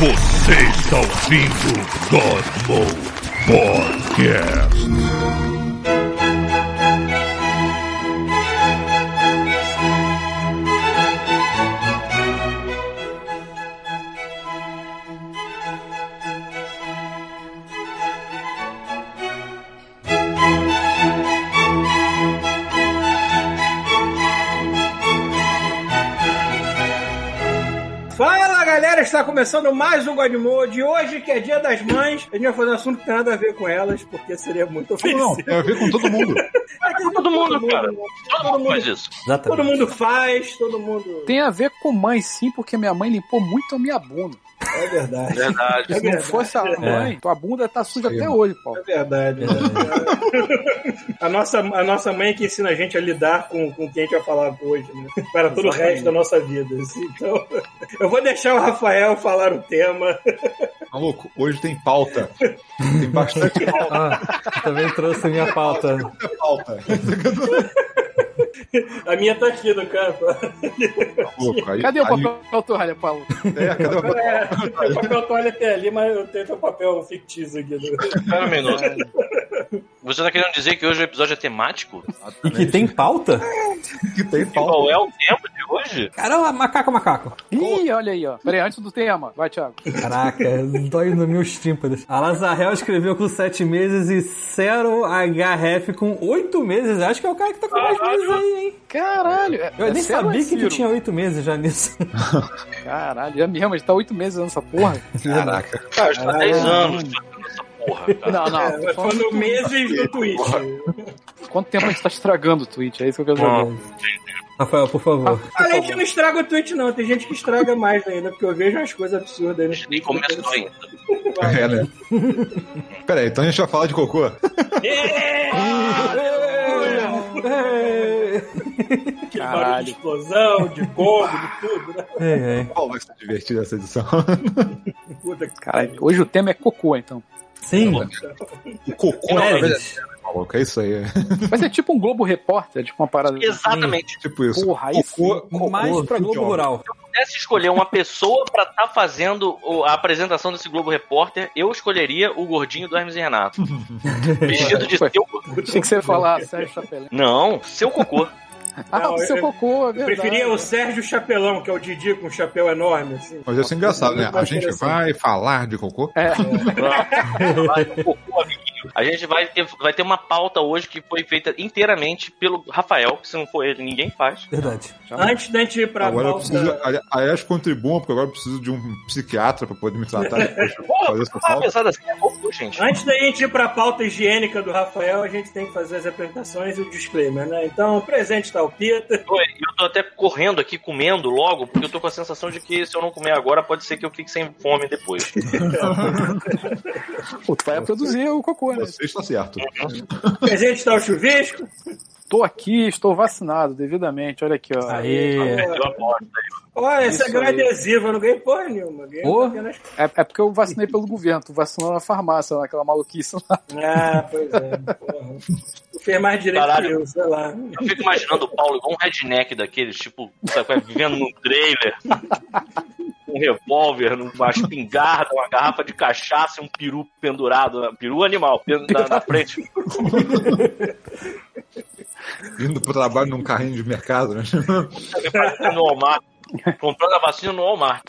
Você está ouvindo God Mode Podcast. Está começando mais um God Mode. Hoje, que é dia das mães, a gente vai fazer um assunto que tem nada a ver com elas, porque seria muito ofensivo. Não, tem a ver com todo mundo. Todo mundo, cara. Todo mundo faz isso. Todo mundo faz, todo mundo. Tem a ver com mãe, sim, porque minha mãe limpou muito a minha bunda. É verdade. Verdade. É Se não verdade. fosse a mãe, tua bunda tá suja até hoje, Paulo. É verdade. a, nossa, a nossa mãe que ensina a gente a lidar com, com quem a gente vai falar hoje, né? Para todo o resto da nossa vida. assim. Então, eu vou deixar o Rafael falar o tema. Maluco, hoje tem pauta. Tem bastante Ah, também trouxe minha pauta. pauta. A minha tá aqui no canto. Aí, Cadê o aí- papel toalha, Paulo? É, cadê o papel? É, meu papel toalha até ali, mas eu tenho teu papel fictício aqui. Do... Pera um minuto. Você tá querendo dizer que hoje o episódio é temático? E que tem pauta? que tem pauta. Qual é o tempo de hoje? Caramba, macaco, macaco. Ih, olha aí, ó. Peraí, antes do tema. Vai, Thiago. Caraca, dói nos meus tímpanos. A Lazarel escreveu com 7 meses e Cero HF com 8 meses. Acho que é o cara que tá com mais meses aí, hein? Caralho. é- Eu é nem sério, sabia é que tu tinha 8 meses já nisso. Caralho, é mesmo, ele tá oito meses nessa porra. Caraca. Cara, está 10 anos fazendo essa porra, cara. Não, não. É, falando meses no Twitch. Quanto tempo a gente tá estragando o Twitch? É isso que eu quero saber. Rafael, por favor. A gente não estraga o Twitch, não. Tem gente que estraga mais ainda, porque eu vejo umas coisas absurdas aí no A gente nem começou ainda. É, né? Pera aí, então a gente vai falar de cocô? Aquele Caralho. barulho de explosão, de bomba, de tudo, né? É, é. Qual vai ser divertido essa edição? Puta que Caralho, hoje o tema é cocô, então. Sim, O cocô Meredith. verdade. Maluco, é isso aí. Vai ser tipo um Globo Repórter, tipo uma parada. Exatamente. Tipo isso. Porra, aí cocô, cocô, mais pra Globo. Rural. Se eu pudesse escolher uma pessoa pra estar fazendo o- a apresentação desse Globo Repórter, eu escolheria o gordinho do Hermes e Renato. Vestido de seu cocô. Tinha que você falar Sérgio Chapelin. Não, seu cocô. Ah, Não, o seu eu- cocô, é Eu preferia o Sérgio Chapelão, que é o Didi com um chapéu enorme, assim. Mas isso é engraçado, né? A gente interessante. vai falar de cocô? É, Vai, cocô, amiguinho. A gente vai ter, vai ter uma pauta hoje que foi feita inteiramente pelo Rafael, que se não for ele, ninguém faz. Verdade. Antes da gente ir pra Agora eu pauta... preciso. ali- Aliás, contribuam, porque agora eu preciso de um psiquiatra pra poder me tratar depois de fazer essa pauta. pensado assim, é gente. Antes da gente ir pra pauta higiênica do Rafael, a gente tem que fazer as apresentações e o disclaimer, né? Então, presente tá o Pita. Oi, Eu tô até correndo aqui, comendo logo, porque eu tô com a sensação de que se eu não comer agora, pode ser que eu fique sem fome depois. pô, tu vai produzir o cocô, né? Você está certo. Presente tá o chuvisco. Tô aqui, estou vacinado devidamente. Olha aqui, ó. Aí. Olha, esse Isso é eu não ganhei porra nenhuma. Ganhei Ô. apenas... É, é porque eu vacinei pelo governo, tu vacinou na farmácia, naquela maluquice lá. Ah, pois é. Porra. Tu fez mais direito Caralho. que eu, sei lá. Eu fico imaginando o Paulo igual um redneck daqueles, tipo, sabe, vivendo num trailer, um revólver, uma espingarda, uma garrafa de cachaça e um peru pendurado, um peru animal, na, na frente. Indo pro trabalho num carrinho de mercado, né? no Walmart, comprando a vacina no Walmart.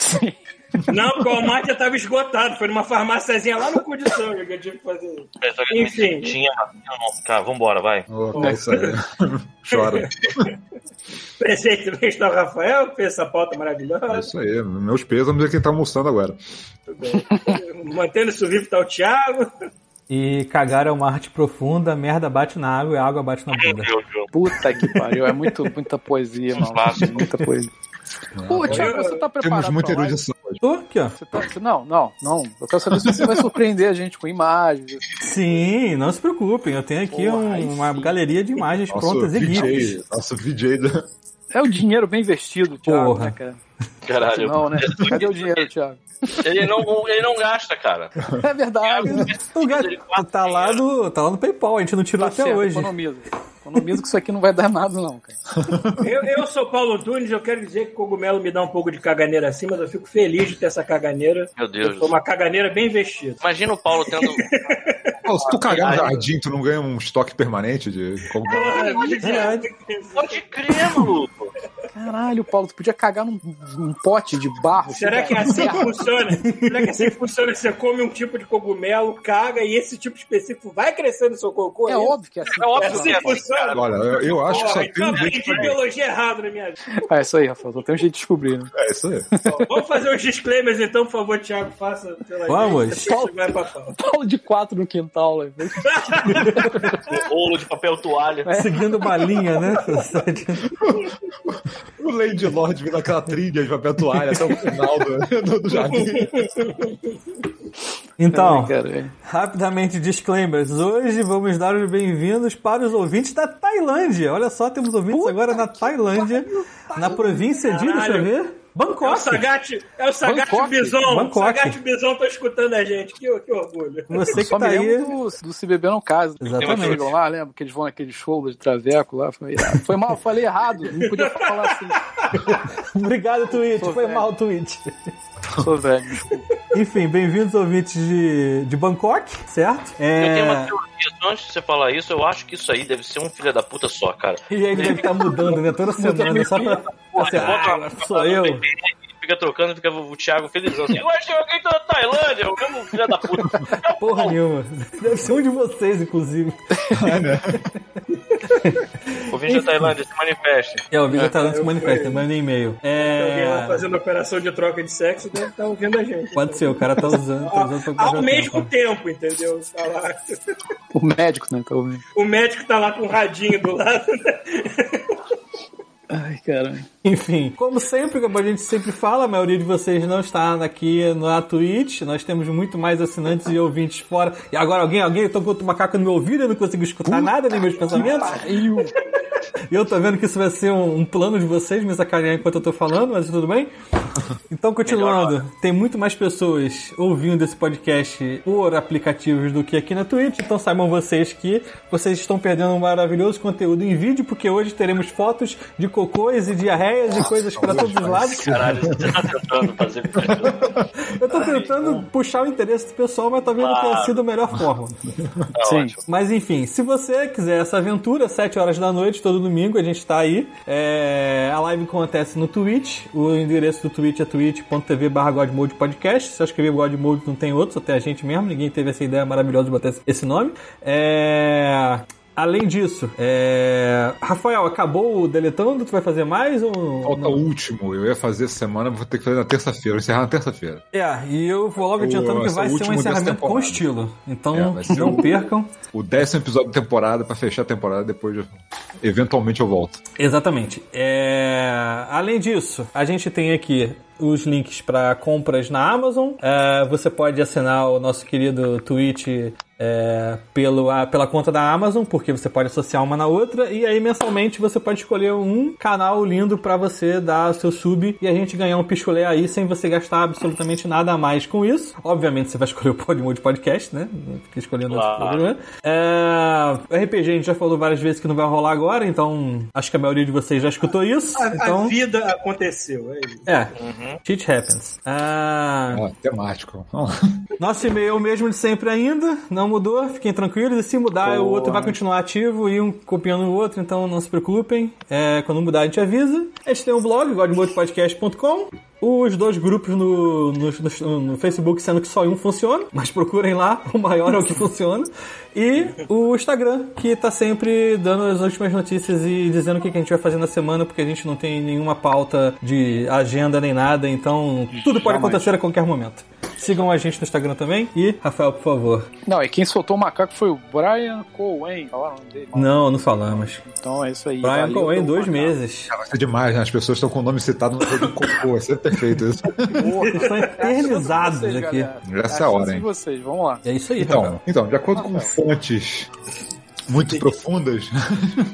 Não, porque o Walmart já tava esgotado. Foi numa farmáciazinha lá no Condição que eu tive que fazer isso. Só que Enfim. Tinha. Cara, vambora, vai. Oh, é isso aí. Chora. Presente está o Rafael, que fez essa pauta É maravilhosa. isso aí. Meus pêsames é quem tá almoçando agora. Tudo bem. Mantendo isso vivo está o Thiago. E cagar é uma arte profunda, merda bate na água e a água bate na bunda. Puta que pariu, é muito, muita poesia, mano. Fácil. Muita poesia. Pô, Thiago, você tá preparado Temos muita erudição hoje. Tô aqui, ó. Você tá- não, não, não. Eu quero saber se você vai surpreender a gente com imagens. Sim, não se preocupem. Eu tenho aqui Porra, um- uma galeria de imagens Nosso prontas e VJ, GIFs. nosso VJ da... É o dinheiro bem investido, Thiago, Porra. né, cara? Caralho. Não, né? Cadê o dinheiro, Thiago? Ele não, ele não gasta, cara. É verdade. O gato tá lá no, tá lá no PayPal, a gente não tirou Tá até certo, hoje. economiza. Economiza que isso aqui não vai dar nada, não, cara. Eu, eu sou Paulo Tunes, eu quero dizer que cogumelo me dá um pouco de caganeira assim, mas eu fico feliz de ter essa caganeira. Meu Deus. Foi uma caganeira bem vestida. Imagina o Paulo tendo. Pô, se tu cagar no jardim, tu não ganha um estoque permanente de cogumelo? Verdade. Pode crer, maluco. Caralho, Paulo, tu podia cagar num, num pote de barro. Será que é assim que funciona? Será que é assim que funciona? Você come um tipo de cogumelo, caga e esse tipo específico vai crescer no seu cocô? É isso? óbvio que é assim. É óbvio É que assim é que funciona? Olha, eu, eu acho que só Porra, tem um eu jeito aprendi de biologia errada na minha vida. É isso aí, Rafael. Só tem um jeito de descobrir, né? É isso aí. Vamos fazer os disclaimers então, por favor, Thiago, faça. pela Vamos. vai pra. Paulo de quatro no quintal, né? O rolo de papel toalha. Seguindo uma linha, né? O Lady Lord vindo aquela trilha de papel toalha até o final do, do, do jardim. Então, Cara, rapidamente disclaimers. Hoje vamos dar os bem-vindos para os ouvintes da Tailândia. Olha só, temos ouvintes agora na Tailândia, na província de, deixa eu Caralho. Ver, É o Bangkok. Sagat, é o Sagat Bangkok. Bison. Bangkok. Sagat Bison tá escutando a gente. Que, que orgulho. Você que tá aí. do, do Se Beber Não Casa. Exatamente. Eles chegam lá, lembra? Que eles vão naquele show de traveco lá. Foi, foi mal, falei errado. Não podia falar assim. Obrigado, Twitch. Foi velho. mal, Twitch. Sou velho. Enfim, bem-vindos ouvintes de, de Bangkok, certo? Eu tenho uma É... teoria, só antes de você falar isso, eu acho que isso aí deve ser um filho da puta só, cara. E aí ele deve estar mudando, né? Toda semana, só pra... Assim, ah, sou eu. Fica trocando, fica o Thiago felizão assim. Eu acho que alguém tá na Tailândia, eu mesmo filho da puta. Porra nenhuma. Deve ser um de vocês, inclusive. O vídeo da Tailândia se manifeste. É, o vídeo tá dando se manifesta, manda e-mail. Alguém lá É... fazendo operação de troca de sexo deve estar ouvindo a gente. Pode ser, o cara tá usando... Tá usando Ao mesmo tempo. tempo, entendeu? Tá lá. O médico, né? Tá ouvindo. O médico tá lá com um radinho do lado. né? Ai, caralho. Enfim, como sempre, como a gente sempre fala, a maioria de vocês não está aqui na Twitch. Nós temos muito mais assinantes e ouvintes fora. E agora alguém, alguém tocou o macaco no meu ouvido, eu não consigo escutar nada, nem meus pensamentos. E eu tô vendo que isso vai ser um, um plano de vocês me sacanear enquanto eu tô falando, mas tudo bem. Então, continuando, tem muito mais pessoas ouvindo esse podcast por aplicativos do que aqui na Twitch. Então, saibam vocês que vocês estão perdendo um maravilhoso conteúdo em vídeo, porque hoje teremos fotos de cocôs e diarreias e coisas para todos os lados. Caralho, você tá tentando fazer. Eu tô tentando puxar o interesse do pessoal, mas talvez não tenha sido a melhor forma. Tá Sim. ótimo. Mas enfim, se você quiser essa aventura, 7 horas da noite, todo domingo, a gente tá aí. É, a live acontece no Twitch. O endereço do Twitch é twitch.tv barra Godmode Podcast. Se eu escrever Godmode não tem outro, só tem a gente mesmo. Ninguém teve essa ideia maravilhosa de botar esse nome. É... Além disso, é... Rafael, acabou o deletando? Tu vai fazer mais ou Falta o último. Eu ia fazer essa semana, vou ter que fazer na terça-feira. Vou encerrar na terça-feira. É, e eu vou logo adiantando O- que vai ser um encerramento com estilo. Então, É, não o- percam. O décimo episódio da temporada pra fechar a temporada. Depois, eu- eventualmente, eu volto. Exatamente. É, Além disso, a gente tem aqui os links para compras na Amazon. É, Você pode assinar o nosso querido Twitch é, pelo, a- pela conta da Amazon, porque você pode associar uma na outra. E aí, mensalmente, você pode escolher um canal lindo para você dar o seu sub e a gente ganhar um pichulé aí sem você gastar absolutamente nada a mais com isso. Obviamente, você vai escolher o Podmode Podcast, né? Não fica escolhendo outro programa. É, o RPG a gente já falou várias vezes que não vai rolar agora, então acho que a maioria de vocês já escutou isso. A, então, a vida aconteceu. É isso. é, shit happens. Ah, Ah, temático. nosso e-mail é o mesmo de sempre ainda, não mudou, fiquem tranquilos. E se mudar, o outro vai continuar ativo e um copiando o outro, então não se preocupem. É, quando mudar, a gente avisa. A gente tem um blog, godmodepodcast.com. Os dois grupos no, no, no- no Facebook, sendo que só um funciona, mas procurem lá, o maior é o que funciona. E o Instagram, que tá sempre dando as últimas notícias e dizendo o que que a gente vai fazer na semana, porque a gente não tem nenhuma pauta de agenda nem nada, então tudo pode acontecer a qualquer momento. Sigam a gente no Instagram também. E, Rafael, por favor. Não, e quem soltou o macaco foi o Brian Cohen. Falaram o nome dele? Não, não falamos. Então é isso aí. Brian valeu Cohen, dois macaco. meses. Vai ser demais, né? As pessoas estão com o nome citado no jogo de cocô. É sempre perfeito isso. Porra. Estão eternizados Vocês, aqui. galera. Essa é a hora, hein? vocês, vamos lá. É isso aí, Então, Rafael. então, de acordo com fontes muito profundas.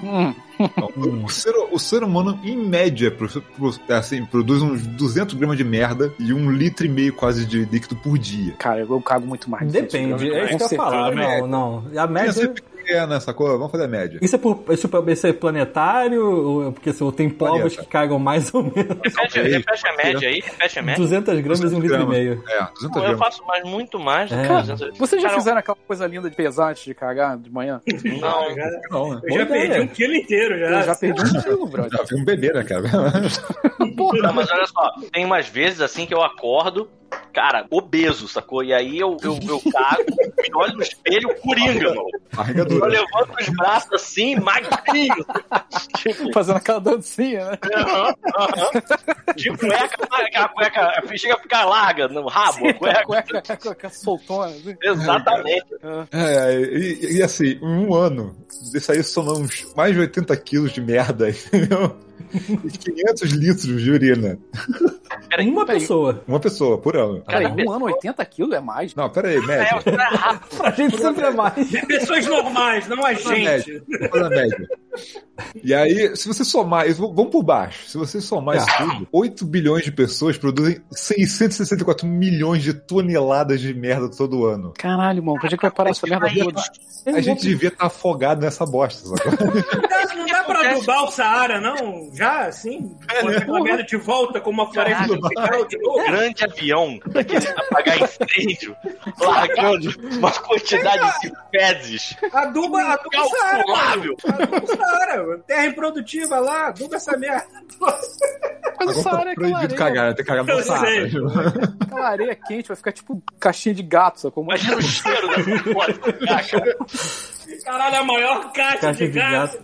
Hum. Então, o, ser, o ser humano, em média, assim, produz uns 200 gramas de merda e um litro e meio quase de líquido por dia. Cara, eu cago muito mais. Depende, é isso que eu ia falar. média. Não, não. A Média. pequena, sacou? Vamos fazer a média. Isso é, por, isso, é- isso é planetário? Ou é porque assim, ou tem povos Planeta. que cagam mais ou menos? Repete, repete a média aí, repete a média. 200 gramas e um litro e gramas. meio. É, 200 Pô, eu gramas. faço mais, muito mais É. 200. Vocês já Cara, fizeram aquela coisa linda de pesar antes de cagar de manhã? Não, Já- Não, né? eu já Boa perdi ideia. um quilo inteiro já. Eu já perdi um quilo, brother. Já fica um bebê, né, cara? Não, mas olha só, tem umas vezes assim que eu acordo, cara, obeso, sacou? E aí eu, eu, eu cago, me olho no espelho, coringa, mano. Eu levanto os braços assim, magrinho. tipo, Fazendo aquela dancinha, né? aham, aham. De cueca, a cueca chega a ficar larga no rabo, a Aquela cueca. cueca, a cueca soltona. assim. Exatamente. É, e, e assim, um ano, isso aí soma uns mais de 80 quilos de merda, entendeu? E 500 litros de urina. Peraí, Uma peraí. pessoa. Uma pessoa por ano. Peraí, Cada um ano 80 quilos é mais? Não, pera aí, É, média. tá errado. Pra gente sempre é mais. Pessoas normais, não a gente. média. Média. E aí, se você somar, vamos por baixo. Se você somar isso tudo, 8 bilhões de pessoas produzem 664 milhões de toneladas de merda todo ano. Caralho, mano, onde é que vai parar essa merda toda? A gente devia estar afogado nessa bosta, sabe? Não dá, não dá pra adubar o Saara, não? Já, assim? Botar aquela merda de volta como uma floresta tropical de novo? grande avião daquele pra apagar incêndio, largando uma quantidade de fezes. Aduba, aduba o Saara, Incalculável. mano. Aduba o Saara. Terra improdutiva lá, aduba essa merda. Mas Agora essa tá área é aquela proibido cagar, né? tem que cagar saco. sei. aquela areia quente, vai ficar tipo caixinha de gato, sacou? Imagina o cheiro dessa porra. cara. Caralho, a maior caixa, Caixa de de gato.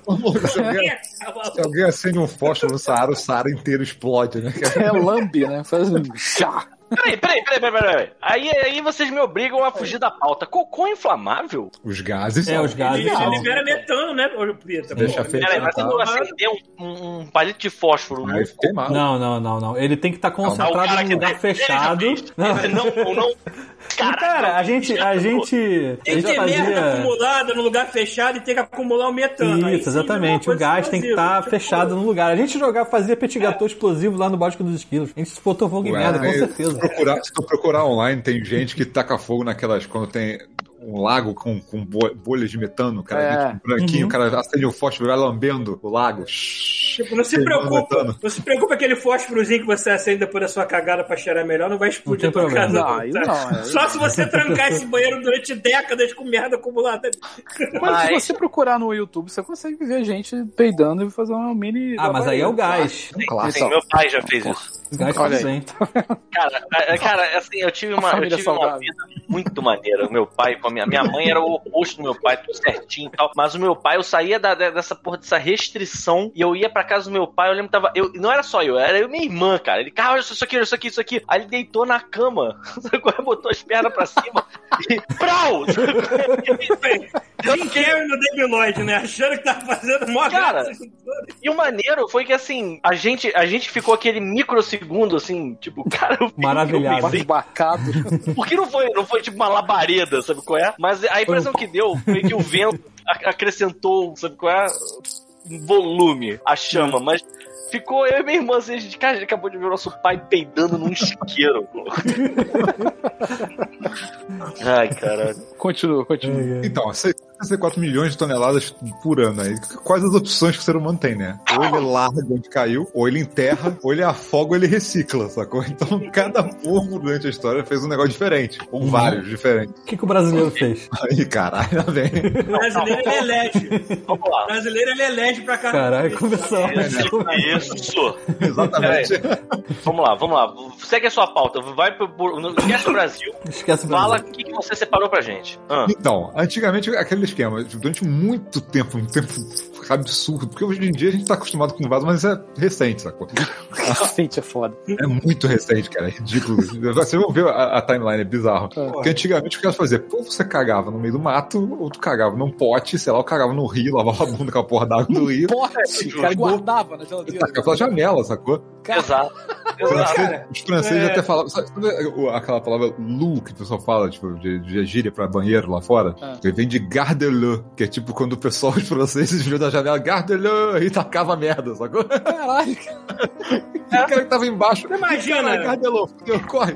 Se alguém, se alguém acende um fósforo no Saara, o Saara inteiro explode, né? É lambe, né? Faz um chá. Peraí, peraí, peraí, peraí, peraí. Aí, aí vocês me obrigam a fugir da pauta. Cocô inflamável? Os gases. É, os gases Ele, ele são. libera metano, né? Deixa Pô, feito. Peraí, mas se tá. eu acender um, um, palito de fósforo no Aí queimado. Não, não, não, não. Ele tem que estar o concentrado num lugar ele fechado. fez. Não. Não, não. Caralho, Cara, a gente, a gente, a Tem que gente ter merda fazia. acumulada no lugar fechado e tem que acumular o metano. Aí Isso, exatamente. é O gás tem que estar explosiva. Tipo, fechado no lugar. A gente jogava, fazia petit gâteau explosivo lá no Bosque dos Esquilos. A gente botou fogo em merda, com certeza. Se procurar, se tu procurar online, tem gente que taca fogo naquelas. Quando tem um lago com, com bo- bolhas de metano, cara, É. tipo, branquinho, Uhum. o cara acende o fósforo e vai lambendo o lago. Tipo, não se Queimando preocupa. Não se preocupa aquele fósforozinho que você acende depois da sua cagada pra cheirar melhor, não vai explodir Não a tem tua problema. casa. Não, aí tá? não, Só se você trancar esse banheiro durante décadas com merda acumulada. Mas se Mas- você procurar no YouTube, você consegue ver gente peidando e fazer uma mini. Ah, mas aí é o gás. Clássico. Sim, meu pai já fez isso. Gás Olha aí. bem. Cara, é- cara, assim, eu tive uma, eu tive uma vida muito maneira. O meu pai com a minha, minha mãe era o oposto do meu pai, tudo certinho e tal. Mas o meu pai, eu saía da- dessa porra, dessa restrição e eu ia pra casa do meu pai. Eu lembro que tava. Eu, não era só eu, era eu e minha irmã, cara. Ele, cara, olha isso aqui, olha isso aqui, isso aqui. Aí ele deitou na cama, botou as pernas pra cima e. Prau! Jim Carrey no Debiloid, né? Achando que tava fazendo mó Cara, graça. E o maneiro foi que, assim, a gente, a gente ficou aquele microsegundo, assim, tipo, cara, Maravilhado. pensei. Porque não foi, não foi tipo uma labareda, sabe qual é? Mas a impressão que deu foi que o vento a- acrescentou, sabe qual é? Um volume à chama, mas ficou eu e minha irmã, assim, a gente, cara, a gente acabou de ver o nosso pai peidando num isqueiro. pô. Ai, caralho. Continua, continua. Então, 64 milhões de toneladas por ano aí. Quais as opções que o ser humano tem, né? Ou ele larga onde caiu, ou ele enterra, ou ele afoga, ou ele recicla, sacou? Então, cada povo durante a história fez um negócio diferente. Ou vários diferentes. O que, que o brasileiro fez? Aí, caralho, lá vem. O brasileiro ele elege. Vamos O lá. brasileiro ele elege pra caralho. Caralho, começou. Isso. Exatamente. Vamos lá, vamos lá. Segue a sua pauta. Vai pro. Esquece o Brasil. Esquece o Fala Brasil. o que, que você separou pra gente. Ah. Então, antigamente aquele esquema, durante muito tempo, um tempo absurdo. Porque hoje em dia a gente tá acostumado com vaso, mas é recente, sacou? Recente é foda. É muito recente, cara. É ridículo. Vocês vão ver a, a timeline, é bizarro. Porque antigamente o que elas faziam? Pô, você cagava no meio do mato, ou tu cagava num pote, sei lá, ou cagava no rio, lavava a bunda com a porra d'água do rio. Porra, o cara guardava na geladeira. tacava pela janela, sacou? Exato. Os Exato. franceses, os franceses É. até falavam. Sabe, aquela palavra lu que o pessoal fala, tipo, de, de gíria pra banheiro lá fora? Ah. Ele vem de gardeleu, que é tipo quando o pessoal, os franceses, viu da janela gardeleu e tacava merda, sacou? Caralho. O cara que tava embaixo. Imagina. "Caralho, Gardeleu, fudeu, corre.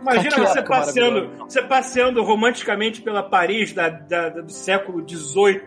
Imagina Que você passeando, você passeando romanticamente pela Paris da, da- da- do século XVIII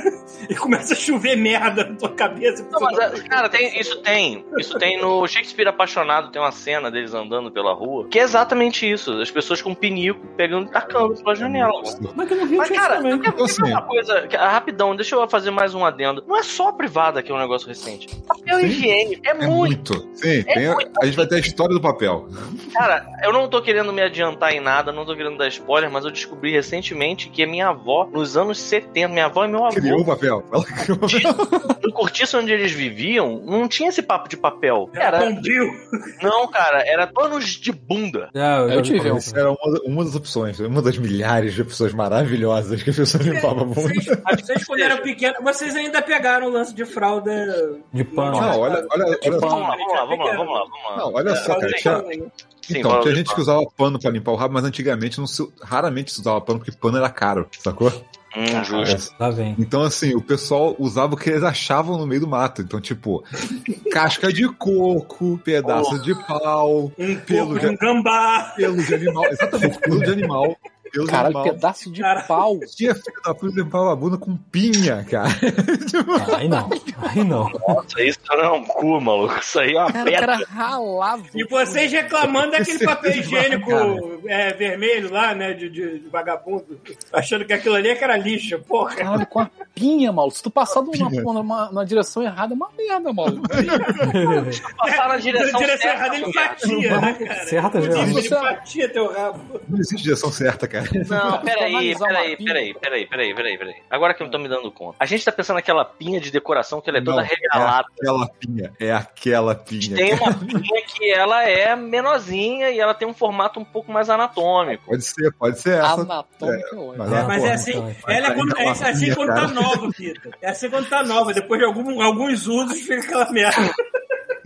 e começa a chover merda na tua cabeça. Não, mas, é, cara, tem, isso tem. Isso tem no Shakespeare Apaixonado, tem uma cena deles andando pela rua, que é exatamente isso. As pessoas com pinico pegando e tacando pela janela. Mas que Mas, cara, eu quero assim, uma coisa, que- ah, rapidão, deixa eu fazer mais um adendo. Não é só a privada que é um negócio recente. Papel Sim. higiênico é, É muito. muito. Sim, tem a, muito. a gente vai ter a história do papel. Cara, eu não tô querendo me adiantar em nada, não tô querendo dar spoiler, mas eu descobri recentemente que a minha avó, nos anos 70, minha avó e meu avô, Criou o papel. Ela criou o papel. no cortiço onde eles viviam, não tinha esse papo de papel. Era Era, bombril. não, cara, era panos de bunda. Ah, eu, Eu ouvi tive um. Essa era uma, uma das opções, uma das milhares de opções maravilhosas que a pessoa limpava a bunda. Vocês, vocês, quando eram pequenos, vocês ainda pegaram o lance de fralda. De pano. Não, olha, olha, olha Vamos só. lá, vamos lá, vamos lá, vamos lá, vamos lá. Não, olha só, cara. Tinha, Sim, então, fala tinha gente pano. que usava pano pra limpar o rabo, mas antigamente não se, raramente se usava pano porque pano era caro, sacou? Hum, justo. Lá vem. Então, assim, o pessoal usava o que eles achavam no meio do mato. Então, tipo, casca de coco, pedaço de pau, Um pelo de um gambá. pelo de animal. Exatamente, pelo de animal. Pelo de Caralho, animal. pedaço de Caralho. pau. Tinha filho da puta limpava a bunda com pinha, cara. Aí não. Aí não. Nossa, isso não é um cu, maluco. Isso aí é uma Cara, pedra. cara ralava. E vocês reclamando daquele papel higiênico é, vermelho lá, né? De, de- de vagabundo. Achando que aquilo ali é que era lixo, porra. Caralho, com a pinha, maluco. Se tu passar numa, numa direção errada, é uma merda, maluco. Passar na direção, direção certa, errada, ele cara. fatia, né, cara? Certa, geral. Ele fatia teu rabo. Não existe direção certa, cara. Não, peraí, peraí, peraí, peraí, peraí, peraí, peraí. Agora que eu não tô me dando conta. A gente tá pensando naquela pinha de decoração que ela é toda Não, regalada. É aquela pinha. É aquela pinha. Tem uma pinha que ela é menorzinha e ela tem um formato um pouco mais anatômico. Pode ser, pode ser essa. Anatômica é. Mas, É, mas porra, é assim, então, ela é, quando, dar é assim pinha, quando tá cara. nova, Pita. É assim quando tá nova. Depois de algum- alguns usos, fica aquela merda.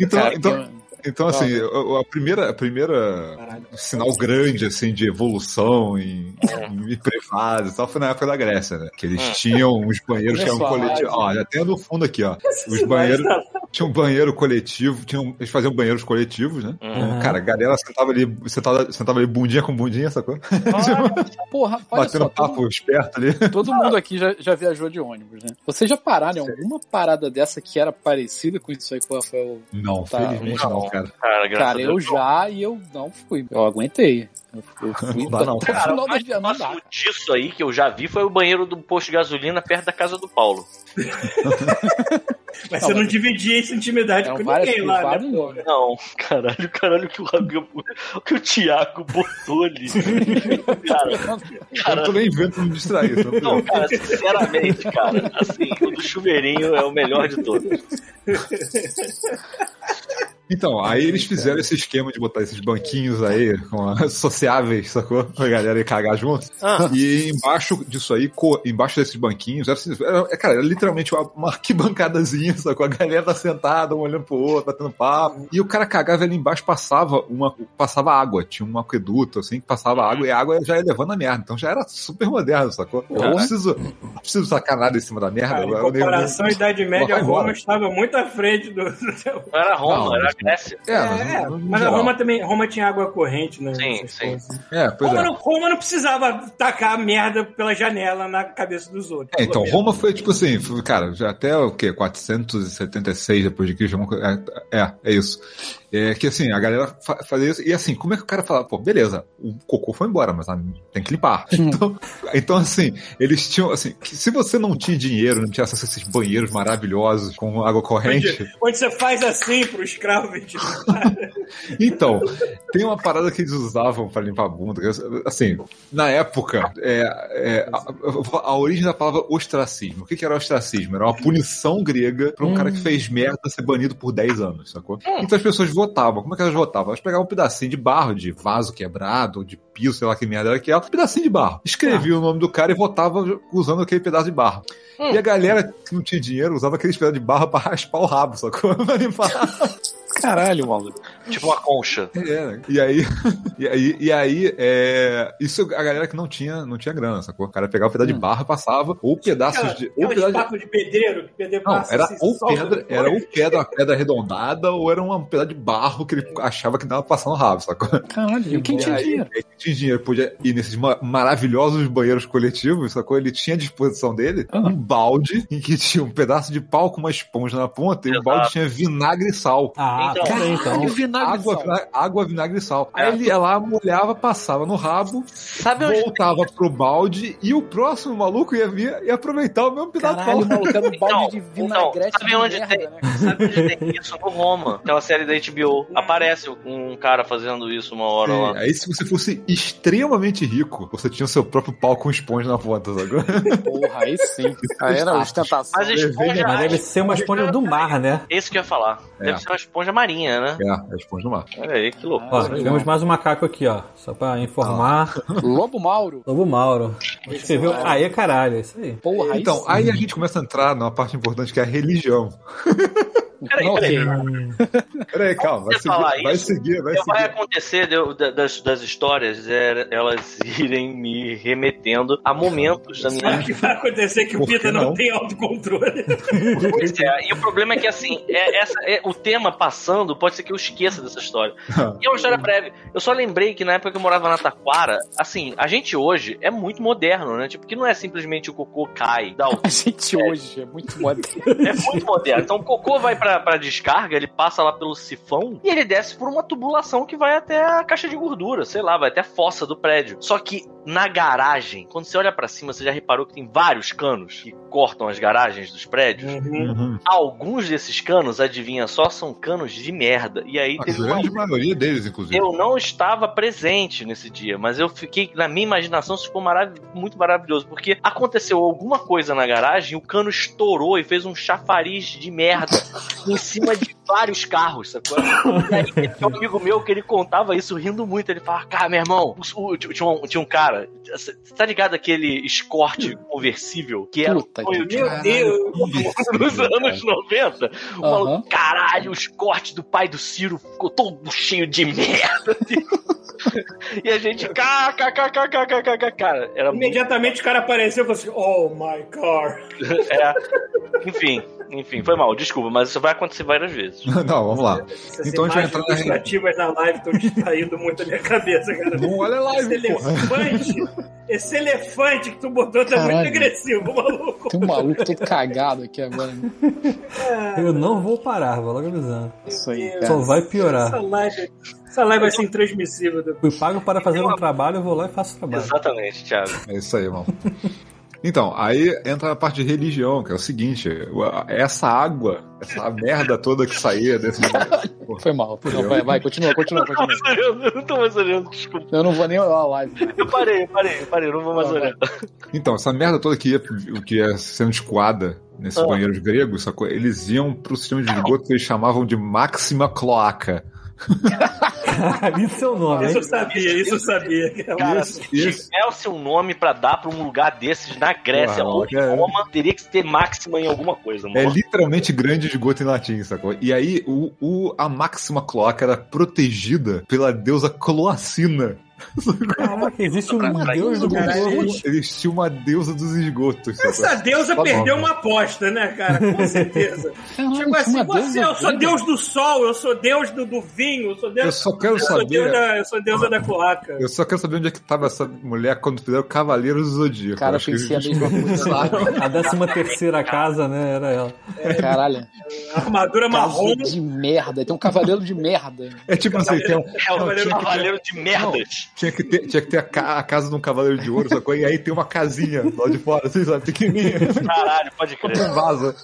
Então, Cara, então, que- então assim, a, a primeira, a primeira sinal grande assim de evolução em, em privados e tal foi na época da Grécia, né? Que eles Hum. tinham uns banheiros que eram coletivos. Ó, já tem no fundo aqui, ó. Os banheiros. Tinha um banheiro coletivo, tinham, eles faziam banheiros coletivos, né? Uhum. Cara, a galera sentava ali, sentava, sentava ali bundinha com bundinha, sacou? Porra, olha Batendo só, todo, papo esperto ali. todo mundo aqui já, já viajou de ônibus, né? Vocês já pararam em alguma parada dessa que era parecida com isso aí que o Rafael... Não, Tá, felizmente não, não. cara. Cara, Cara, eu Deus. já e eu não fui. Eu aguentei. Eu, fui Não dá não, o Cara, mais próximo disso aí que eu já vi foi o banheiro do posto de gasolina perto da casa do Paulo. Mas você não dividia essa intimidade com várias ninguém lá, né? porra? Não, caralho, caralho, que o, o que o Thiago botou ali. Cara, Eu não tô nem vendo pra me distrair. não, cara, sinceramente, cara, assim, o do chuveirinho é o melhor de todos. Então, aí eles fizeram esse esquema de botar esses banquinhos aí, com a- sociáveis, sacou? Pra galera ir cagar junto. Ah. E embaixo disso aí, co- embaixo desses banquinhos, era, assim, era- cara, era literalmente uma, uma arquibancadazinha, sacou? A galera tá sentada, um olhando pro outro, batendo papo. E o cara cagava ali embaixo, passava uma, passava água, tinha um aqueduto, assim, que passava água, e a água já ia levando a merda. Então já era super moderno, sacou? Eu não preciso, não preciso sacar nada em cima da merda. Cara, em eu- eu- comparação à Idade Média. Roma estava muito à frente do. era Roma, Não, era Grécia. É, É, no- no mas a geral. Roma também. Roma tinha água corrente, né? Sim, sim. coisas. É, pois Roma, é. não, Roma não precisava tacar a merda pela janela na cabeça dos outros. É, então, Roma foi tipo assim, foi, cara, já até o quê? 476 depois de Cristo, é, é, é isso. É que assim, a galera fa fazia isso, e assim, como é que o cara fala, pô, beleza, o cocô foi embora, mas ah, tem que limpar. Então, então, assim, eles tinham, assim, que se você não tinha dinheiro, não tinha acesso a esses banheiros maravilhosos com água corrente, Onde, onde você faz assim pro escravo cara. Então, tem uma parada que eles usavam pra limpar a bunda. Assim, na época, é, é, a, a origem da palavra ostracismo. O que, que era ostracismo? Era uma punição grega pra um cara que fez merda ser banido por 10 anos, sacou? Então as pessoas votavam. Como é que elas votavam? Elas pegavam um pedacinho de barro, de vaso quebrado, ou de pio, sei lá que merda era aquela, um pedacinho de barro. Escrevia o nome do cara e votava usando aquele pedaço de barro. E a galera que não tinha dinheiro usava aqueles pedaços de barro pra raspar o rabo, sacou? Pra limpar. Caralho, maluco. Tipo uma concha. É, e aí, e aí, e aí é, isso a galera que não tinha, não tinha grana, sacou? O cara pegava um pedaço de barra, passava, ou pedaços de. Ou pedaço de de pedreiro, que pedreiro não, passa era assim, ou pedra, era ou pedra, uma pedra arredondada, ou era um pedaço de barro que ele achava que dava passando rabo, sacou? Caralho, e quem tinha aí, dinheiro? quem tinha dinheiro podia ir nesses ma- maravilhosos banheiros coletivos, sacou? Ele tinha à disposição dele Ah. um balde em que tinha um pedaço de pau com uma esponja na ponta e o balde tinha vinagre e sal. Ah, Então, bem, então. vinagre Água, sal. vina- água, vinagre e sal. Aí É. ele ia lá, molhava, passava no rabo, Sabe onde voltava pro balde e o próximo maluco ia vir e aproveitar o mesmo pedaço de Caralho, maluco, era um balde de vinagrete então, sabe de onde merda, tem- né? Sabe onde tem isso no Roma? Aquela série da HBO. Aparece um cara fazendo isso uma hora É, lá. aí se você fosse extremamente rico, você tinha o seu próprio pau com esponja na ponta, sabe? Porra, aí sim. Aí era ostentação. Mas esponja. Mas deve ser uma esponja do mar, né? Esse que eu ia falar. É. Deve ser uma esponja marinha, né? É, é esponja no mar. Olha aí, que louco. Ó, temos mais um macaco aqui, ó. Só pra informar. Lobo Mauro. Lobo Mauro. Escreveu. Aê, caralho, é isso aí. Porra, aí Então, sim. aí a gente começa a entrar numa parte importante que é a religião. Peraí, Ok. Peraí, calma, vai seguir, vai isso, seguir, vai Vai acontecer de da- das, das histórias é, elas irem me remetendo a momentos da minha O que vai acontecer é que o Por Pita não, não? tem autocontrole. Pois é, e o problema é que assim, é, essa, é, o tema passando, pode ser que eu esqueça dessa história. E é uma história breve. Eu só lembrei que na época que eu morava na Taquara, assim, a gente hoje é muito moderno, né? Tipo, que não é simplesmente o cocô cai, dá o A gente hoje é muito moderno. É muito moderno. Então o cocô vai pra, pra descarga, ele passa lá pelo sifão e ele desce por uma tubulação que vai até a caixa de gordura, sei lá, vai até a fossa do prédio. Só que na garagem, quando você olha pra cima, você já reparou que tem vários canos que cortam as garagens dos prédios? Uhum. Alguns desses canos, adivinha só, são canos de merda. E aí A teve uma grande maioria deles, inclusive. eu não estava presente nesse dia, mas eu fiquei, na minha imaginação, isso ficou marav muito maravilhoso, porque aconteceu alguma coisa na garagem, o cano estourou e fez um chafariz de merda em cima de vários carros, sacou? E aí um amigo meu que ele contava isso rindo muito, ele falava, cara, meu irmão, o- o- tinha, um, tinha um cara, você tá ligado aquele escorte conversível, que era Puta o de Meu Deus. nos anos 90. O Aham. maluco, caralho, os cortes do pai do Ciro ficou todo cheio de merda. e a gente, kkkkkk, cara, era muito. Imediatamente o cara apareceu e falou assim: Oh my car. É. Enfim, enfim, foi mal, desculpa, mas isso vai acontecer várias vezes. Não, vamos lá. Essas Então a gente vai entrar na ilustrativas na live estão distraindo muito a minha cabeça, cara. Não olha Esse live, porra. elefante, esse elefante que tu botou tá muito Caralho. agressivo, maluco. Tem um maluco todo cagado aqui agora. né? Eu não vou parar, vou logo avisando. Isso aí, Só vai Essa piorar. live, essa live vai ser intransmissível depois. Fui pago para fazer um trabalho, eu vou lá e faço o trabalho. Exatamente, Thiago. É isso aí, irmão. Então, aí entra a parte de religião, que é o seguinte: essa água, essa merda toda que saía desse. Foi mal. Não, vai, vai, continua, continua, Eu não tô continua. mais olhando, eu não tô mais olhando, desculpa. Eu não vou nem olhar a live. Eu parei, eu parei, eu parei, eu não vou mais Não, olhar. Então, essa merda toda que ia, que ia sendo escoada nesses Ah. banheiros gregos, sacou? eles iam pro sistema de esgoto que eles chamavam de máxima cloaca. Isso é o nome, Isso hein? eu sabia, isso eu sabia. Cara, Isso, se isso. tivesse um nome pra dar pra um lugar desses na Grécia Porra, ou em é. Roma, teria que ter máxima em alguma coisa, É literalmente grande esgoto em latim, sacou? E aí, o, o- a máxima cloaca era protegida pela deusa Cloacina. Caraca, existe um Pra- pra deus do cocô. Existia uma deusa dos esgotos? Essa deusa Só perdeu nome. uma aposta, né, cara? Com certeza. Caralho, Tipo assim, uma você, deusa eu sou deus do sol, eu sou deus do, do vinho, eu sou deus. Eu só quero eu sou saber. da, eu sou deusa da cloaca. Eu só quero saber onde é que tava essa mulher quando fizeram Cavaleiros do Zodíaco. Cara, eu pensei a mesma coisa. A décima terceira casa, né? Era ela. Caralho. Armadura marrom. De merda. Tem um cavaleiro de merda. É tipo assim, tem um, É cavaleiro de merdas. Tinha que ter, tinha que ter a, ca- a casa de um cavaleiro de ouro, sacou? E aí tem uma casinha lá de fora, assim, sabe? Pequenininha, Caralho, pode crer. vaza.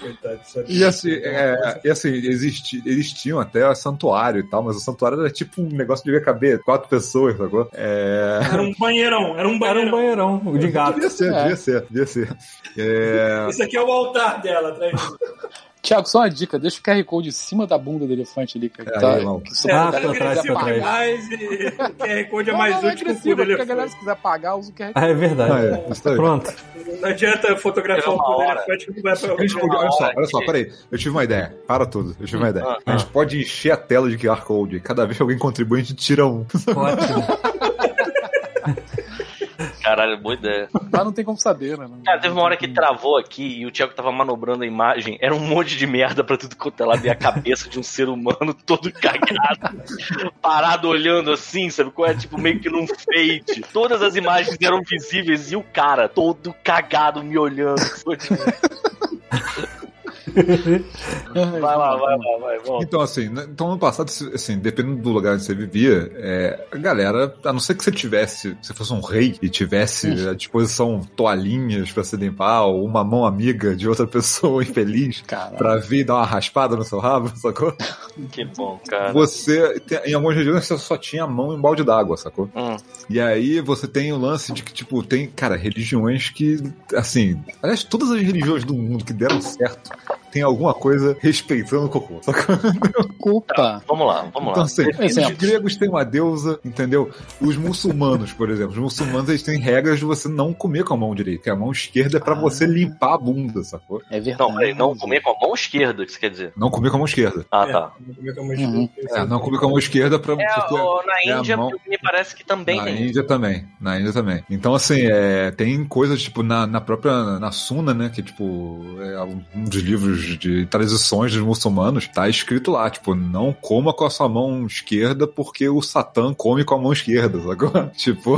Coitado, só- E assim, é, e assim existi, eles tinham até santuário e tal, mas o santuário era tipo um negócio que devia caber quatro pessoas, sacou? É. Era um banheirão, era um Era um banheirão. banheirão, o de gato. Devia ser, É. devia ser, devia ser. É, Isso aqui é o altar dela, disso. Tiago, só uma dica, deixa o QR Code em cima da bunda do elefante ali, cara. É, que tá, irmão. que só Ah, tá- pra trás, pra trás. o QR Code é mais não, não é útil que o agressivo, cu do porque a galera, elefante. se quiser pagar, usa o QR Code. Ah, é verdade. Ah, é, tá. Pronto. Não adianta fotografar É o elefante que não vai pra gente olha só, olha só, que- peraí. Eu tive uma ideia. Para tudo. Eu tive uma ideia. Ah, A gente pode encher a tela de QR Code. Cada vez que alguém contribui, a gente tira um. Ótimo. Caralho, boa ideia. Lá não tem como saber, né? Cara, teve uma hora que travou aqui e o Thiago tava manobrando a imagem. Era um monte de merda pra tudo quanto é lado. E a cabeça de um ser humano todo cagado, parado olhando assim, sabe? Qual é? Tipo, meio que num fade. Todas as imagens eram visíveis e o cara todo cagado me olhando. Vai lá, vai lá, vai, volta. Então, assim, né, então ano passado, assim, dependendo do lugar onde você vivia, é, a galera, a não ser que você tivesse, se fosse um rei e tivesse à disposição toalhinhas pra se limpar, ou uma mão amiga de outra pessoa infeliz Cara, pra vir dar uma raspada no seu rabo, sacou? Que bom, cara. Você, em algumas regiões, você só tinha a mão em balde d'água, sacou? Hum. E aí você tem o lance de que, tipo, tem, cara, religiões que, assim, aliás, todas as religiões do mundo que deram certo tem alguma coisa respeitando o cocô, sacou? culpa. Vamos lá, vamos Então, lá. assim, os gregos têm uma deusa, entendeu? Os muçulmanos, por exemplo, os muçulmanos eles têm regras de você não comer com a mão direita, que a mão esquerda é pra Ah. você limpar a bunda, sacou? É verdade. Não, peraí, não comer com a mão esquerda, o que você quer dizer? Não comer com a mão esquerda. Ah, É, tá. é que é uma Uhum. É, não comer com a mão esquerda pra. É, porque- na é a Índia, mão- me parece que também na tem. Índia também, na Índia também. Então, assim, é, tem coisas, tipo, na, na própria, na Suna, né, que, tipo, é um dos livros de tradições dos muçulmanos, tá escrito lá, tipo, não coma com a sua mão esquerda porque o Satã come com a mão esquerda, sacou? Tipo,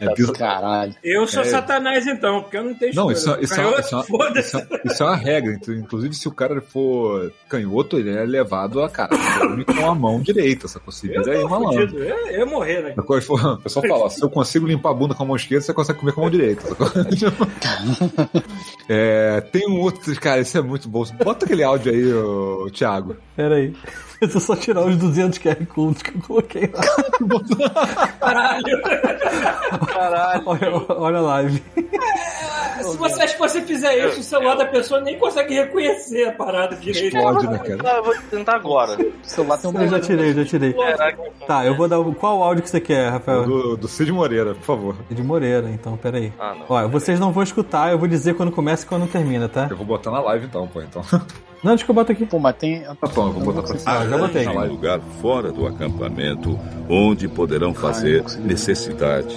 é bizarro. Caralho. Eu sou É. Satanás, então, porque eu não tenho Não, escolha. isso, isso, é- Canhoto, isso, é- foda-se. isso, é- isso é uma regra. Então, Inclusive, se o cara for canhoto, ele é levado a cara come com a mão direita, sacou? Se Eu vira aí, malandro. Eu, eu morrer, né? Sacou? O pessoal fala, se eu consigo limpar a bunda com a mão esquerda, você consegue comer com a mão direita. sacou? É, tem um outro, cara, esse é muito bom. Bota aquele áudio aí, ô, Thiago. Pera aí. Deixa eu só tirar os 200 QR Codes que eu coloquei lá. Caralho. Caralho. Olha, olha a live. Se você, se você fizer isso, o celular da pessoa nem consegue reconhecer a parada direito. Explode, né, cara? Eu vou tentar agora. O celular tem um Eu já tirei, já tirei. Caraca. Tá, eu vou dar. o- Qual áudio que você quer, Rafael? Do, do Cid Moreira, por favor. De Moreira, então, pera aí. Ah, não. Olha, vocês não vão escutar, eu vou dizer quando começa e quando termina, tá? Eu vou botar na live então, pô. Então. Não, deixa que eu boto aqui. Pô, mas tem. Tá bom, eu vou botar pra cima. Ah, já botei. Um lugar fora do acampamento onde poderão fazer necessidade.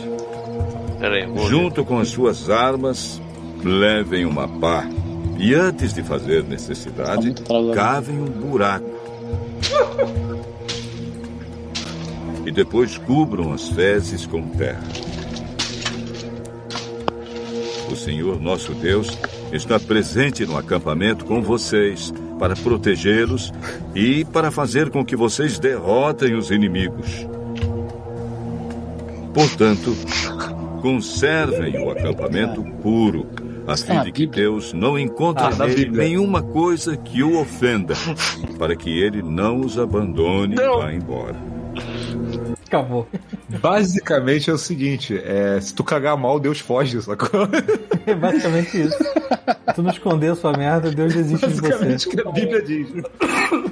Pera aí, vou Junto com as suas armas, levem uma pá. E antes de fazer necessidade, Tá cavem um buraco. E depois cubram as fezes com terra. O Senhor nosso Deus está presente no acampamento com vocês para protegê-los e para fazer com que vocês derrotem os inimigos. Portanto, conservem o acampamento puro, a fim Ah, de que. Deus não encontre Ah, nele nenhuma coisa que o ofenda, para que ele não os abandone Não. e vá embora. Acabou. Basicamente é o seguinte: é, se tu cagar mal, Deus foge, sacou? É basicamente isso. Se tu não esconder a sua merda, Deus desiste de Basicamente você. o que a Bíblia diz.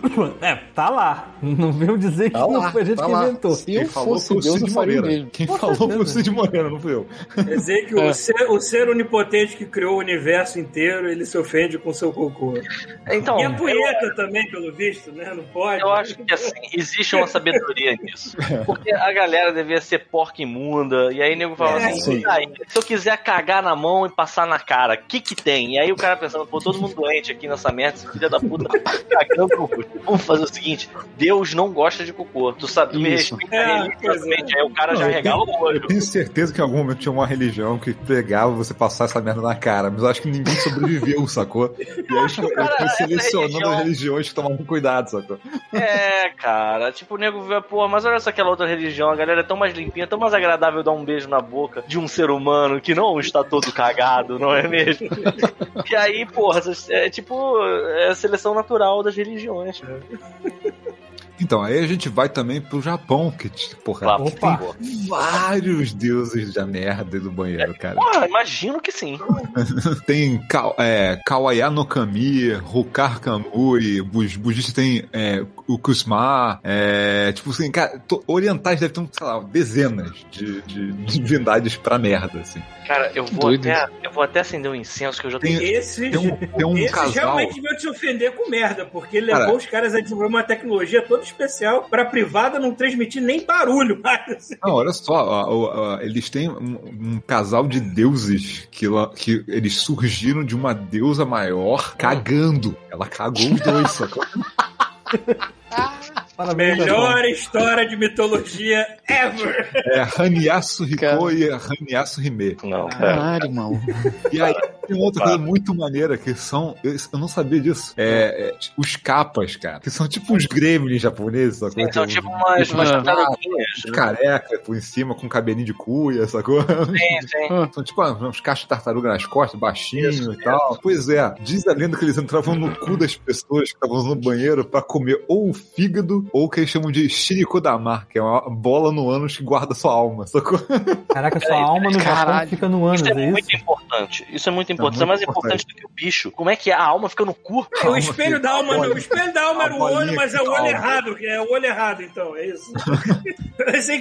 É, tá lá. Não veio dizer que Tá não lá, foi a gente tá que lá. inventou. Se eu Quem falou fosse foi o Deus, eu Cid Moreira. mesmo. Quem falou foi o. Cid Moreira, não fui eu. Quer dizer que o, ser, o ser onipotente que criou o universo inteiro, ele se ofende com seu cocô. Então, e a eu, punheta também, pelo visto, né? Não pode. eu acho que assim, existe uma sabedoria nisso. Porque a galera devia ser porca imunda, e aí o nego fala É, assim, sim. "E aí, se eu quiser cagar na mão e passar na cara, o que que tem? E aí o cara pensando, pô, todo mundo doente aqui nessa merda, esse filho da puta tá cagando. Vamos fazer o seguinte: Deus não gosta de cocô. Tu sabe, tu me Isso. respeita É, religiosamente. Aí o cara já Não, eu regala o olho. Eu tenho certeza que em algum momento tinha uma religião que pegava você passar essa merda na cara, mas eu acho que ninguém sobreviveu, sacou? E aí eu fui cara, essa selecionando religião- as religiões que tomavam cuidado, sacou? É, cara. Tipo, o nego vê, pô, mas olha só aquela outra religião. A galera é tão mais limpinha, tão mais agradável dar um beijo na boca de um ser humano que não está todo cagado, não é mesmo? e aí, porra, é tipo é a seleção natural das religiões né? Então, aí a gente vai também pro Japão, que, porra, Claro, Opa. porra. tem vários deuses da merda do banheiro, cara. Porra, imagino que sim. Tem Ka é, Kawaya no Kami, Rukar Kamui, os budistas tem é, o Kusma, é, tipo assim, cara, to- orientais devem ter, sei lá, dezenas de, de divindades pra merda, assim. Cara, eu vou, Doido. até, eu vou até acender um incenso que eu já tenho. Esses, Tem um, tem um esses casal. realmente deviam te ofender com merda, porque ele Cara. levou os caras a desenvolver uma tecnologia toda especial pra privada não transmitir nem barulho mais. Não, olha só, eles têm um, um casal de deuses que, que eles surgiram de uma deusa maior cagando. Ela cagou os dois, sacou? Parabéns, Melhor história de mitologia ever. É Hanyasu Hiko Cara. e Hanyasu Hime. Não, pera. Caralho, mano. E aí tem outra coisa muito maneira que são. Eu, eu não sabia disso. É, é, os capas, cara. Que são tipo uns gremlins japoneses, sacou? Então, Tem tipo uns- umas, umas Ah. tartaruguinhas. né? Careca por em cima, com cabelinho de cuia, sacou? Sim, sim. São tipo ah, uns cachos de tartaruga nas costas, baixinho e tal. Pois é, diz a lenda que eles entravam no cu das pessoas que estavam no banheiro pra comer ou o fígado ou o que eles chamam de shirikodama, que é uma bola no ânus que guarda sua alma, sacou? Caraca, sua alma no Japão fica no ânus, Isso é é muito isso? Importante. Isso é muito importante. Isso é mais importante do que o bicho. Como é que a alma fica no cu? o espelho da alma, não, o espelho da alma A era o olho, mas é o que olho errado, que é o olho errado, então, é isso.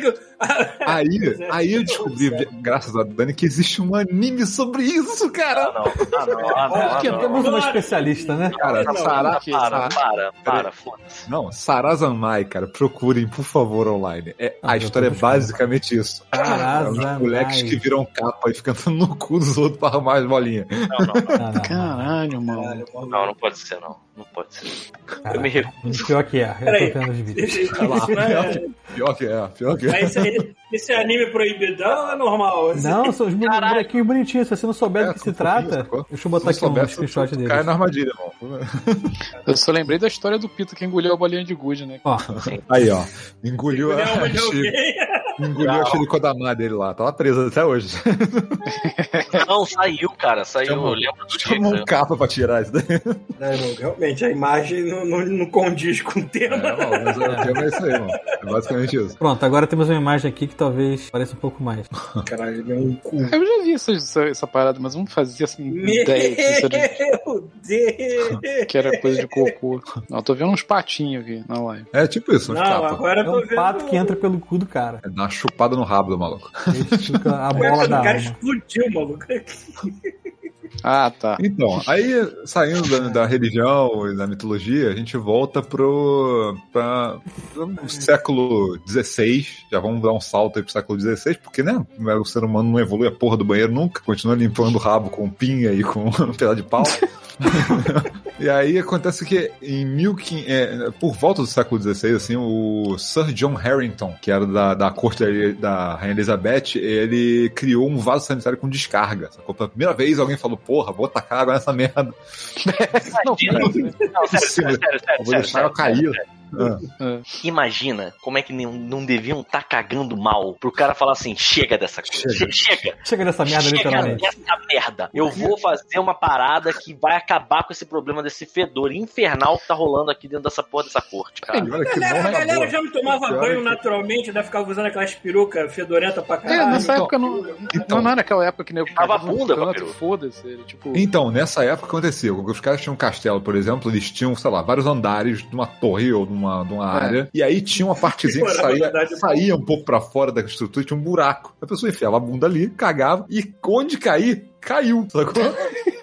que. Aí, aí eu descobri, graças a Dani, que existe um anime sobre isso, cara. Ah, não. Ah, não. Ah, não. Ah, Porque não. temos uma especialista, né? Cara, Não, Sara... que- Para, para, para, foda-se. Não, Sarazanmai, cara, procurem, por favor, online. É, Ah, a tô história é basicamente isso. É Sarazanmai. uns moleques que viram capa e ficam no cu dos outros pra arrumar as bolinhas. Não, não, não. Ah, não. Caralho, mano. Não, não pode ser, não. Não pode ser. Eu Caraca. me recuso. Pior que é, eu tô vendo os vídeos. É- Pior que é, pior que é. Mas esse, esse é anime proibidão ou é normal? Esse- Não, são os bonequinhos bonitinhos. Se você não souber É, do que se trata, sacou? deixa eu botar Se aqui um soubesse, screenshot tu deles. Cai na armadilha, irmão. Eu só lembrei da história do Pito que engoliu a bolinha de gude, né? Ó, Aí, ó. Engoliu é a. alguém. Engoliu a Shirikodama dele lá. Tava presa até hoje. Não, saiu, cara. Saiu. Chamou- Eu lembro do Chamou um capa pra tirar isso daí. Não, irmão, realmente, a imagem não, não, não condiz com o tema. É, mano, mas o tema é isso aí, mano. É basicamente isso. pronto, agora temos uma imagem aqui que talvez pareça um pouco mais. Caralho, ele é um cu. Eu já vi essa, essa, essa parada, mas não fazia assim Meu ideia que, isso era, Deus! que era coisa de cocô. Não, eu tô vendo uns patinhos aqui na live. É tipo isso, uns Não, capa. agora É eu tô um vendo. pato que entra pelo cu do cara. É dar uma chupada no rabo do maluco. Aí fica a O bola da cara alma. explodiu, maluco. Ah, tá. Então, aí saindo da, da religião e da mitologia, a gente volta pro, pra, pro século XVI. Já vamos dar um salto aí pro século XVI, porque, né? O ser humano não evolui a porra do banheiro nunca, continua limpando o rabo com pinha e com um pedaço de pau. e aí acontece que em 1500, é, por volta do século XVI, assim, o Sir John Harrington, que era da, da corte da Rainha Elizabeth, ele criou um vaso sanitário com descarga. Sacou? Pela primeira vez alguém falou, porra, vou tacar água nessa merda. Imagina. Não, sério, sério, sério, sério, Vou sério, deixar sério, cair. sério. Ah, Imagina como é que não, não deviam estar cagando mal pro cara falar assim: chega dessa coisa, Chega. chega, Chega dessa merda, chega literalmente. dessa merda. Eu vou fazer uma parada que vai acabar com esse problema desse fedor infernal que tá rolando aqui dentro dessa porra dessa corte, cara. que galera, bom, a galera boa. já não tomava banho é que- naturalmente, ainda ficava usando aquelas perucas fedorentas pra É, caralho. nessa então- época não, então- não era aquela época que nego Tava cagava no bunda. Foda-se, tipo. Então, nessa época acontecia, os caras tinham um castelo, por exemplo, eles tinham, sei lá, vários andares de uma torre ou de uma, de uma É. área, e aí tinha uma partezinha que saía, saía um pouco pra fora da estrutura tinha um buraco. A pessoa enfiava a bunda ali, cagava, e onde cair, caiu, sacou?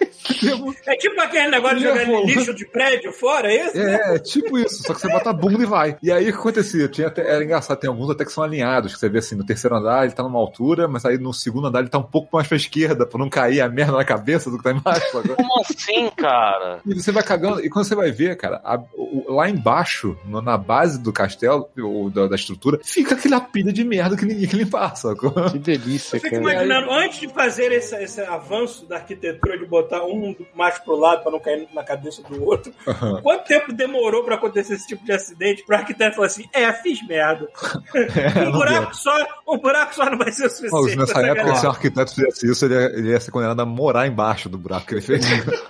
É tipo aquele negócio de jogar lixo de prédio fora, é isso? É, é tipo isso, só que você bota a bunda e vai. E aí o que acontecia? Tinha até, era engraçado, tem alguns até que são alinhados, que você vê assim, no terceiro andar ele tá numa altura, mas aí no segundo andar ele tá um pouco mais pra esquerda, pra não cair a merda na cabeça do que tá embaixo. sabe? Como assim, cara? E você vai cagando, e quando você vai ver, cara, a- o- lá embaixo, no- na base do castelo, ou da, da estrutura, fica aquela pilha de merda que ninguém quer limpar, sacou? Que delícia, Eu fico cara. imaginando, antes de fazer esse, esse avanço da arquitetura de botar um mais pro lado pra não cair na cabeça do outro, quanto tempo demorou pra acontecer esse tipo de acidente pro arquiteto falar assim, é, fiz merda. É, um, buraco só, um buraco só não vai ser o Mas suficiente. nessa pra essa época, galera. se o arquiteto fizesse isso, ele ia, ele ia ser condenado a morar embaixo do buraco que ele fez.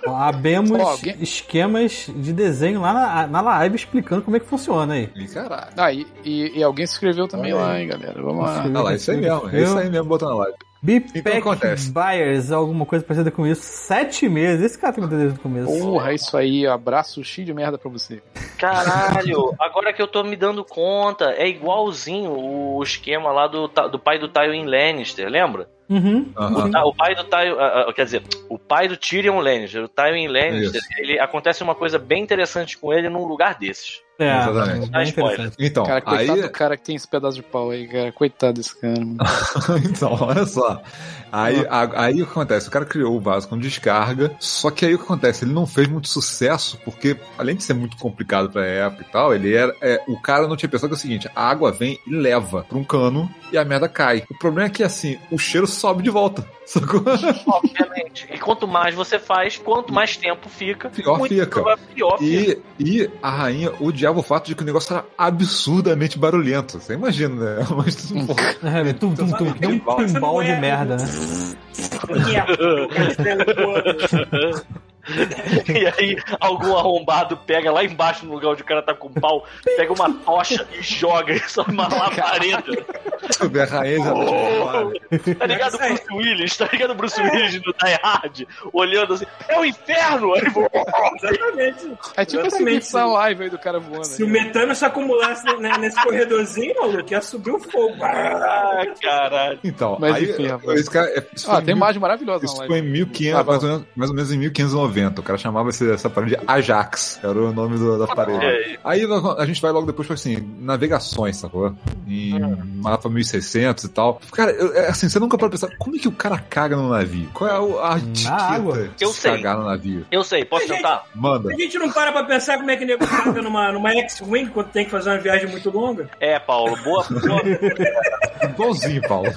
Abemos alguém- esquemas de desenho lá na, na live explicando como é que funciona aí. E caralho. Ah, e, e- e alguém se inscreveu também Olha lá, hein, galera. Vamos lá. Ah lá, isso aí mesmo, é isso aí mesmo botando na live. Bipec Então acontece. Buyers, alguma coisa parecida com isso. Sete meses. Esse cara tem que desde o começo. Porra, isso aí, abraço cheio de merda pra você. Caralho, agora que eu tô me dando conta, é igualzinho o esquema lá do, do pai do Tywin Lannister, lembra? Uhum. Aham. Ah, O pai do Tywin, ah, quer dizer, o pai do Tyrion Lannister, o Tywin Lannister, Isso. ele acontece uma coisa bem interessante com ele num lugar desses. É, Exatamente. spoiler. interessante. Então, Cara, coitado aí, do cara que tem esse pedaço de pau aí, cara. Coitado desse cara. então, olha só. Aí, a- aí o que acontece? O cara criou o vaso com descarga, só que aí o que acontece? Ele não fez muito sucesso, porque além de ser muito complicado pra época e tal, ele era. é, o cara não tinha pensado que é o seguinte: a água vem e leva pra um cano e a merda cai. O problema é que assim, o cheiro sobe de volta. Sacou? Obviamente. E quanto mais você faz, quanto mais tempo fica, Pior muito fica. Pior fica. E, e a rainha odiava o fato de que o negócio era absurdamente barulhento. Você imagina, né? Mas, porra, É, tum, tum, tum, que nem um pinball de merda, né? E aí, algum arrombado pega lá embaixo no lugar onde o cara tá com o pau, pega uma tocha e joga só uma labareda. vê a já tá Tá ligado o Bruce Willis? Tá ligado o Bruce Willis no Die Hard? Olhando assim, é o inferno! Aí, Exatamente. É tipo Exatamente. dessa live aí do cara voando. Se o né? metano se acumulasse né, nesse corredorzinho, maluco, ia subir o fogo. ah, caralho. Então, Mas aí, enfim, rapaz. esse cara, é- isso Ah, tem imagem maravilhosa Isso na foi em 1500, Ah, mais, ou menos, mais ou menos em 1590. O cara chamava esse- essa parede de Ajax. Era o nome do- da parede. É, Aí a gente vai logo depois assim, navegações, sacou? Em mapa 1600 e tal. Cara, eu- é assim, você nunca pode pensar, como é que o cara caga no navio? Qual é o- a etiqueta Eu se sei. cagar no navio? eu sei, posso tentar? Manda. A gente não para pra pensar como é que nego caga numa, numa X-Wing quando tem que fazer uma viagem muito longa? É, Paulo, boa. boa. Igualzinho, Paulo.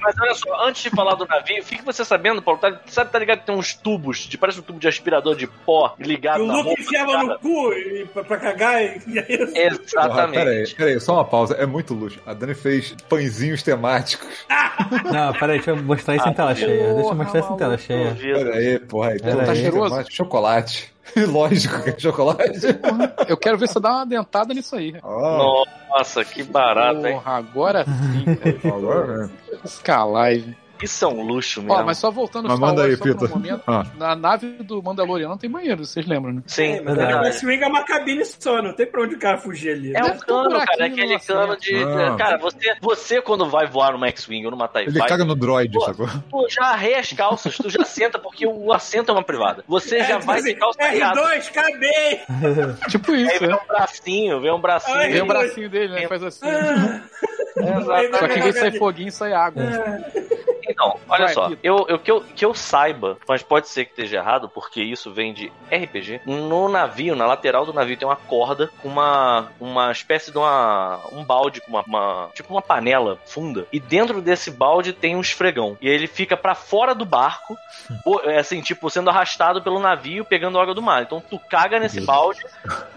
Mas olha só, antes de falar do navio, fique você sabendo, Paulo, tá, sabe, tá ligado que tem uns tubos, de, parece um tubo de aspirador de pó E ligado o na Luke roupa. enfiava cara. no cu e, pra, pra cagar e, e aí... Porra, peraí, Exatamente. peraí, só uma pausa. É muito luxo. A Dani fez pãezinhos temáticos. Não, peraí, deixa eu mostrar isso em tela cheia. Deixa eu mostrar isso em tela cheia. Peraí, porra. Aí, Pera Tá aí. cheiroso? Chocolate. Lógico que é chocolate. Eu quero ver você dar uma dentada nisso aí. Ó, Nossa, que barato, hein? Porra, agora sim, agora, né? Isso é um luxo mesmo. Ó, mas só voltando Mas Star manda aí, só por um Pita. momento, Ah. Na nave do Mandalorian não tem banheiro, vocês lembram, né? Sim, É, mas a X-Wing é uma cabine só, não tem pra onde o cara fugir ali. É um ter um cano, cara. É buraquinho aquele no cano de. Ah. Cara, você, você quando vai voar numa X-Wing ou numa TIE Ele caga no droid, Pô, sacou? tu já arreia as calças, tu já senta, porque o assento é uma privada. Você já tipo vai assim, de calça regata. R2, cabei! Tipo Aí isso, vem né? um bracinho, vem um bracinho. Ai, Vem o bracinho dele, né? Faz assim. Exatamente. Só que em vez de sair foguinho, sai água. Então, olha Vai, só, eu, eu, que eu, que eu saiba, mas pode ser que esteja errado, porque isso vem de RPG. No navio, na lateral do navio, tem uma corda com uma, uma espécie de uma, um balde com uma, uma- tipo uma panela funda. E dentro desse balde tem um esfregão. E ele fica pra fora do barco, é assim, tipo, sendo arrastado pelo navio, pegando água do mar. Então tu caga nesse balde,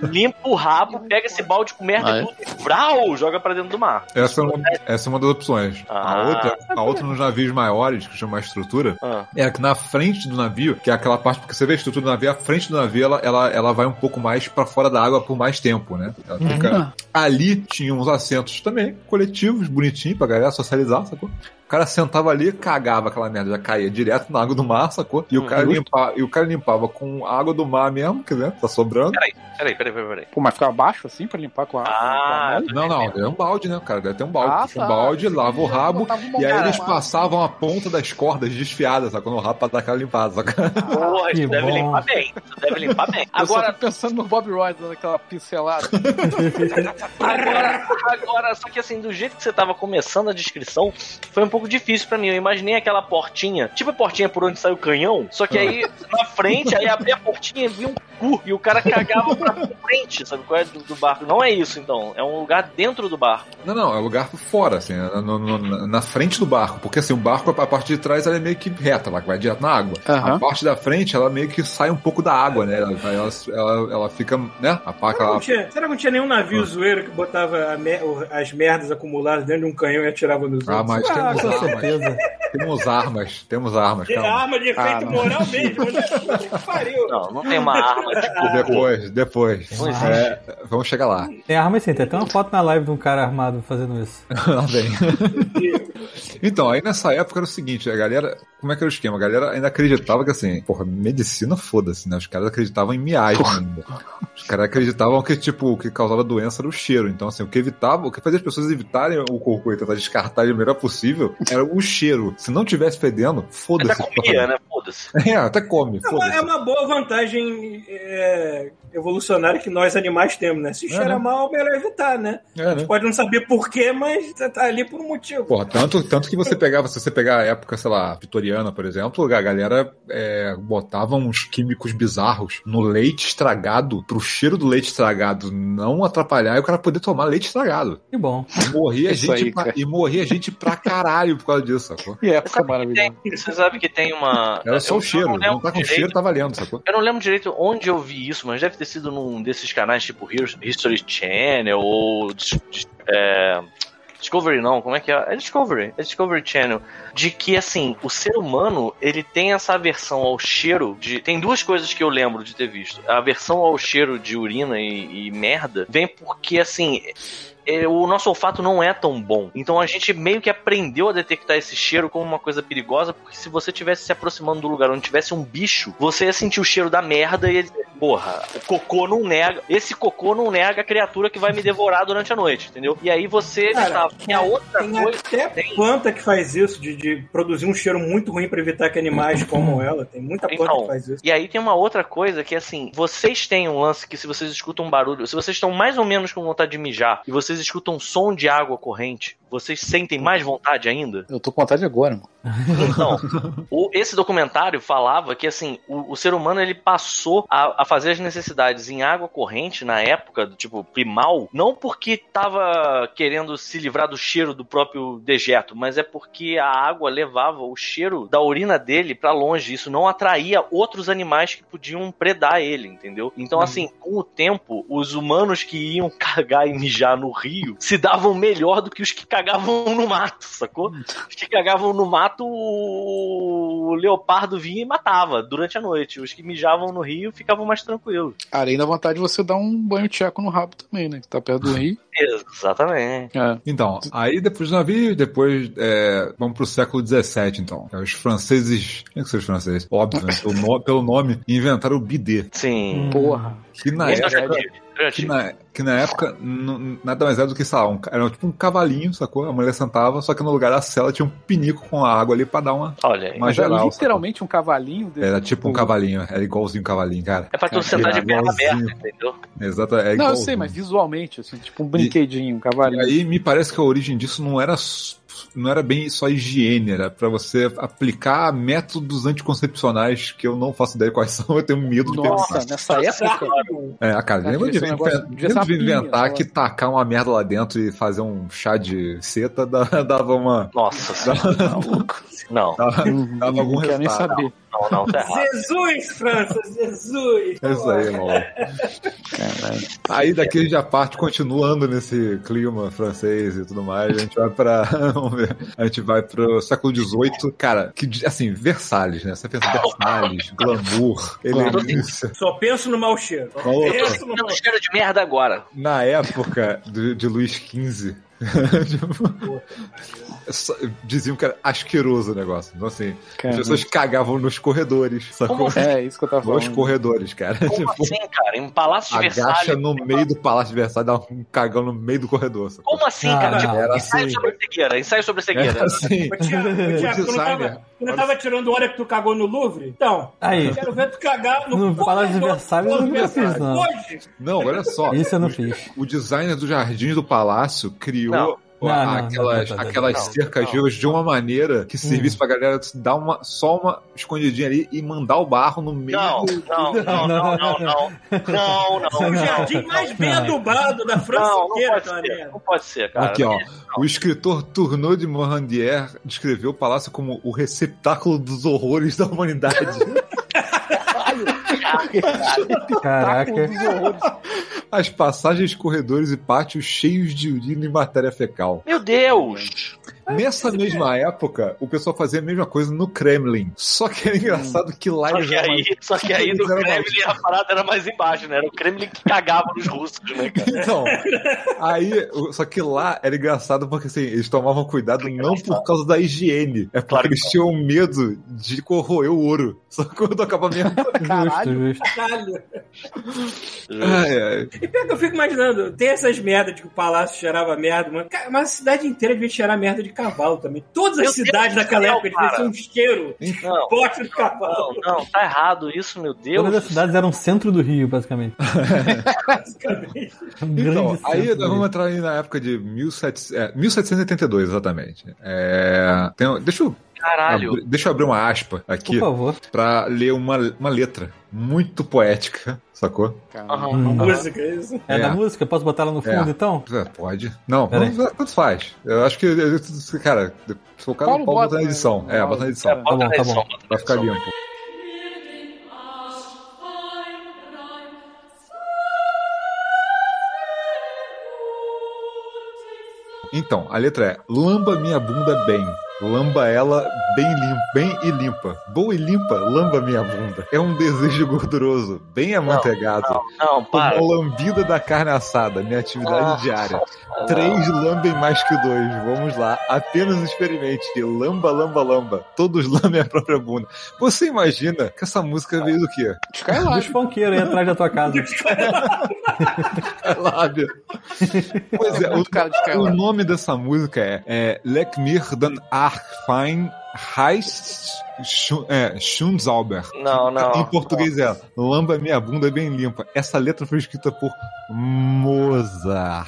limpa o rabo, pega esse balde com merda Ah, é? e tudo e vrau, joga pra dentro do mar. Essa é uma, essa é uma das opções. Ah. a, outra, a outra nos navios maiores, que chama a estrutura, Ah. é que na frente do navio, que é aquela parte, porque você vê a estrutura do navio, a frente do navio, ela, ela, ela vai um pouco mais pra fora da água por mais tempo, né? Ela fica... Ali tinha uns assentos também, coletivos, bonitinhos, pra galera socializar, sacou? Cara sentava ali, cagava aquela merda, já caía direto na água do mar, sacou? E o cara, Uhum. limpa, e o cara limpava com a água do mar mesmo, que né, tá sobrando. Peraí, peraí, peraí, peraí. peraí. Pô, mas ficava baixo assim pra limpar com a água? Ah, com a mão? Não, não, é um balde, né? O cara deve ter um balde. Ah, um tá. balde, lava o rabo, e aí eles passavam a ponta das cordas desfiadas, sacou? No rabo pra dar aquela limpada, sacou? Porra, Que isso deve bom. limpar bem. Isso deve limpar bem. Eu só Agora, tô pensando no Bob Roy dando aquela pincelada. agora, agora, só que assim, do jeito que você tava começando a descrição, foi um pouco difícil pra mim. Eu imaginei aquela portinha, tipo a portinha por onde sai o canhão, só que aí na frente, aí abria a portinha e via um cu, e o cara cagava pra frente, sabe qual é do, do barco? Não é isso, então. É um lugar dentro do barco. Não, não, é lugar por fora, assim, no- no- na frente do barco. Porque assim, o barco, a parte de trás, ela é meio que reta, ela vai direto na água. Aham. A parte da frente, ela meio que sai um pouco da água, né? Ela, ela, ela, ela fica, né? A paca, ela... não tinha, será que não tinha nenhum navio zoeiro que botava o- as merdas acumuladas dentro de um canhão e atirava nos Ah, outros? mas Ah, temos com armas. certeza. Temos armas, temos armas, calma. arma de efeito Ah, moral mesmo, né? Pariu. Não, não tem uma arma tipo. Depois, depois. Não existe. É, vamos chegar lá. Tem arma sim, tem até uma foto na live de um cara armado fazendo isso. Lá vem. Então, aí nessa época era o seguinte, a galera. Como é que era o esquema? A galera ainda acreditava que assim, porra, medicina foda-se, né? Os caras acreditavam em miagem ainda. Os caras acreditavam que, tipo, o que causava doença era o cheiro. Então, assim, o que evitava, o que fazia as pessoas evitarem o cocô e tentar descartar ele o melhor possível era o cheiro. Se não tivesse fedendo, Até foda-se. comia, né? Foda-se. É, até come, É uma, é uma boa vantagem é, evolucionária que nós animais temos, né? Se cheira né? mal, melhor evitar, né? É, né? Pode não saber porquê, mas tá ali por um motivo. Porra, tanto, tanto que você pegava, se você pegar a época, sei lá, vitoriana, por exemplo, a galera é, botava uns químicos bizarros no leite estragado, pro cheiro do leite estragado não atrapalhar e o cara poder tomar leite estragado. Que bom. E morria, gente, aí, pra, e morria gente pra caralho por causa disso, sacou? E época que maravilhosa. Você sabe que tem uma. Era só eu- o cheiro, não não, lembro tá com direito. cheiro, tá valendo, sacou? Eu não lembro direito onde eu vi isso, mas deve ter sido num desses canais tipo His- History Channel ou é, Discovery não, como é que é? É Discovery, é Discovery Channel. De que, assim, o ser humano, ele tem essa aversão ao cheiro de... Tem duas coisas que eu lembro de ter visto. A aversão ao cheiro de urina e, e merda vem porque, assim... é, o nosso olfato não é tão bom. Então a gente meio que aprendeu a detectar esse cheiro como uma coisa perigosa, porque se você tivesse se aproximando do lugar onde tivesse um bicho, você ia sentir o cheiro da merda e ia dizer, porra, o cocô não nega, esse cocô não nega a criatura que vai me devorar durante a noite, entendeu? E aí você Cara, estava. E a outra Tem coisa. até tem- planta que faz isso, de, de produzir um cheiro muito ruim pra evitar que animais comam ela. Tem muita planta Então, que faz isso. E aí tem uma outra coisa que assim, vocês têm um lance que se vocês escutam um barulho, se vocês estão mais ou menos com vontade de mijar e vocês escutam um som de água corrente, vocês sentem mais vontade ainda? Eu tô com vontade agora, mano. Então, o- esse documentário falava que assim, o, o ser humano ele passou a, a fazer as necessidades em água corrente na época, do tipo primal, não porque tava querendo se livrar do cheiro do próprio dejeto, mas é porque a água levava o cheiro da urina dele pra longe. Isso não atraía outros animais que podiam predar ele, entendeu? Então, assim, com o tempo, os humanos que iam cagar e mijar no rio se davam melhor do que os que cagavam no mato, sacou? Os que cagavam no mato, o leopardo vinha e matava durante a noite. Os que mijavam no rio ficavam mais tranquilos. Além da vontade de você dar um banho tcheco no rabo também, né? Que tá perto do rio. Exatamente. É. Então, aí depois do navio, depois é, vamos pro século XVII, então. É, Os franceses, quem é que são os franceses? Óbvio, né? pelo, no- pelo nome, inventaram o bidê. Sim. Porra. Que na época, que na, que na época nada mais era do que, sei lá, um, era tipo um cavalinho, sacou? A mulher sentava, só que no lugar da cela tinha um pinico com a água ali pra dar uma. Olha aí. Uma Mas é geral, literalmente um cavalinho. Era tipo um cavalinho, era igualzinho um cavalinho, cara. É pra tu É, sentar de perna aberta, entendeu? Exato, é Não, eu sei, mas visualmente, assim, tipo um brinquedinho, um E cavalinho. aí me parece que a origem disso não era não era bem só higiene, era pra você aplicar métodos anticoncepcionais que eu não faço ideia quais são, eu tenho medo de Nossa, pensar. nessa época. É, a cara, lembra de, um negócio- de inventar que tacar uma merda lá dentro e fazer um chá de seta dava uma. Nossa senhora. Não, dava, Uhum, dava algum não quero nem resultado. saber. Não, não, tá errado. Jesus, França, Jesus! É isso aí, mano. Caralho. Aí daqui a gente já parte continuando nesse clima francês e tudo mais. A gente vai pra. Vamos ver. A gente vai pro século XVIII. Cara, que assim, Versalhes, né? Você pensa em Versalhes, glamour, elegância. Só penso no mau cheiro. Só penso no mau Tendo cheiro de merda agora. Na época do- de Luís XV, Tipo, só- diziam que era asqueroso o negócio. Então, assim, as pessoas cagavam nos corredores, sacou? É, isso que eu tava Nos falando. corredores, cara. Como Tipo, assim, cara? Em Palácio de agacha Versalhes. no meio do Palácio de Versalhes, dá um cagão no meio do corredor. sacou? Como assim, Ah, cara? Tipo, era ensaio assim. sobre cegueira, ensaio sobre cegueira. Era assim. Não designer. Tu não tava tirando hora que tu cagou no Louvre? Então, Aí. eu quero ver tu cagar no, No Palácio de Versalhes eu nunca fiz, não. Hoje. Não, olha só. Isso eu não o, fiz. o designer do Jardim do Palácio criou. Não. Não, não, não, aquelas não, não, não, aquelas não, cercas não. de uma maneira que servisse Hum. pra galera dar uma, só uma escondidinha ali e mandar o barro no meio Não, do- não, não, não, não, não. Não, não, O Não. jardim mais bem adubado da França Não, não inteira, pode aquela ser. merda. Não pode ser, cara. Aqui, ó. O escritor Tourneau de Morandier descreveu o palácio como o receptáculo dos horrores da humanidade. Caraca. As passagens, corredores e pátios cheios de urina e matéria fecal. Meu Deus! Nessa mesma época, o pessoal fazia a mesma coisa no Kremlin. Só que era engraçado que lá Só que aí, só que aí no mais- Kremlin a parada era mais embaixo, né? Era o Kremlin que cagava nos russos, né, cara? Então, aí, só que lá era engraçado porque assim, eles tomavam cuidado não por causa da higiene, é porque Claro que eles tinham medo de corroer o ouro. Só quando acabamento. Justo, justo. Caralho. Ai, ai. E pior que eu fico imaginando, tem essas merdas de que o palácio cheirava merda, mano. Cara, mas a cidade inteira devia cheirar merda de cavalo também. Todas as Meu Deus cidades do daquela céu, época cara. ser um cheiro Não, forte de não, cavalo. não, tá errado isso, meu Deus. Todas as cidades eram centro do Rio, basicamente. basicamente. Um Então, aí nós vamos entrar aí na época de 1700, é, 1782, exatamente. É, tem- deixa, eu, Caralho. abrir- deixa eu abrir uma aspa aqui Por favor. pra ler uma, uma letra muito poética, sacou? Aham. Hum. Música, isso. É, É. da música? Posso botar ela no fundo, É. então? É, pode. Não, vamos- tanto faz. Eu acho que, cara, se for o caso, pode botar bota na edição. no- É, bota na edição. É, bota Tá bom, tá edição, bom. Vai ficar edição. limpo. Então, a letra é Lamba minha bunda bem. Lamba ela bem limpa, bem e limpa. Boa e limpa, lamba minha bunda. É um desejo gorduroso, bem amanteigado. Não, para. Como a lambida da carne assada, minha atividade Ah, diária. Três lambem mais que dois. Vamos lá, apenas experimente. Lamba, lamba, lamba. Todos lambem a própria bunda. Você imagina que essa música veio do quê? Skylab. Dos funkeiros aí atrás da tua casa. Lábia. Pois é, o, o nome dessa música é, é Leck mir den fine, Schu- é, Schunzauber. Não, não. Em português é Lamba minha bunda bem limpa. Essa letra foi escrita por Mozart.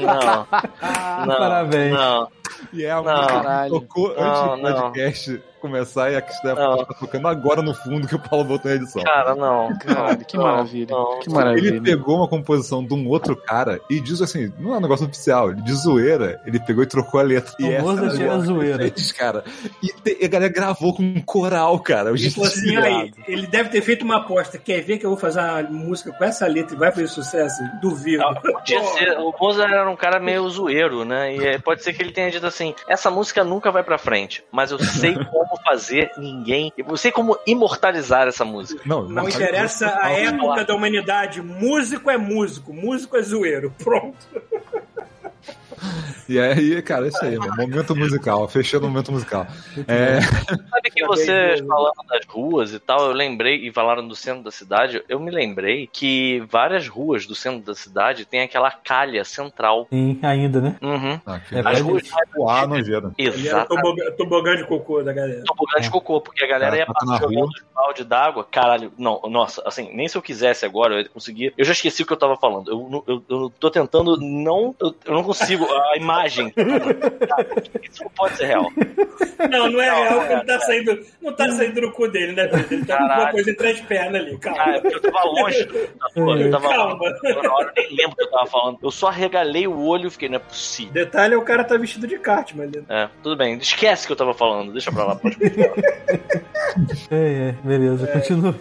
Não, não. Parabéns. Não. E é a Não. música que tocou Não, antes do não. podcast começar e a Não. tá tocando agora no fundo que o Paulo botou na edição. Cara, não. Caralho, que Não, maravilha. não. Que maravilha. Ele pegou uma composição de um outro cara e diz assim, não é um negócio oficial, de zoeira, ele pegou e trocou a letra. E O essa Mozart é a era zoeira. ele fez, cara. E, te- e a galera gravou com um coral, cara. Falou assim, aí, ele deve ter feito uma aposta. Quer ver que eu vou fazer uma música com essa letra e vai fazer sucesso? Duvido. Ah, Podia ser, o Mozart era um cara meio zoeiro, né? E é, pode ser que ele tenha dito assim: essa música nunca vai pra frente, mas eu sei como fazer ninguém. Eu sei como imortalizar essa música. Não, Não sabe- interessa a época da humanidade. Músico é músico. Músico é zoeiro. Pronto. E aí, cara, é isso aí, mano. Momento musical, fechando o momento musical. É, Sabe que vocês falando das ruas e tal, eu lembrei, e falaram do centro da cidade, eu me lembrei que várias ruas do centro da cidade tem aquela calha central. Sim, ainda, né? Uhum. ah, É, As ruas voar nojeira. Ele era Exato. tobogã, de cocô da galera. tobogã de cocô, porque a galera Cara, ia tá passar jogando os balde d'água. Caralho, não, nossa, assim, nem se eu quisesse agora, eu ia conseguir. Eu já esqueci o que eu tava falando. Eu, eu, eu tô tentando não. Eu, eu não consigo. A imagem. Isso não pode ser real. Não, não é Não, real, não porque é, não tá saindo, não tá saindo no cu dele, né, Pedro? Ele tá com alguma Caralho. coisa entre as pernas ali, Ah, calma. é porque eu tava longe. Pô, Eu tava Calma. longe. Na hora eu nem lembro o que eu tava falando. Eu só arregalei o olho e fiquei, não é possível. Detalhe é o cara tá vestido de Cartman ali. É, tudo bem. Esquece que eu tava falando. Deixa pra lá. Pode continuar. É, é, beleza, continua.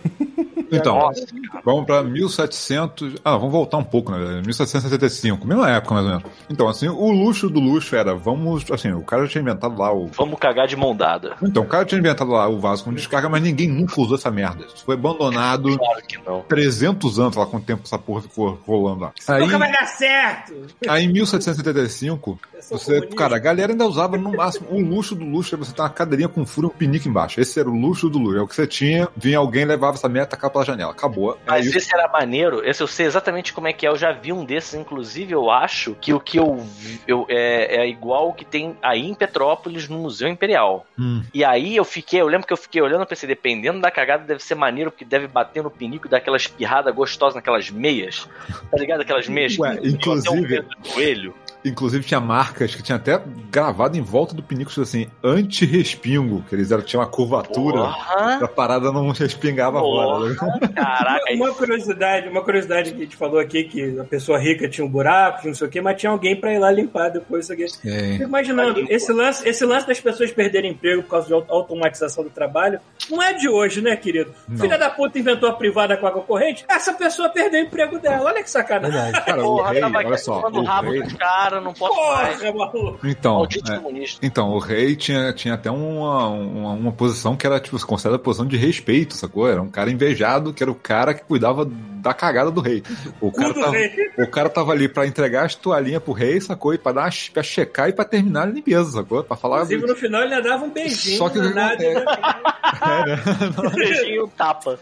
Então, Nossa, Vamos pra 1700. Ah, vamos voltar um pouco, né? 1775, mesma época mais ou menos. Então, assim, o luxo do luxo era, vamos. Assim, o cara tinha inventado lá o. Vamos cagar de mão dada. Então, o cara tinha inventado lá o vaso com descarga, mas ninguém nunca usou essa merda. Isso foi abandonado Claro que não. 300 anos lá, quanto tempo essa porra ficou rolando lá. Aí, Nunca vai dar certo. aí em 1775, Eu sou você, comunista. cara, a galera ainda usava no máximo o luxo do luxo, era você ter uma cadeirinha com furo e um pinico embaixo. Esse era o luxo do luxo. É o que você tinha, vinha alguém, levava essa merda, tacava pela janela. Acabou. Mas Aí, esse era maneiro, esse eu sei exatamente como é que é. Eu já vi um desses, inclusive eu acho que o que eu, vi- eu é, é igual o que tem aí em Petrópolis no Museu Imperial. Hum. E aí eu fiquei, eu lembro que eu fiquei olhando e pensei, dependendo da cagada, deve ser maneiro, porque deve bater no pinico e dar aquela espirrada gostosa naquelas meias. Tá ligado? Aquelas meias Ué, que até um inclusive- dedo do joelho. Inclusive tinha marcas que tinha até gravado em volta do pinico assim, anti-respingo, que eles eram, tinham uma curvatura Porra! pra parada não respingava Porra. fora. Caraca, Uma curiosidade, uma curiosidade que a gente falou aqui, que a pessoa rica tinha um buraco, tinha não sei o quê, mas tinha alguém pra ir lá limpar depois isso aqui. Fico imaginando, esse lance, esse lance das pessoas perderem emprego por causa de auto- automatização do trabalho, não é de hoje, né, querido? Não. Filha da puta inventou a privada com água corrente, essa pessoa perdeu o emprego dela. Olha que sacanagem. Verdade. Cara, o rei, olha só, o o rabo rei, dos caras, não posso mais. Porra, maluco. então, Maldito é, comunista. então, o rei tinha, tinha até uma, uma, uma posição que era, tipo, considerada posição de respeito, sacou? Era um cara invejado, que era o cara que cuidava da cagada do rei. O cara, tava, rei. o cara tava ali pra entregar as toalhinhas pro rei, sacou? E pra, dar, pra checar e pra terminar a limpeza, sacou? Pra falar... Inclusive, no final ele ainda dava um beijinho. Só que o que na nádega. É, né? Beijinho tapa.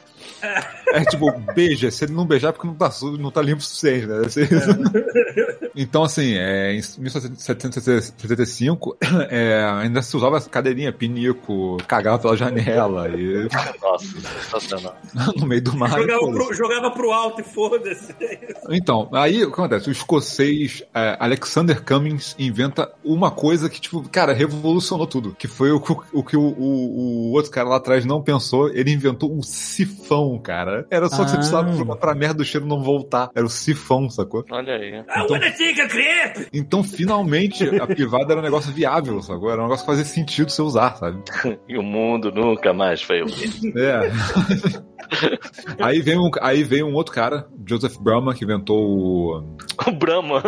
É tipo, beija. Se ele não beijar, é porque não tá, não tá limpo o suficiente, né? Isso. Então, assim, é, em 1775, é, ainda se usava essa cadeirinha, pinico, cagava pela janela e Nossa, sensacional. no meio do mar. Jogava pro, jogava pro alto e foda-se. Então, aí o que acontece? O escocês é, Alexander Cummings inventa uma coisa que, tipo, cara, revolucionou tudo. Que foi o, que o- o que o, o- o outro cara lá atrás não pensou. Ele inventou um sifão, cara. Era só que você Ah. precisava pra, pra merda do cheiro não voltar. Era o sifão, sacou? Olha aí. A crepe! Então, finalmente, a privada era um negócio viável, sacou? Era um negócio que fazia sentido você usar, sabe? E o mundo nunca mais foi o mesmo. É. aí, vem um, aí veio um outro cara, Joseph Brahma, que inventou o. O Brahma.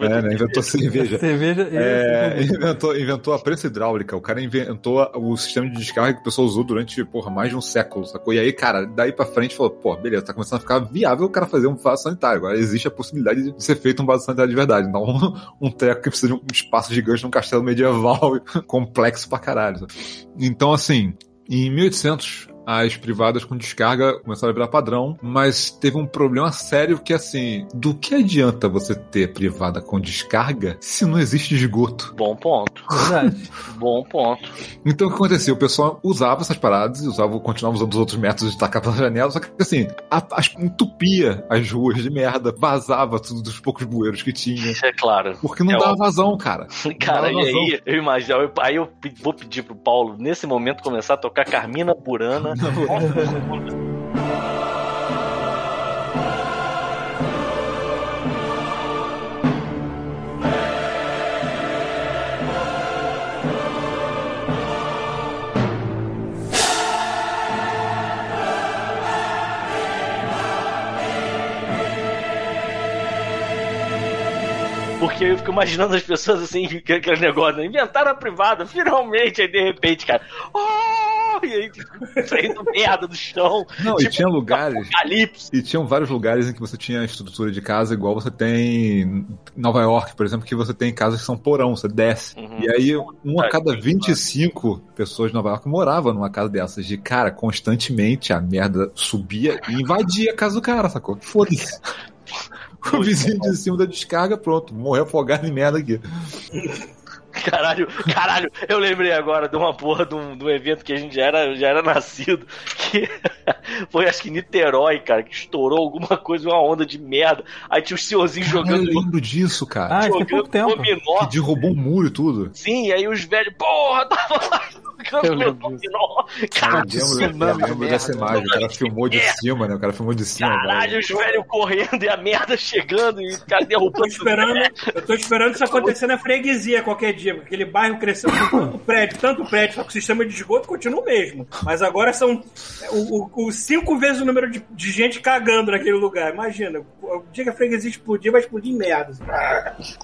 É, né? Inventou cerveja. Cerveja. É, inventou, inventou a prensa hidráulica. O cara inventou o sistema de descarga que o pessoal usou durante, porra, mais de um século, sacou? E aí, cara, daí pra frente falou, pô, beleza, tá começando a ficar viável o cara fazer um vaso sanitário. Agora existe a possibilidade de ser feito um vaso sanitário de verdade. Não um, um treco que precisa de um espaço gigante num castelo medieval complexo pra caralho. Então, assim, em 1800, as privadas com descarga começaram a virar padrão, mas teve um problema sério que, assim, do que adianta você ter privada com descarga se não existe esgoto? Bom ponto. Verdade. Bom ponto. Então o que acontecia? O pessoal usava essas paradas e usava, continuava usando os outros métodos de tacar pela janela, só que assim, a, as- entupia as ruas de merda, vazava tudo dos poucos bueiros que tinha. Isso é claro. Porque não É dava vazão, cara. Cara, Não e vazão. aí, eu imagino, aí eu vou pedir pro Paulo, nesse momento, começar a tocar Carmina Burana. 不好意思 Porque eu fico imaginando as pessoas assim, que- aquele negócio, né? inventaram a privada, finalmente, aí de repente, cara, oh! e aí saindo merda do chão, Não, e tinha lugares. apocalipse. E tinham vários lugares em que você tinha estrutura de casa igual você tem em Nova York, por exemplo, que você tem casas que são porão, você desce. Uhum. E aí, um a cada 25 pessoas de Nova York morava numa casa dessas. De cara, constantemente a merda subia e invadia a casa do cara, sacou? Foda-se. O vizinho de cima da descarga, pronto, morreu afogado em merda aqui. Caralho, caralho, eu lembrei agora de uma porra de um, de um evento que a gente já era, já era nascido, que foi acho que Niterói, cara, que estourou alguma coisa, uma onda de merda. Aí tinha os senhorzinhos Cara, eu jogando, lembro disso, cara. Ah, pouco jogando tempo. Que dominó. derrubou um muro e tudo. Sim, e aí os velhos, porra, tava lá Eu lembro disso. Cara, Eu lembro, eu lembro dessa imagem. O cara filmou de cima, né? O cara filmou de cima. caralho, os velhos correndo e a merda chegando e o cara Tô derrubando. esperando, eu tô esperando isso acontecer na freguesia qualquer dia, porque aquele bairro cresceu com tanto prédio, tanto prédio, só que o sistema de esgoto continua o mesmo. Mas agora são o, o- o cinco vezes o número de, de gente cagando naquele lugar. Imagina, o dia que a freguesia explodir, vai explodir em merda.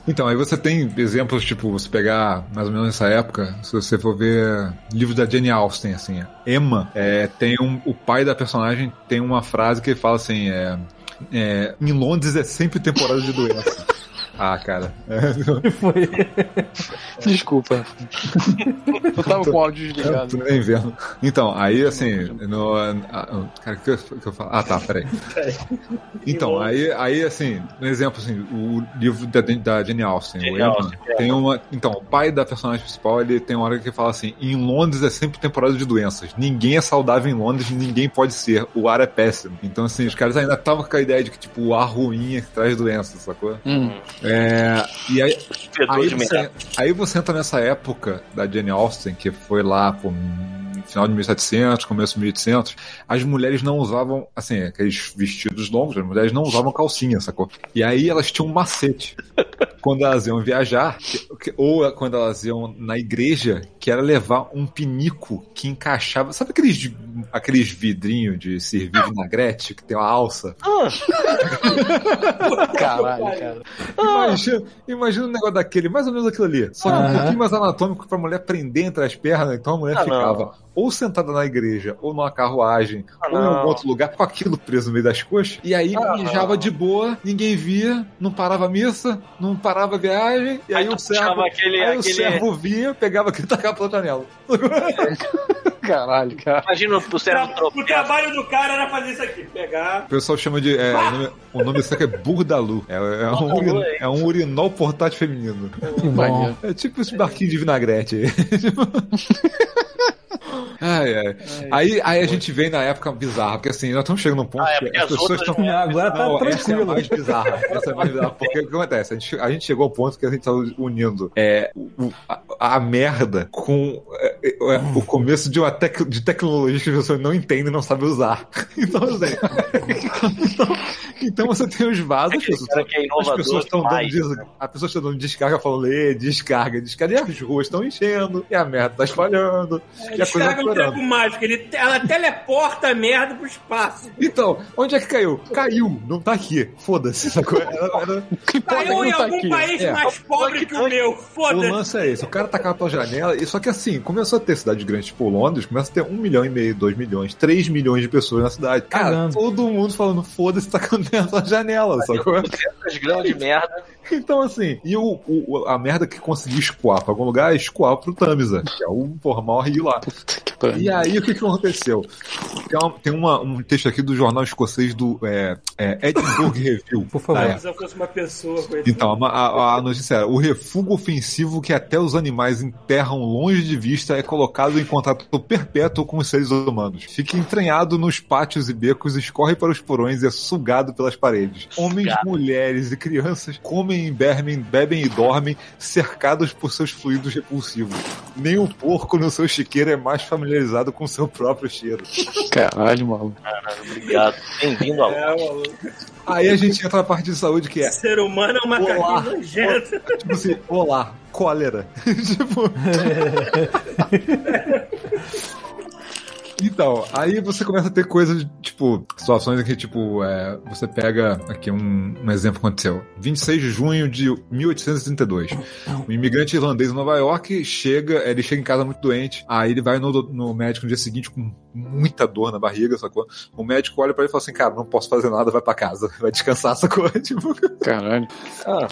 Então, aí você tem exemplos, tipo, você pegar mais ou menos nessa época, se você for ver livros da Jane Austen, assim, Emma, é, tem um, o pai da personagem tem uma frase que ele fala assim, é, é, em Londres é sempre temporada de doença. Ah, cara. É, Foi. Desculpa. Eu tava com o áudio eu desligado. tô nem vendo. Então, aí assim, no. ah, Cara, o que, eu- que eu falo? Ah, tá, peraí. Então, aí, aí assim, um exemplo, assim, o livro da, da Jane Austen, Jane o Emma, é. tem uma. Então, o pai da personagem principal, ele tem uma hora que fala assim: em Londres é sempre temporada de doenças. Ninguém é saudável em Londres, ninguém pode ser. O ar é péssimo. Então, assim, os caras ainda estavam com a ideia de que, tipo, o ar ruim é que traz doenças, sacou? Hum. É, e aí, Aí você, aí você entra nessa época da Jane Austen, que foi lá, no final de 1700, começo de 1800, as mulheres não usavam, assim, aqueles vestidos longos, as mulheres não usavam calcinha, sacou? E aí elas tinham um macete. Quando elas iam viajar, ou quando elas iam na igreja, que era levar um pinico que encaixava. Sabe aqueles, aqueles vidrinhos de servir vinagrete que tem uma alça? Caralho, cara. Imagina, imagina um negócio daquele, mais ou menos aquilo ali. Só que um pouquinho mais anatômico pra mulher prender entre as pernas. Então a mulher Ah, não. Ou sentada na igreja, ou numa carruagem, Ah, ou em não. algum outro lugar, com aquilo preso no meio das coxas. E aí Ah, mijava de boa, ninguém via, não parava a missa, não parava a viagem. E aí, Aí o servo. aquele- aí o aquele- servo vinha, pegava aquilo e tacava pela janela. Caralho, cara. Imagina o cérebro O trabalho do cara era fazer isso aqui: pegar. O pessoal chama de. é, o nome, o nome disso aqui é Burdalu. É, é, um, é. é um urinol portátil feminino. Maneiro. É tipo esse barquinho de vinagrete aí. Ai, ai. Aí, aí a gente vem na época bizarra, porque assim, nós estamos chegando num ponto Ah, é que as as pessoas estão. É, agora tá Não, essa é tranquilo. mais bizarra. Essa é mais bizarra. Porque o que acontece? A gente, a gente chegou ao ponto que a gente tá unindo é, o- a, a merda com é, é, o começo de uma tec, de tecnologia que as pessoas não entendem e não sabem usar. Então, assim, então, então você tem os vasos, as pessoas, cara que é as inovador pessoas estão dando, des, né? as pessoas estão dando descarga falando, descarga, descarga, e as ruas estão enchendo, e a merda tá espalhando, e a coisa um treco mágico. Ele, ela teleporta a merda pro espaço. Então, onde é que caiu? Caiu, não tá aqui. Foda-se, era- Caiu em não tá algum aqui. país É. mais pobre que o meu. O Foda-se. lance é esse, o cara tacava pela janela, e só que assim, começou a ter cidades grandes, tipo Londres, começa a ter um milhão e meio, dois milhões, três milhões de pessoas na cidade. Cara, Caramba. todo mundo falando, foda-se, tacando pela janela, sacou? 200 gramas de merda. Então, assim, e o, o- a merda que conseguiu escoar pra algum lugar, escoar pro Tamisa, que é o porra, maior rio lá. E aí, o que, que aconteceu? Tem, uma- tem uma- um texto aqui do jornal escocês do é, é, Edinburgh Review. Por favor. Ah, eu fosse uma pessoa. Então, a, a- a notícia era: o refúgio ofensivo que até os animais enterram longe de vista é colocado em contato perpétuo com os seres humanos. Fica entranhado nos pátios e becos, escorre para os porões e é sugado pelas paredes. Homens, mulheres e crianças comem, bebem, bebem e dormem cercados por seus fluidos repulsivos. Nem o porco no seu chiqueiro é mais familiarizado com seu próprio cheiro. Caralho, maluco. Caralho, obrigado. Bem-vindo ao. É. Aí a gente entra na parte de saúde que é Ser humano é uma Olá. nojento. Tipo assim, olá, cólera. tipo. Então, aí você começa a ter coisas, tipo, situações em que, tipo, é, você pega aqui um, um exemplo que aconteceu. 26 de junho de 1832. Um imigrante irlandês em Nova York chega, ele chega em casa muito doente, aí ele vai no, no médico no dia seguinte com muita dor na barriga, sacou? O médico olha pra ele e fala assim, cara, não posso fazer nada, vai pra casa, vai descansar, sacou? Tipo, Caralho.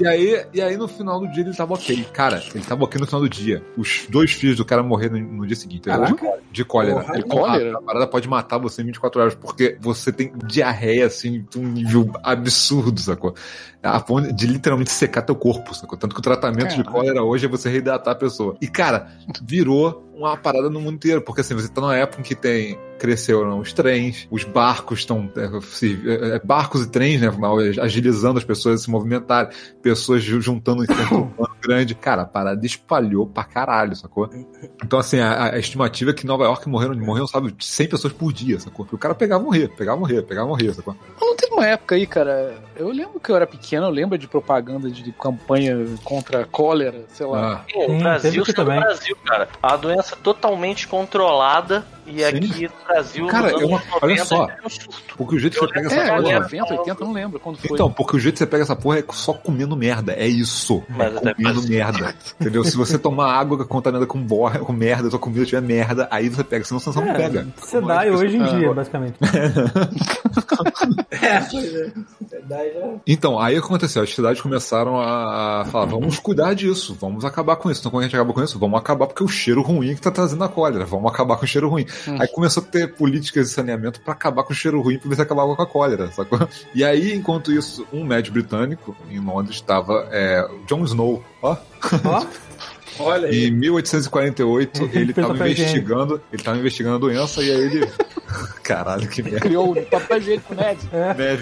e aí, e aí no final do dia ele tava ok. Cara, ele tava ok no final do dia. Os dois filhos do cara morreram no, no dia seguinte. entendeu? De cólera. Ele- cólera? A, a parada pode matar você em 24 horas, porque você tem diarreia, assim, de um nível absurdo, sacou? A ponto de literalmente secar teu corpo, sacou? Tanto que o tratamento de Caralho. cólera hoje é você reidratar a pessoa. E, cara, virou uma parada no mundo inteiro, porque assim, você tá numa época em que tem cresceram os trens, os barcos estão. é, é, é, barcos e trens, né? Agilizando as pessoas a se movimentarem, pessoas ju- juntando em urbano grande. Cara, a parada espalhou pra caralho, sacou? Então, assim, a, a estimativa é que em Nova York morreram, morreram, sabe, 100 pessoas por dia, sacou? Porque o cara pegava e morria, pegava e morria, pegava e morria, sacou? Mas não teve uma época aí, cara. Eu lembro que eu era pequeno, eu lembro de propaganda de campanha contra a cólera, sei lá. Ah, Pô, Sim, o Brasil aqui sendo também. Brasil, cara. A doença totalmente controlada e Sim. aqui Brasil, Cara, eu- anos olha 90, só. é um porque o jeito que você pega essa É, porra. 90, 80, não lembro quando foi. Então, porque o jeito que você pega essa porra é só comendo merda. É isso. Mas é comendo merda. Entendeu? Se você tomar água contaminada com borra, com merda, sua comida tiver merda, aí você pega, senão você não pega. Você dá é hoje em dia, basicamente. É, é. Então, aí o que aconteceu? As cidades começaram a falar, vamos cuidar disso, vamos acabar com isso. Então, como a gente acaba com isso? Vamos acabar porque é o cheiro ruim que tá trazendo a cólera. Vamos acabar com o cheiro ruim. Aí começou a ter políticas de saneamento pra acabar com o cheiro ruim pra ver se acabava com a cólera, sacou? E aí, enquanto isso, um médico britânico em Londres estava é, John Snow, ó, Ó, Olha aí. Em 1848, ele estava investigando, ele tava investigando a doença e aí ele. Caralho, que merda. Criou o papel higiênico Ned. é,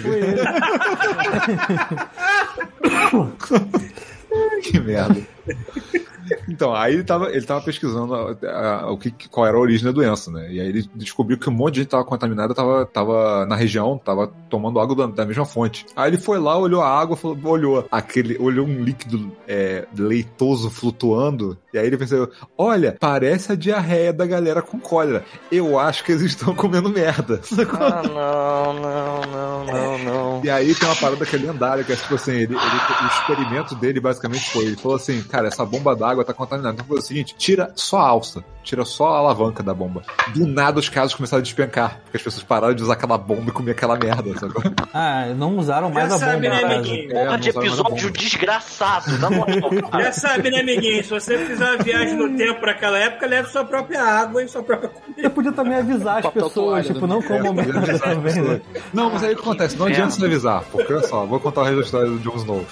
que merda. Então, aí ele tava, ele tava pesquisando a- a- o que, qual era a origem da doença, né? E aí ele descobriu que um monte de gente tava contaminada, tava, tava na região, tava tomando água da, da mesma fonte. Aí ele foi lá, olhou a água, falou, olhou aquele, olhou um líquido é, leitoso flutuando, e aí ele pensou, olha, parece a diarreia da galera com cólera. Eu acho que eles estão comendo merda. Ah, não, não, não, não, não. E aí tem uma parada que é lendária, que é tipo assim, ele, ele- o experimento dele basicamente foi, ele falou assim, cara, essa bomba d'água tá contaminada. Então foi o seguinte, tira só a alça, tira só a alavanca da bomba. Do nada os casos começaram a despencar, porque as pessoas pararam de usar aquela bomba e comer aquela merda, sabe? Ah, não usaram mais Já a bomba sabe, né, no caso. amiguinho? É, Porra de episódio bomba. desgraçado, na moral, Já sabe, né, amiguinho? Se você fizer uma viagem no tempo pra aquela época, leve sua própria água e sua própria Você comida. podia também avisar as pessoas, tipo, né? não comam merda também, né? Não, mas aí o que acontece? Não adianta você avisar, porque olha só, vou contar o resto da história do Jon Snow.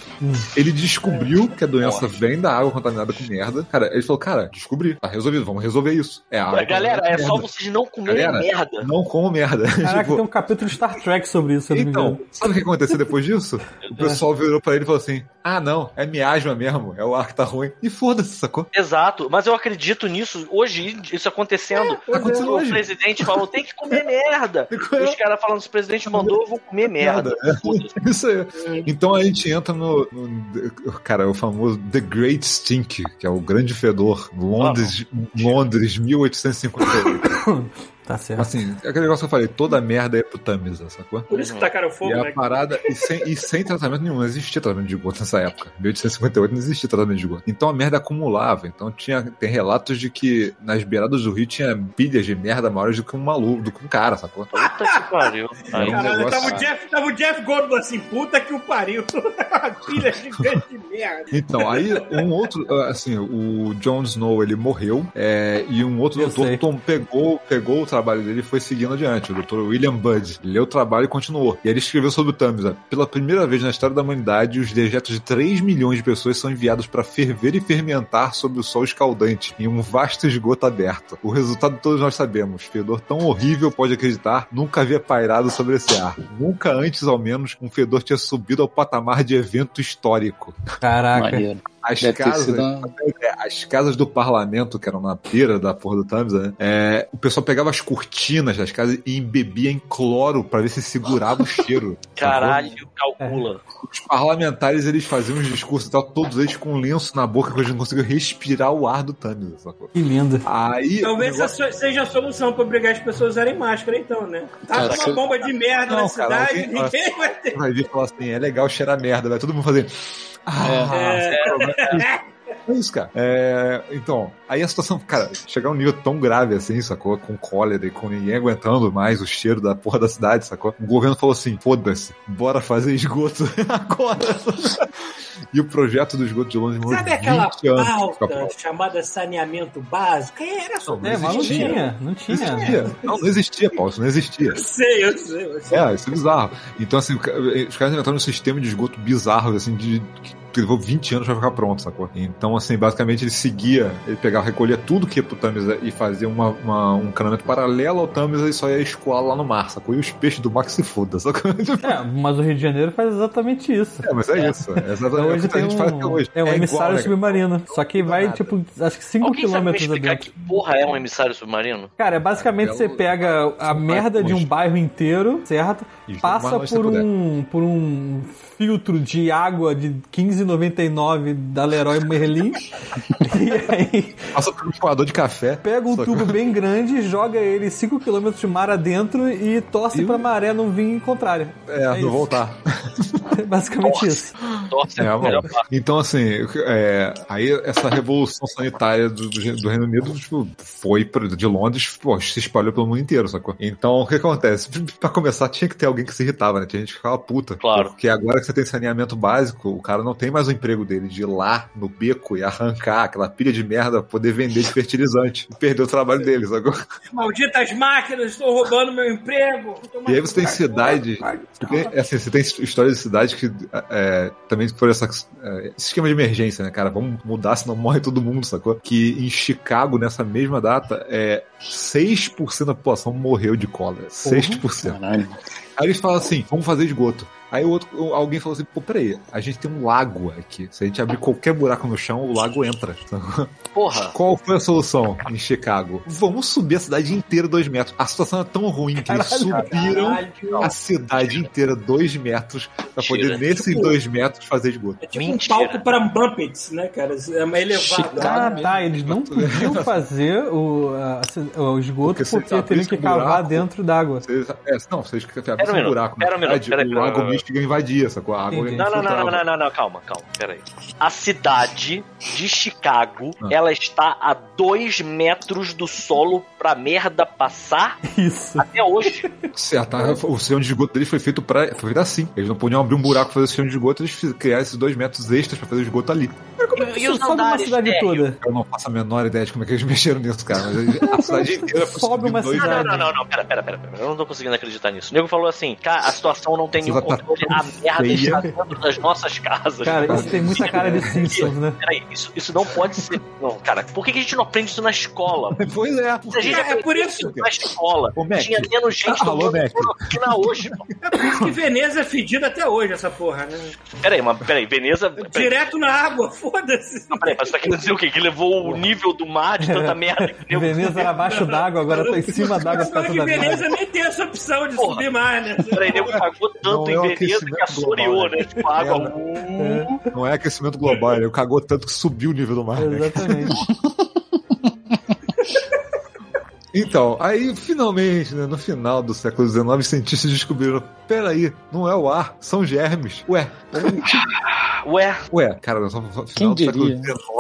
Ele descobriu que a doença vem da água contaminada com merda. Cara, ele falou, cara, descobri, tá resolvido, vamos resolver isso. É a água Galera, é contaminada só vocês não comerem Galera, merda. Não como merda. Caraca, Tipo, tem um capítulo de Star Trek sobre isso, se eu não me Então, sabe o que aconteceu depois disso? O pessoal virou pra ele e falou assim: Ah, não, é miasma mesmo, é o ar que tá ruim. E foda-se, sacou? Exato, mas eu acredito nisso hoje, isso acontecendo. tá acontecendo o hoje. presidente falou, tem que comer merda. E os caras falando, se o presidente mandou, eu vou comer merda. É. Isso aí. Então a gente entra no, no- Cara, o famoso The Great Stink, que é o grande fedor. Londres, Londres 1858. Tá certo. Assim, é aquele negócio que eu falei, toda merda é pro Tamisa, sacou? Por isso que tacaram fogo, E né? a parada, e sem, e sem tratamento nenhum, não existia tratamento de esgoto nessa época. Em 1858 não existia tratamento de esgoto. Então a merda acumulava. Então tinha, tem relatos de que nas beiradas do rio tinha pilhas de merda maiores do que um maluco, do que um cara, sacou? Puta que pariu. Aí, um Caralho, negócio- tava o, Jeff, tava o Jeff Goldblum assim, puta que o pariu. A pilha gigante de merda. Então, aí um outro, assim, o Jon Snow, ele morreu, é, e um outro Eu doutor tom- pegou, pegou o trabalho dele foi seguindo adiante, o doutor William Budd. Ele leu o trabalho e continuou. E ele escreveu sobre o Tamisa. Pela primeira vez na história da humanidade, os dejetos de 3 milhões de pessoas são enviados para ferver e fermentar sob o sol escaldante, em um vasto esgoto aberto. O resultado todos nós sabemos. Fedor tão horrível, pode acreditar, nunca havia pairado sobre esse ar. Nunca antes, ao menos, um fedor tinha subido ao patamar de evento histórico. Caraca. Maneiro. As Deve casas, sido uma- é, as casas do parlamento, que eram na beira da porra do Tamisa, né? É, o pessoal pegava as cortinas das casas e embebia em cloro pra ver se segurava o cheiro. caralho, calcula. Os parlamentares, eles faziam uns discursos e tal, todos eles com um lenço na boca, que eles não conseguiam respirar o ar do Tamisa, sacou? Que lindo. Aí. Talvez negócio- essa seja a solução pra obrigar as pessoas a usarem máscara, então, né? Tá Cara, com uma bomba de merda Não, na cara, cidade, alguém- ninguém vai ter. vai vir falar assim, é legal cheirar merda, vai todo mundo fazer. Ah, É, É isso, cara. É, então, aí a situação, cara, chegar a um nível tão grave assim, sacou? Com cólera e com ninguém aguentando mais o cheiro da porra da cidade, sacou? O governo falou assim: foda-se, bora fazer esgoto agora. e o projeto do esgoto de Londres demorou Sabe aquela 20 anos pra ficar pauta chamada saneamento básico? Era só. Não É, não existia. tinha, não Não tinha. existia. Não, não existia, Paulo, isso não existia. Eu sei, eu sei, eu sei. É, isso é bizarro. Então, assim, os caras inventaram um sistema de esgoto bizarro, assim, de, que levou 20 anos pra ficar pronto, sacou? Então, assim, basicamente ele seguia, ele pegava, recolhia tudo que ia pro Tamisa e fazia uma, uma- um canamento paralelo ao Tamisa e só ia escoar lá no mar, sacou? E os peixes do mar que se foda, sacou? É, mas o Rio de Janeiro faz exatamente isso. É, mas é, isso. É exatamente Então o hoje que a tem gente faz um, até hoje. é um igual, emissário né, cara? submarino. Só que vai, nada. tipo, acho que 5 Alguém sabe me quilômetros que porra é um emissário submarino? Cara, basicamente É, você belo- pega a merda de um bairro inteiro, certo? E Passa por que um, por um filtro de água de 15,99 da Leroy Merlin. e aí Passa por um coador de café. pega um tubo bem grande, joga ele 5 km de mar adentro e torce E- pra maré não vir contrária. É, É não isso. voltar. É basicamente isso. Nossa, É, é. Então, assim, é, aí essa revolução sanitária do, do- do Reino Unido tipo, foi pra- de Londres, pô, se espalhou pelo mundo inteiro, sacou? Então, o que acontece? Pra começar, tinha que ter alguém que se irritava, né? Tinha gente que ficava puta. Claro. Porque agora que você tem saneamento básico, o cara não tem mais o emprego dele de ir lá no beco e arrancar aquela pilha de merda pra poder vender de fertilizante. E perdeu o trabalho dele, sacou? Malditas máquinas, estão roubando meu emprego. E aí você tem cidade. Você tem, é assim, você tem histórias de cidade que é, também por essa, é, esse esquema de emergência, né, cara? Vamos mudar, senão morre todo mundo, sacou? Que em Chicago, nessa mesma data, é, 6% da população morreu de cólera. 6%. Caralho. Aí eles falam assim: vamos fazer esgoto. Aí o outro, alguém falou assim: pô, peraí, a gente tem um lago aqui. Se a gente abrir qualquer buraco no chão, o lago entra. Porra. Qual foi a solução em Chicago? Vamos subir a cidade inteira dois metros. A situação é tão ruim que eles subiram a cidade inteira dois metros pra poder, Mentira. nesses Tipo- dois metros, fazer esgoto. É tipo Mentira. um palco para Muppets, né, cara? É uma elevada. Ah, tá. Eles não podiam fazer o, a- o esgoto Porque porque teriam que um cavar buraco- dentro d'água. Vocês, é, não, vocês que Pera um um minuto, buraco. pera um minuto, pera aí, o pera aí, lago pera aí. Michigan invadia, sacou? A água. Não, não, não, não, não, não, não, calma, calma, peraí. A cidade de Chicago, Ah. ela está a dois metros do solo pra merda passar Isso. até hoje. Certo, a- o sistema de esgoto deles foi feito para foi feito assim. Eles não podiam abrir um buraco pra fazer o sistema de esgoto, eles criaram esses dois metros extras pra fazer o esgoto ali. E, e os Sobe uma cidade toda. Eu não faço a menor ideia de como é que eles mexeram nisso, cara. Mas a cidade inteira Sobe uma cidade. Não, não, não, não, pera, pera, pera, pera. Eu não tô conseguindo acreditar nisso. O nego falou assim, cara, a situação não tem Essa nenhum a merda está dentro das nossas casas. Cara, isso tem muita cara de Simpsons, né? Peraí, isso, isso não pode ser. Não, cara, por que que a gente não aprende isso na escola? Pois é. Se a gente É, por isso. na escola, Ô, Mac. tinha menos gente Alô, tomando Mac. cloroquina hoje. É por isso que Veneza é fedida até hoje, essa porra, né? Peraí, mas peraí, Veneza. Peraí, Direto na água, foda-se. não, peraí, mas você tá querendo dizer o quê? Que levou o nível do mar de tanta merda que deu. Veneza era abaixo d'água, agora tá em cima d'água, Só que Veneza nem tem essa opção de Porra. subir mais, né? Peraí, nego cagou tanto Não em o Veneza que aquecimento assoreou, global, né? Tipo, a água. É, Não é aquecimento global, ele cagou tanto que subiu o nível do mar. né? Então, aí finalmente, né, no final do século XIX, os cientistas descobriram: peraí, não é o ar, são germes. Ué, Ué, ué, cara, nós estamos no Quem final do século?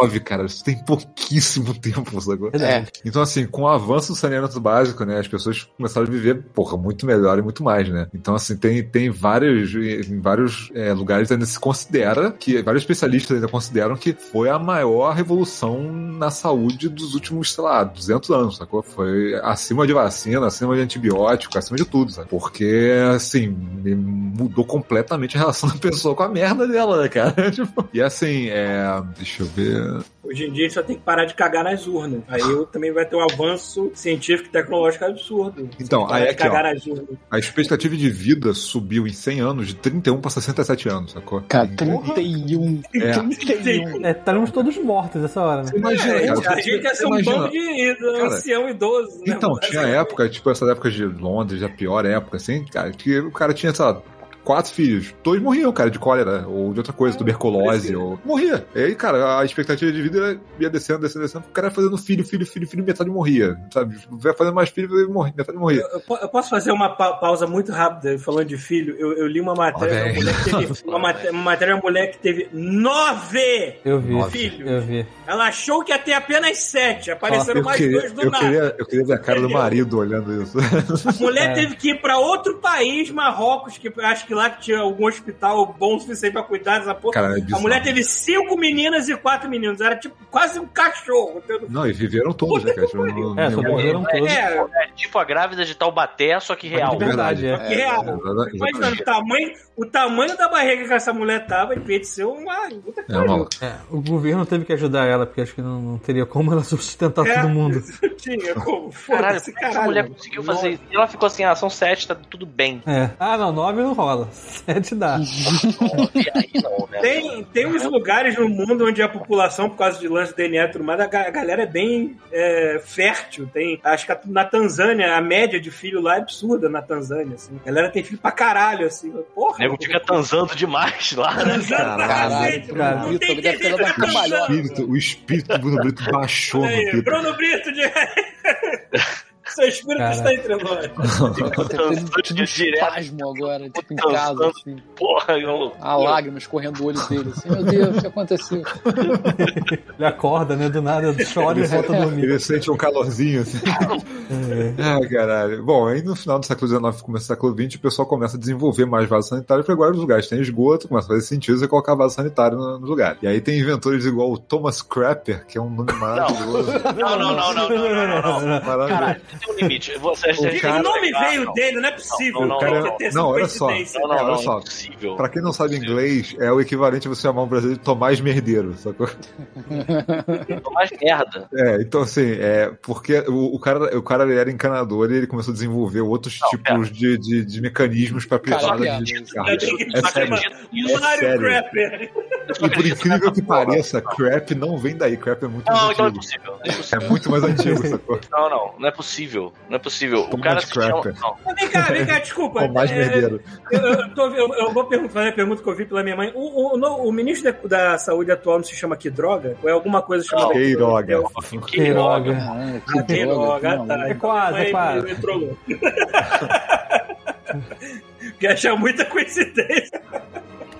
XIX, cara, isso tem pouquíssimo tempo, sacou? Verdade. Então, assim, com o avanço do saneamento básico, né, as pessoas começaram a viver, porra, muito melhor e muito mais, né? Então, assim, tem, tem vários, em vários é, lugares ainda se considera, que vários especialistas ainda consideram que foi a maior revolução na saúde dos últimos, sei lá, 200 anos, sacou? Foi acima de vacina, acima de antibiótico, acima de tudo, sabe? Porque, assim, mudou completamente a relação da pessoa com a merda dela, né, cara? Tipo, e assim, é... Deixa eu ver... Hoje em dia a gente só tem que parar de cagar nas urnas. Aí também vai ter um avanço científico e tecnológico absurdo. Então, aí de aqui, ó. cagar nas urnas. A expectativa de vida subiu em 100 anos de 31 para 67 anos, sacou? Cara, 31. É. 31. É, estaremos todos mortos essa hora, né? Imagina, É, cara. a gente ia ser um bando de ancião idoso? Então, tinha época, tipo essa época de Londres, a pior época, assim, cara, que o cara tinha, sei lá, quatro filhos. Dois morriam, cara, de cólera, ou de outra coisa, tuberculose, parecia. ou. Morria. E aí, cara, a expectativa de vida ia descendo, descendo, descendo. O cara ia fazendo filho, filho, filho, filho, metade morria. Sabe? Vai fazendo mais filho, metade morria. Eu, po- eu posso fazer uma pa- pausa muito rápida falando de filho? Eu, eu li uma matéria de uma Ó, mulher que teve. Uma, mate- uma matéria de uma mulher que teve nove Eu vi. filhos. Eu vi. Ela achou que ia ter apenas sete. Apareceram eu, mais queria, dois do eu, nada. queria, eu queria ver a cara do Entendeu? marido olhando isso. A mulher É. teve que ir pra outro país, Marrocos, que acho que Minsk lá, que tinha algum hospital bom o suficiente pra cuidar dessa porra. Cara, é a mulher teve cinco meninas e quatro meninos. Era tipo quase um cachorro. entendeu? Não, e viveram todos, né, cara? Tipo, não- É, só morreram todos. É, É tipo a grávida de Taubaté, só que real. De verdade, é. que real. Exatamente. Imagina, o tamanho, o tamanho da barriga que essa mulher tava devia de ser uma. que É. É, o governo teve que ajudar ela, porque acho que não, não teria como ela sustentar É. todo mundo. Tinha como. Caralho, é que essa caralho. mulher conseguiu fazer isso? E ela ficou assim, ah, são sete, tá tudo bem. É. Ah, não, nove não rola. Sete dá. Né? Tem, tem uns lugares no mundo onde a população, por causa de lance de DNA e tudo mais, a ga- a galera é bem é, fértil. Tem, acho que na Tanzânia, a média de filho lá é absurda na Tanzânia. Assim. A galera tem filho pra caralho, assim. Porra, O nego fica transando demais lá, né? transando pra Caralho, cacete. Não tem ter o espírito do Bruno Brito baixou Aí. Bruno Brito de... Seu espírito Cara. está entre nós. Tido um Direto. espasmo agora, tipo, em casa, assim. Porra, eu... A lágrima escorrendo do olho dele, assim, meu Deus, o que aconteceu? Ele acorda, né? Do nada, chora e volta a dormir. Ele sente um calorzinho assim. Ah, caralho. Bom, aí no final do século XIX, começo do século XX, o pessoal começa a desenvolver mais vaso sanitário, porque agora os lugares têm esgoto, começa a fazer sentido você colocar vaso sanitário no, no lugar. E aí tem inventores igual o Thomas Crapper, que é um nome maravilhoso. Não, não, não, não, não, não, não, não. Maravilhoso. Caralho, tem um limite. Você, O cara- o nome veio não. dele, não é possível. Não, não, Tem não, essa não, olha só. Não, não, Olha não, só. é. Pra quem não sabe inglês, é o equivalente a você chamar um brasileiro de Tomás Merdeiro, sacou? Mais merda. É, então assim, é porque o, o cara, o cara ele era encanador e ele começou a desenvolver outros Não, tipos de, de, de mecanismos pra privada Cara, de que É sério. Crapper. E por incrível que pareça, crap não vem daí. Crap é muito Não, mais então é antigo. possível. É É muito mais antigo, sacou? Não, não, não é possível. Não é possível. O Thomas cara se chama... Não, Vem cá, vem cá, desculpa. Mais É, merdeiro. Eu, eu, tô- eu- eu vou perguntar, fazer a pergunta que eu vi pela minha mãe. O, o, no- o ministro da, da Saúde atual não se chama que droga? Ou é alguma coisa chamada Queiroga. Queiroga. Ah, Ah, que Queiroga, droga, ah, não. tá. É quase, é Mãe quase. Me, me trollou. Porque achar muita coincidência.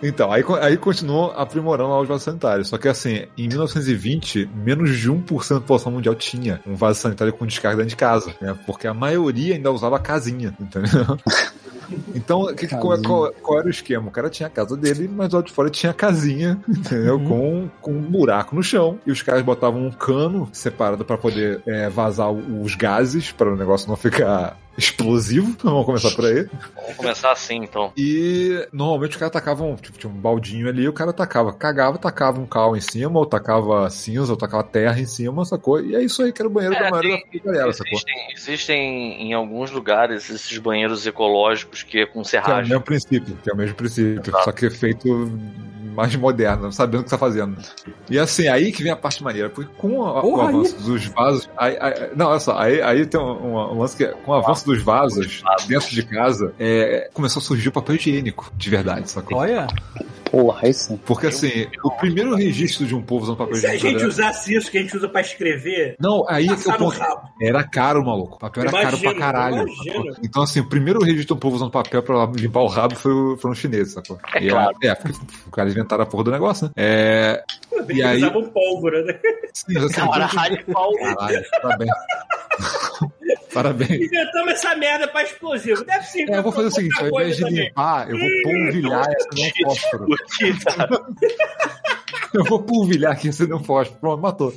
Então, aí, aí continuou aprimorando os vasos sanitários. Só que assim, em 1920, menos de 1% da população mundial tinha um vaso sanitário com descarga dentro de casa, né? Porque a maioria ainda usava casinha, entendeu? Então, que, que- qual, qual- qual era o esquema? O cara tinha a casa dele, mas lá de fora tinha a casinha, entendeu? Com, com um buraco no chão. E os caras botavam um cano separado para poder é, vazar os gases, para o negócio não ficar explosivo. Vamos começar por aí. vamos começar assim, então. E normalmente os caras tacavam, tipo, tinha um baldinho ali, o cara tacava, cagava, tacava um cal em cima, ou tacava cinza, ou tacava terra em cima, sacou? E é isso aí que era o banheiro da É, maioria tem- da galera, sacou? Existem, existem em alguns lugares esses banheiros ecológicos que é com Que é o serragem. mesmo princípio, que é o mesmo princípio, Exato. só que é feito mais moderno, sabendo o que tá fazendo. E assim, aí que vem a parte maneira, porque com a- o Porra, aí. avanço dos vasos. Aí, aí- não, olha só, aí, aí tem um, um lance que é, com o avanço dos vasos dentro de casa, é, começou a surgir o papel higiênico, de verdade, sacou? Olha, Porra, isso. Porque assim, o primeiro registro de um povo usando papel Se a higiênico. gente era- usasse isso que a gente usa pra escrever, Não, aí é que no ponto. Era caro, maluco. O papel era caro Imagino, pra caralho. Então, assim, o primeiro registro do povo usando papel pra limpar o rabo foi, o- foram os chineses, sacou? É E claro. É, porque o cara inventaram a porra do negócio, né? É. Eles aí- usavam pólvora, né? Sim, assim, Caralho, Paulo. Caralho, parabéns. Parabéns. Inventamos essa merda pra explosivo. Deve ser. É, eu vou fazer o seguinte, ao invés de limpar, eu vou polvilhar e acender um fósforo. Eu vou polvilhar aqui e acender um fósforo. Pronto, matou.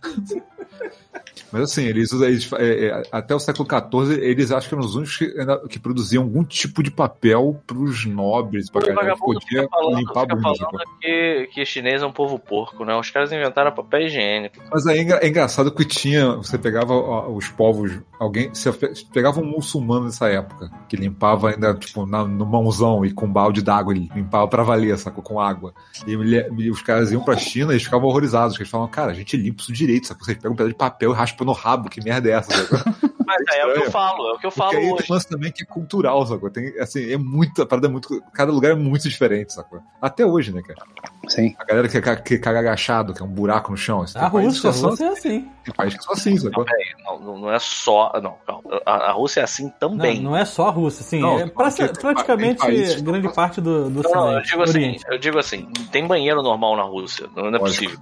Mas assim, eles eles, é, é, até o século XIV, eles acham que eram os únicos que, que produziam algum tipo de papel pros nobres, pra O galera que podia falando, limpar a bunda. falando sacou? que, que chinês é um povo porco, né? Os caras inventaram papel higiênico. Mas aí é é engraçado que tinha. Você pegava os povos. Alguém. Você pe- pegava um muçulmano nessa época, que limpava ainda, tipo, na, no mãozão e com balde d'água, ele limpava pra valer, sacou? Com água. E, e os caras iam pra China e ficavam horrorizados, que eles falavam, cara, a gente limpa isso direito, sacou? Vocês pegam um pedaço de papel e raspam no rabo, que merda é essa, sacou? Mas é, o que eu falo, é o que eu falo Porque aí hoje. tem lance também que é cultural, sacou? Tem, assim, é muito, a parada é muito, cada lugar é muito diferente, sacou? Até hoje, né, cara? Sim. A galera que, caga- que caga agachado, que é um buraco no chão. assim, a que Rússia, a só Rússia é assim. Tem países que são assim, sacou? Não, não- não é só. Não, calma. A, a Rússia é assim Não, também. não é só a Rússia, sim. Não, é pra- tem praticamente países- grande parte do, do Não, não, eu digo assim, Oriente. eu digo assim, tem banheiro normal na Rússia, não é Lógico. possível.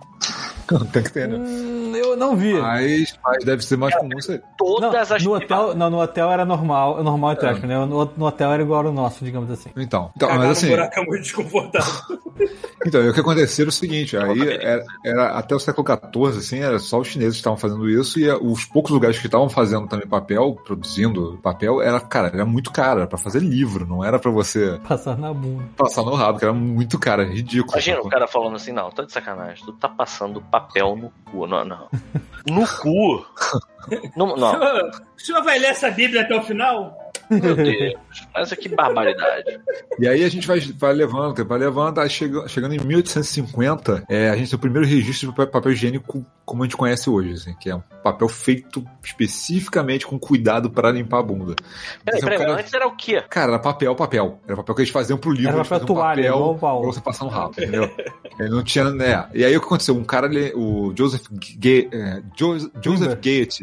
Tem que ter, né? Hum, eu, não vi. Mas, mas deve ser mais comum ser. Todas Não, as no hotel, não, no hotel era normal, normal entre aspas, né? No, no hotel era igual ao nosso, digamos assim. Então, então mas assim, num buraco é muito desconfortável. então, e o que aconteceu era o seguinte, aí era, era até o século XIV, assim, era só os chineses que estavam fazendo isso e os poucos lugares que estavam fazendo também papel, produzindo papel, era, cara, era muito caro, era pra fazer livro, não era pra você Passar na bunda. passar no rabo, que era muito caro, ridículo. Imagina o cara falando assim, não, tá de sacanagem, tu tá passando papel no cu. Não, não. No cu? Não, não. O senhor vai ler essa Bíblia até o final? Meu Deus. Mas que barbaridade. E aí a gente vai, vai levando, vai levando, aí chega- chegando em 1850, é, a gente tem o primeiro registro de papel, papel higiênico como a gente conhece hoje, assim, que é um papel feito especificamente com cuidado para limpar a bunda. Peraí, Então, peraí, cara- antes era o quê? Cara, era papel, papel. Era papel que eles faziam pro livro. Era papel faziam toalha, papel pra você passar no rabo, entendeu? Ele não tinha, né? E aí o que aconteceu? Um cara, ele- o Joseph, Ga- é, Joseph, Joseph Gate,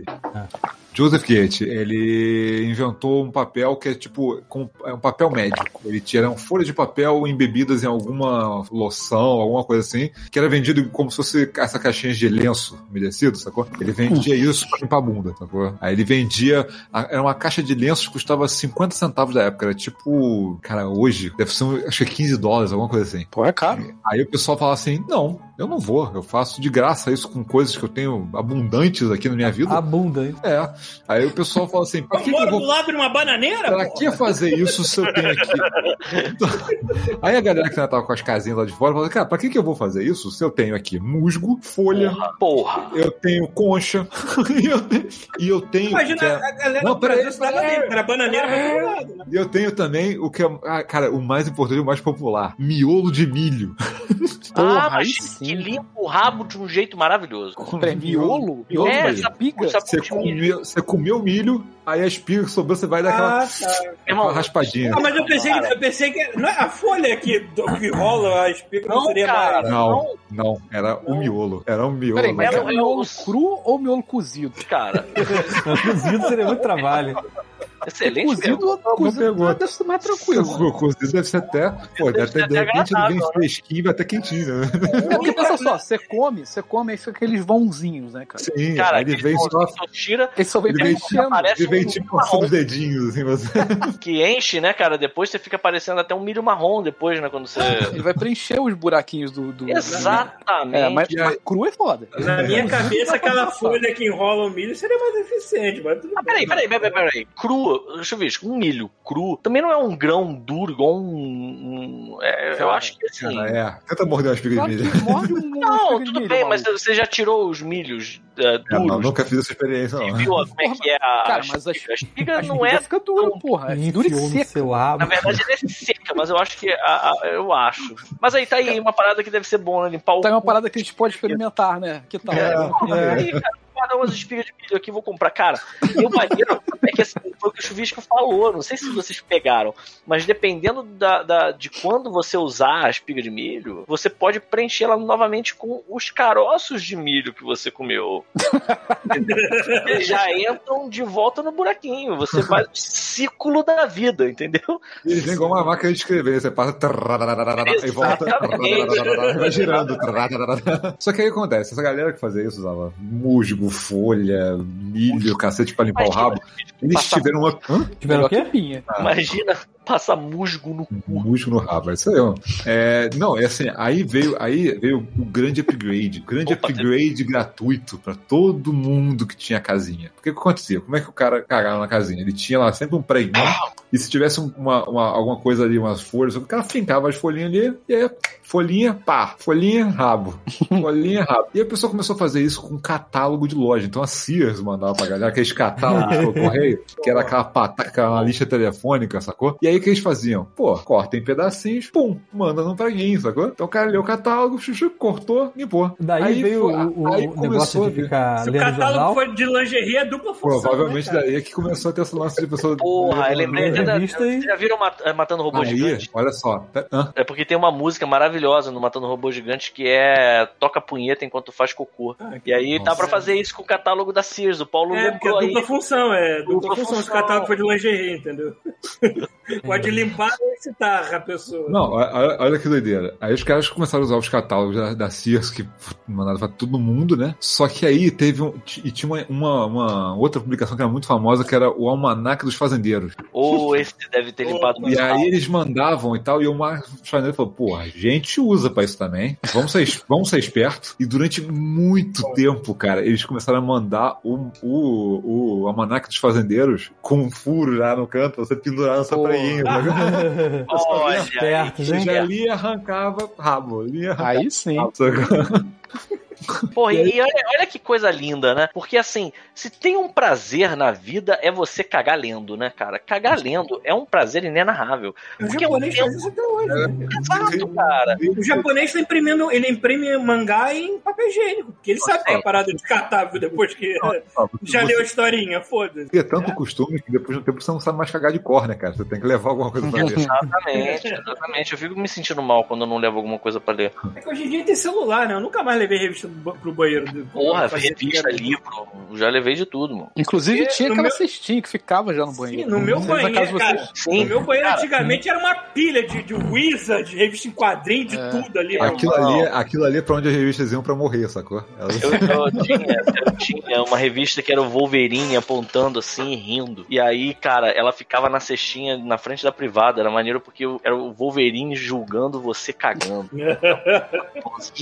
Joseph Gate, ele inventou um papel que é tipo com, é um papel médico. Ele tira uma folha de papel embebidas em alguma loção, alguma coisa assim, que era vendido como se fosse essa caixinha de lenço umedecido, sacou? Ele vendia isso pra limpar a bunda, sacou? Aí ele vendia, era uma caixa de lenços que custava 50 centavos da época, era tipo, cara, hoje deve ser, um- acho que é 15 dólares, alguma coisa assim. Pô, é caro. Aí o pessoal fala assim: não, eu não vou, eu faço de graça isso com coisas que eu tenho abundantes aqui na minha vida. A bunda, hein? É. Aí o pessoal fala assim: pra Eu que, que eu moro do vou. lado de uma bananeira? Pra pô? que fazer isso se eu tenho aqui? Aí a galera que ainda tava com as casinhas lá de fora fala: cara, pra que, que eu vou fazer isso se eu tenho aqui musgo, folha, Porra. eu tenho concha e eu tenho. Imagina que é- a galera Não, do Brasil peraí, se dava peraí. bem, era bananeira todo lado, né? eu tenho também o que é, ah, cara, o mais importante, o mais popular: miolo de milho. Porra, ah, aí mas sim. Que limpa o rabo de um jeito maravilhoso. Peraí, miolo? Miolo É, essa essa Você comeu, você comeu milho, aí a espiga que sobrou, você vai dar aquela, Ah, tá. Aquela raspadinha. Ah, mas eu pensei, que, eu pensei que não é a folha que, do- que rola, a espiga não, Não, seria cara. mais. Não, não, era o miolo. Era um miolo. Peraí, mas Era é um- miolo eu- cru ou miolo cozido? cara, Cozido seria muito trabalho. Excelente cozido, boa cozido pergunta. deve ser mais tranquilo. O cozido deve ser até. Pô, deve ter, de até repente ele vem fresquinho, vai até quentinho, né? É porque pensa só, você come, você come, aí fica aqueles vãozinhos, né, cara? Sim, Cara, aí ele vem só. tu tira Ele só vem Ele preenchendo. Parece ele vem um tipo passando os dedinhos, assim, você. que enche, né, cara? Depois você fica parecendo até um milho marrom depois, né? Quando você. Ele vai preencher os buraquinhos do. do Exatamente. É, mas, E mas cru é foda. Na minha cabeça, aquela folha que enrola o milho seria mais eficiente, mas tudo bem. peraí, peraí, peraí, peraí. Cru, deixa eu ver, um milho cru também não é um grão duro, igual um. um- é, eu acho que assim. Cara, é. Tenta morder uma espiga de milho. um Não, tudo bem, mas você já tirou os milhos é, É, não, duros. nunca fiz essa experiência, não. viu como é que é a, Cara, mas? A espiga não é. fica dura, porra. É dura e seca. Na verdade, ela é seca, mas eu acho que. a- a- eu acho. Mas aí tá aí uma parada que deve ser bom, né? Limpar o. Tá aí uma parada que a gente pode experimentar, né? Que tal? É. Aí, cara, guardar umas espigas de milho aqui, vou comprar. Cara, e o maneiro é que assim, foi o que o Chuvisco falou, não sei se vocês pegaram, mas dependendo da, da- de quando você usar a espiga de milho, você pode preenchê-la novamente com os caroços de milho que você comeu. Eles já entram de volta no buraquinho. Você faz o ciclo da vida, entendeu? E Ele vem igual uma máquina de escrever, você passa e volta, vai girando. Só que aí acontece, essa galera que fazia isso usava musgo, folha, milho, cacete pra limpar o rabo. Eles tiveram uma. Hã? Tiveram o quê? pinha. Imagina passar musgo no cu. Musgo no rabo, é isso aí, ó. É, não, é assim, aí veio, aí veio o grande upgrade, o grande Opa, upgrade gratuito pra todo mundo que tinha casinha. Porque o que acontecia? Como é que o cara cagava na casinha? Ele tinha lá sempre um prêmio. E se tivesse um- uma, uma- alguma coisa ali, umas folhas, o cara fincava as folhinhas ali, e aí, folhinha, pá, folhinha, rabo, folhinha, rabo. E a pessoa começou a fazer isso com catálogo de loja. Então a Sears mandava pra galera aqueles catálogos pelo correio, que era aquela pataca, uma lista telefônica, sacou? E aí o que eles faziam? Pô, corta em pedacinhos, pum, manda num preguinho, sacou? Então o cara leu o catálogo, chuchu, cortou, limpou. Daí Aí veio foi- o, o aí negócio começou a de ficar Se o catálogo jornal. for de lingerie, é dupla função. Provavelmente né, daí é que começou a ter esse lance de pessoa. Porra, eu lembrei até da. Revista e- já viram eh, Matando Robô Aí, Gigante? olha só. Hã? É porque tem uma música maravilhosa no Matando Robô Gigante que é Toca punheta enquanto faz cocô. E aí tá Nossa. pra fazer isso com o catálogo da Sears. O Paulo É, porque é lembrou aí. dupla função, é dupla, Dupla função. Se o função. catálogo for de lingerie, entendeu? Pode limpar e excitar a pessoa. Não, olha, olha que doideira. Aí os caras começaram a usar os catálogos da, da Sears, que mandaram pra todo mundo, né? Só que aí teve um. E tinha uma, uma, uma outra publicação que era muito famosa, que era o Almanac dos Fazendeiros. Ou esse deve ter limpado E muito aí mal. eles mandavam e tal, e o Marcos Fazendeiro falou, pô, a gente usa pra isso também. Vamos ser, vamos ser espertos. E durante muito tempo, cara, eles começaram a mandar o, o, o Almanac dos Fazendeiros com um furo já no canto, você pendurar né? Olha, Espertos, Você hein? já lia e arrancava rabo. E arrancava Aí sim. rabo. Porra, e olha, olha que coisa linda, né? Porque assim, se tem um prazer na vida é você cagar lendo, né, cara? Cagar lendo é um prazer inenarrável. O Porque é um japonês tempo faz isso até hoje. né? exato, cara. O japonês tá imprimindo, ele imprime mangá em papel higiênico, porque ele sabe que é parada descartável depois que já você leu a historinha, foda-se. tem tanto costume que depois de um tempo você não sabe mais cagar de cor, né, cara? Você tem que levar alguma coisa pra ler. Exatamente, exatamente. Eu fico me sentindo mal quando eu não levo alguma coisa pra ler. É que hoje em dia tem celular, né? Eu nunca mais levei revista pro banheiro. Porra, revista, livro, já levei de tudo, mano. Inclusive Porque tinha no aquela meu- cestinha que ficava já no Sim, banheiro. no meu Não sei se na banheiro, cara. No meu banheiro antigamente era uma pilha de, de Wizard, de revista em quadrinho, de É. tudo ali. Aquilo meu ali, aquilo ali é pra onde as revistas iam pra morrer, sacou? Elas- Eu, eu tinha, eu tinha uma revista que era o Wolverine apontando assim e rindo. E aí, cara, ela ficava na cestinha na frente da privada. Era maneiro porque era o Wolverine julgando você cagando.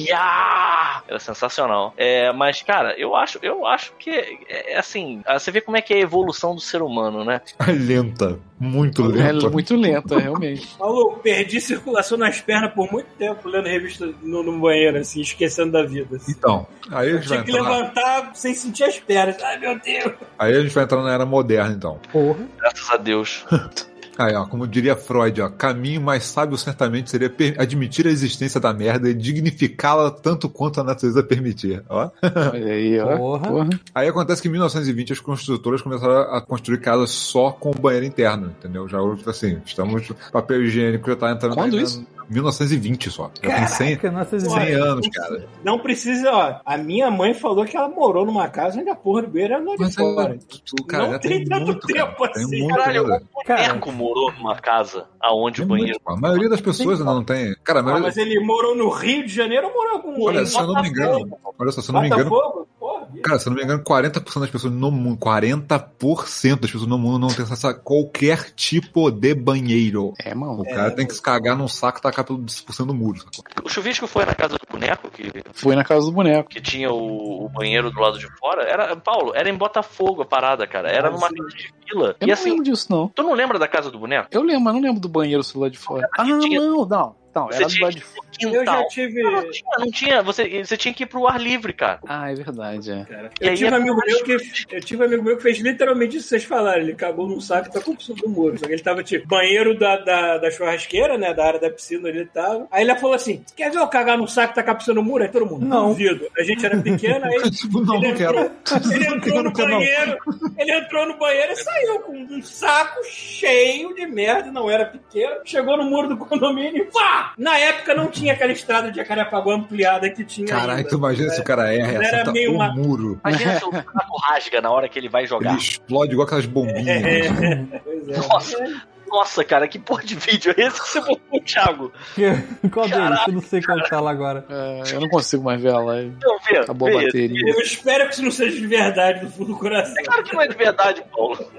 Era sensacional. É, mas, cara, eu acho, eu acho que é, é assim. Você vê como é que é a evolução do ser humano, né? lenta. Muito É lenta. muito lenta, realmente. Maluco, perdi circulação nas pernas por muito tempo lendo revista no, no banheiro, assim, esquecendo da vida. assim. Então, aí a gente vai Tinha que entrar. levantar sem sentir as pernas. Ai, meu Deus. Aí a gente vai entrar na era moderna, então. Porra. Graças a Deus. Aí, ó, como diria Freud, ó, caminho mais sábio certamente seria admitir a existência da merda e dignificá-la tanto quanto a natureza permitir. Ó. Olha aí, ó. Porra. Porra. Aí acontece que em 1920 as construtoras começaram a construir casas só com banheiro interno, entendeu? Já assim, estamos papel higiênico já tá entrando Quando isso? 1920 só. Já tem 100, Caraca, nossa 100 anos, cara. Não precisa, ó. A minha mãe falou que ela morou numa casa onde a porra do banheiro era lá de Mas fora. é, tu, tu, cara, Não já tem tanto muito, cara. tempo Tem assim. muito, Caralho, cara. o Cara. boneco morou numa casa aonde Tem o banheiro. muito. A maioria das pessoas ainda não tem. Cara, a Ah, maioria, mas ele morou no Rio de Janeiro ou morou com olha, se eu não me engano, olha só, se eu não me engano, Porra, Cara, se eu não me engano, 40% das pessoas no mundo, 40% das pessoas no mundo não tem acesso a qualquer tipo de banheiro. É, mano. O cara tem que se cagar num saco e tacar pelo 10% do muro. sacou? O chuvisco foi na casa do boneco que Foi na casa do boneco. que tinha o, o banheiro do lado de fora, era, Paulo, era em Botafogo a parada, cara. Era Ah, numa casa de fila. Eu e não assim, lembro disso, não. tu não lembra da casa do boneco? Eu lembro, mas não lembro do banheiro se lá de fora. Ah, não, não. Não, Você era do tinha lado de fora. Eu quintal. já tive. Não tinha, não tinha. Você, você tinha que ir pro ar livre, cara. Ah, é verdade, é. E Eu tive, um é amigo meu que, eu tive um amigo meu que fez literalmente isso que vocês falaram. Ele cagou num saco e tá com piscina do muro. Só que ele tava tipo, banheiro da, da, da churrasqueira, né? Da área da piscina ali e tava. Aí ele falou assim: Quer ver eu cagar num saco e tacar piscina no muro? Aí todo mundo, Não. duvido. A gente era pequeno, aí não, ele não quero. entrou, ele entrou no banheiro, ele entrou no banheiro e saiu com um saco cheio de merda, não era pequeno. Chegou no muro do condomínio e pá! Na época não tinha aquela estrada de Jacarepaguá ampliada que tinha. Caralho, tu imagina se o cara erra e Era meio o uma- muro. Imagina se o rasga na hora que ele vai Ele jogar. explode igual aquelas bombinhas. É, pois é. Nossa. Nossa, cara, que porra de vídeo é esse que você botou, Thiago? Qual deles? Eu não sei qual tá lá agora. É, eu não consigo mais ver a live. Não, vê, Acabou a vê. bateria. Eu espero que isso não seja de verdade do fundo do coração. É claro que não é de verdade, Paulo.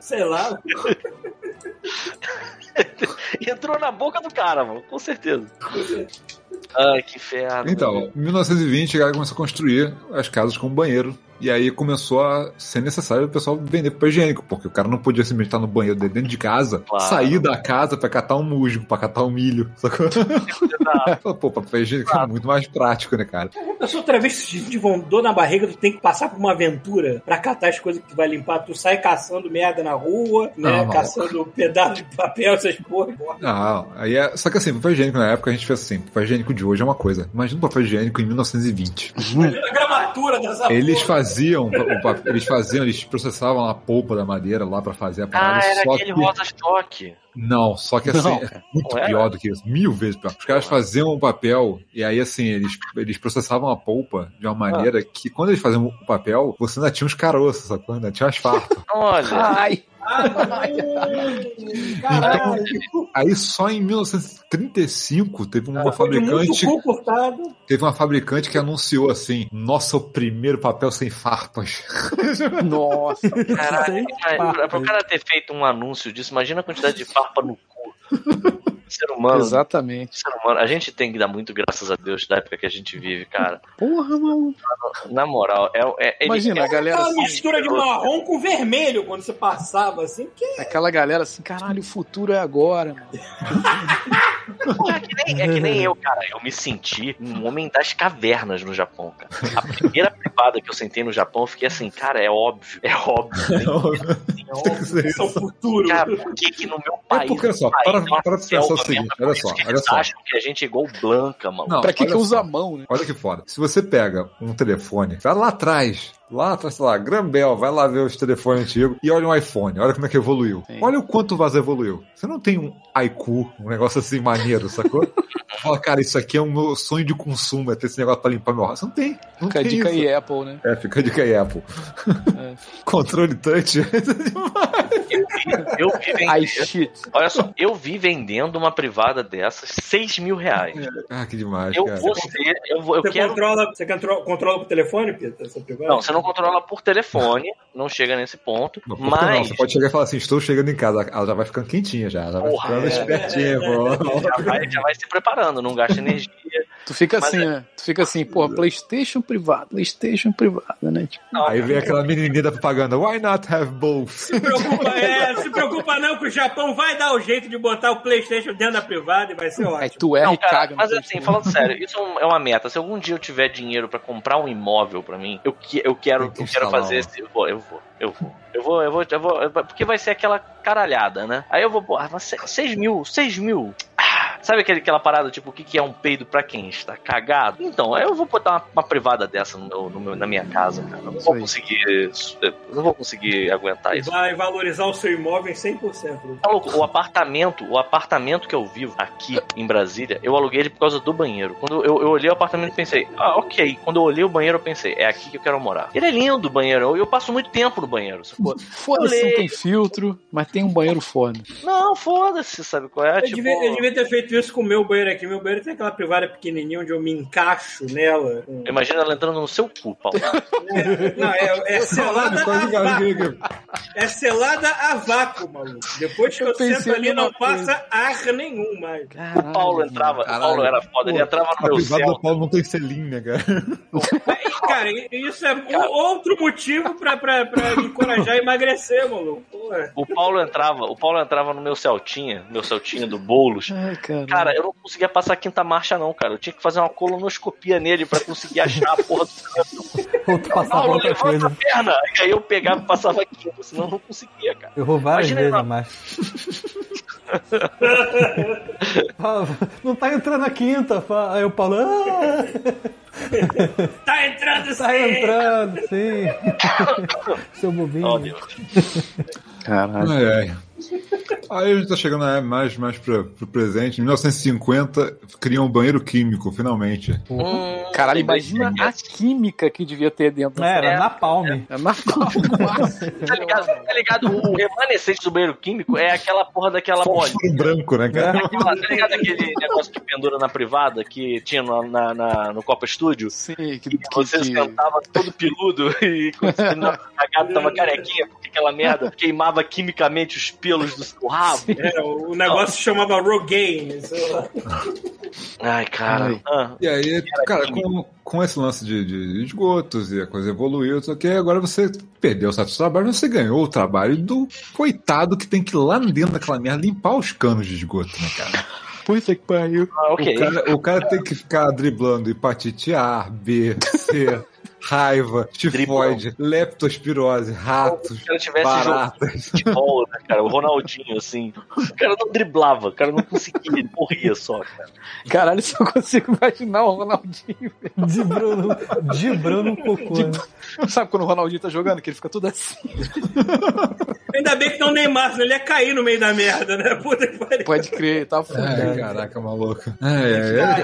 Sei lá. Entrou na boca do cara, mano, com certeza. Ai, que ferro. Então, em 1920, a galera começou a construir as casas com banheiro. E aí começou a ser necessário o pessoal vender papel higiênico, porque o cara não podia simplesmente estar no banheiro dele dentro de casa, Claro. sair da casa pra catar um musgo, pra catar um milho, sacou? Pô, papel higiênico é muito mais prático, né, cara? A pessoa outra vez se de dor na barriga, tu tem que passar por uma aventura pra catar as coisas que tu vai limpar. Tu sai caçando merda na rua, né? Não, não. caçando pedaço de papel, essas porra. Não, aí é. Só que assim, papel higiênico na época a gente fez assim: papel higiênico de hoje é uma coisa. Imagina o papel higiênico em 1920. Imagina a gramatura dessa Eles porra. Faziam, eles faziam, eles processavam a polpa da madeira lá pra fazer a parada. Ah, era só aquele que, rosa choque. Não, só que assim, Não, é muito pior do que isso. Mil vezes pior. Os caras faziam o papel e aí assim, eles, eles processavam a polpa de uma maneira que quando eles faziam o papel, você ainda tinha os caroços, sacou? Ainda tinha asfalto. Olha, Ai, Caralho. Aí só em 1935 teve uma de muito fabricante, teve uma fabricante que anunciou assim: "Nossa, o primeiro papel sem farpas". Nossa. Caralho, Sem cara, farpas. pro cara ter feito um anúncio disso, imagina a quantidade de farpa no cu. Ser humano, Exatamente. ser humano, a gente tem que dar muito graças a Deus da época que a gente vive, cara. Porra, mano. Na moral, é, é, Imagina, é- a galera Aquela assim, mistura de marrom com vermelho quando você passava, assim, que aquela galera assim, caralho, o futuro é agora, mano. É que, nem, é que nem eu, cara. Eu me senti um homem das cavernas no Japão, cara. A primeira privada que eu sentei no Japão, eu fiquei assim, cara, é óbvio, é óbvio. é o futuro. Cara, por que que no meu É país... porque, olha só, país, para, para pensar o selva seguinte, olha só, olha só. acham que a gente é igual blanca, mano. Não, pra que que usa a mão, né? Olha que foda. Se você pega um telefone, vai lá atrás, lá atrás, sei lá, Grambel, vai lá ver os telefones antigos e olha um iPhone, olha como é que evoluiu. Sim. Olha o quanto o vaso evoluiu. Você não tem um iQ, um negócio assim maneiro, sacou? Fala, cara, isso aqui é um meu sonho de consumo, é ter esse negócio pra limpar meu rosto. Você não tem. Não Fica a tem dica isso. aí, Apple, né? É, fica a dica aí, Apple. É. Controle touch. Eu vi Ai, vendendo, shit. olha só, eu vi vendendo uma privada dessas 6 mil reais. ah, que demais, Eu cara. vou ser, eu, vou, eu Você, quero controla, você controla, controla por telefone, Pita? Não, você não controla por telefone, não chega nesse ponto. Não, que não? mas Você pode chegar e falar assim, estou chegando em casa. Ela já vai ficando quentinha já. Ela vai Porra, ficando é. espertinha, pô. já vai, já vai se preparando, não gasta energia. Tu fica Mas assim, né? Tu fica assim, porra, Playstation privado, Playstation privado, né? Tipo, Aí vem aquela menininha da propaganda, why not have both? Se preocupa, é, se preocupa não que o Japão vai dar o jeito de botar o Playstation dentro da privada e vai ser aí ótimo. tu erra Não, e cara, caga mas assim, falando sério, isso é um- é uma meta. Se algum dia eu tiver dinheiro pra comprar um imóvel pra mim, eu, que, eu quero, eu quero fazer esse. Eu vou, eu vou, eu vou. Eu vou, eu vou, eu vou, porque vai ser aquela caralhada, né? Aí eu vou, pô, ah, mas 6 mil, 6 mil. Sabe aquele, aquela parada, tipo, o que, que é um peido pra quem está cagado? Então, eu vou botar uma, uma privada dessa no meu, no meu- na minha casa, cara. Eu não vou conseguir. Não vou conseguir aguentar isso. Vai valorizar o seu imóvel em 100%. Tá louco? O apartamento, o apartamento que eu vivo aqui em Brasília, eu aluguei ele por causa do banheiro. Quando eu, eu olhei o apartamento e pensei, ah, ok. Quando eu olhei o banheiro, eu pensei, é aqui que eu quero morar. Ele é lindo o banheiro, eu, eu passo muito tempo no banheiro. Foda-se, não tem filtro, mas tem um banheiro foda. Não, foda-se, sabe qual é? Eu, Tipo, devia, eu devia ter feito isso com o meu banheiro aqui. Meu banheiro tem aquela privada pequenininha onde eu me encaixo nela. com- Imagina ela entrando no seu cu, Paulo. Não, é, é selada. É selada a vácuo, maluco. Depois que eu, Eu sento ali, não coisa. passa ar nenhum mais. O Paulo entrava, o Paulo era foda, ele entrava no A meu privada céu. do Paulo não tem selim, né, cara? Cara, isso é um outro motivo pra, pra, pra me encorajar a emagrecer, maluco. Porra. O Paulo entrava, o Paulo entrava no meu Celtinha, meu Celtinha do Boulos. Ai, cara. Cara, eu não conseguia passar a quinta marcha, não, cara. Eu tinha que fazer uma colonoscopia nele pra conseguir achar a porra do canto. Ou tu passava Paulo, outra levanta coisa. a perna! E aí eu pegava e passava aqui, senão eu não conseguia, cara. Eu vou várias Imagina vezes a mais. Ah, Não tá entrando a quinta. Aí o Paulo. Ah, Tá entrando tá sim! entrando, sim. Seu bobinho. Deus. Caralho. Ai, ai. Aí a gente tá chegando né, mais, mais pra, pro presente. Em 1950, criam um banheiro químico, finalmente. Hum, Caralho, imagina a química que devia ter dentro. É, era É. na palme. É na Tá ligado? Tá ligado? O remanescente do banheiro químico é aquela porra daquela bolinha. Branco, né, cara? Aquela- Tá ligado aquele negócio que pendura na privada que tinha no, na, na- no Copa Estúdio? Sim, que, Que que, você que- sentava todo peludo e quando você tava cagado tava carequinha, porque aquela merda queimava quimicamente os pelos do seu rabo. É, o negócio se chamava Rogaine. Ai, cara. Ai. Ah, E aí, cara, com, com esse lance de, de esgotos e a coisa evoluiu, só que agora você perdeu o certo trabalho, mas você ganhou o trabalho do coitado que tem que ir lá dentro daquela merda limpar os canos de esgoto, né, cara? Puta que pariu. ah, ok. O, cara o cara tem que ficar driblando hepatite A, B, C, raiva, tifoide, leptospirose, ratos, Se tivesse jogado baratas. futebol, né, cara? O Ronaldinho, assim. O cara não driblava, o cara não conseguia, ele morria só, cara. Caralho, só consigo imaginar o Ronaldinho. Dibrando, dibrando um cocô. né? Sabe quando o Ronaldinho tá jogando, que ele fica tudo assim? Ainda bem que não Neymar, senão ele ia cair no meio da merda, né? Puta que pariu. Pode crer, tá foda. Ai, caraca, maluco. Ai, ai,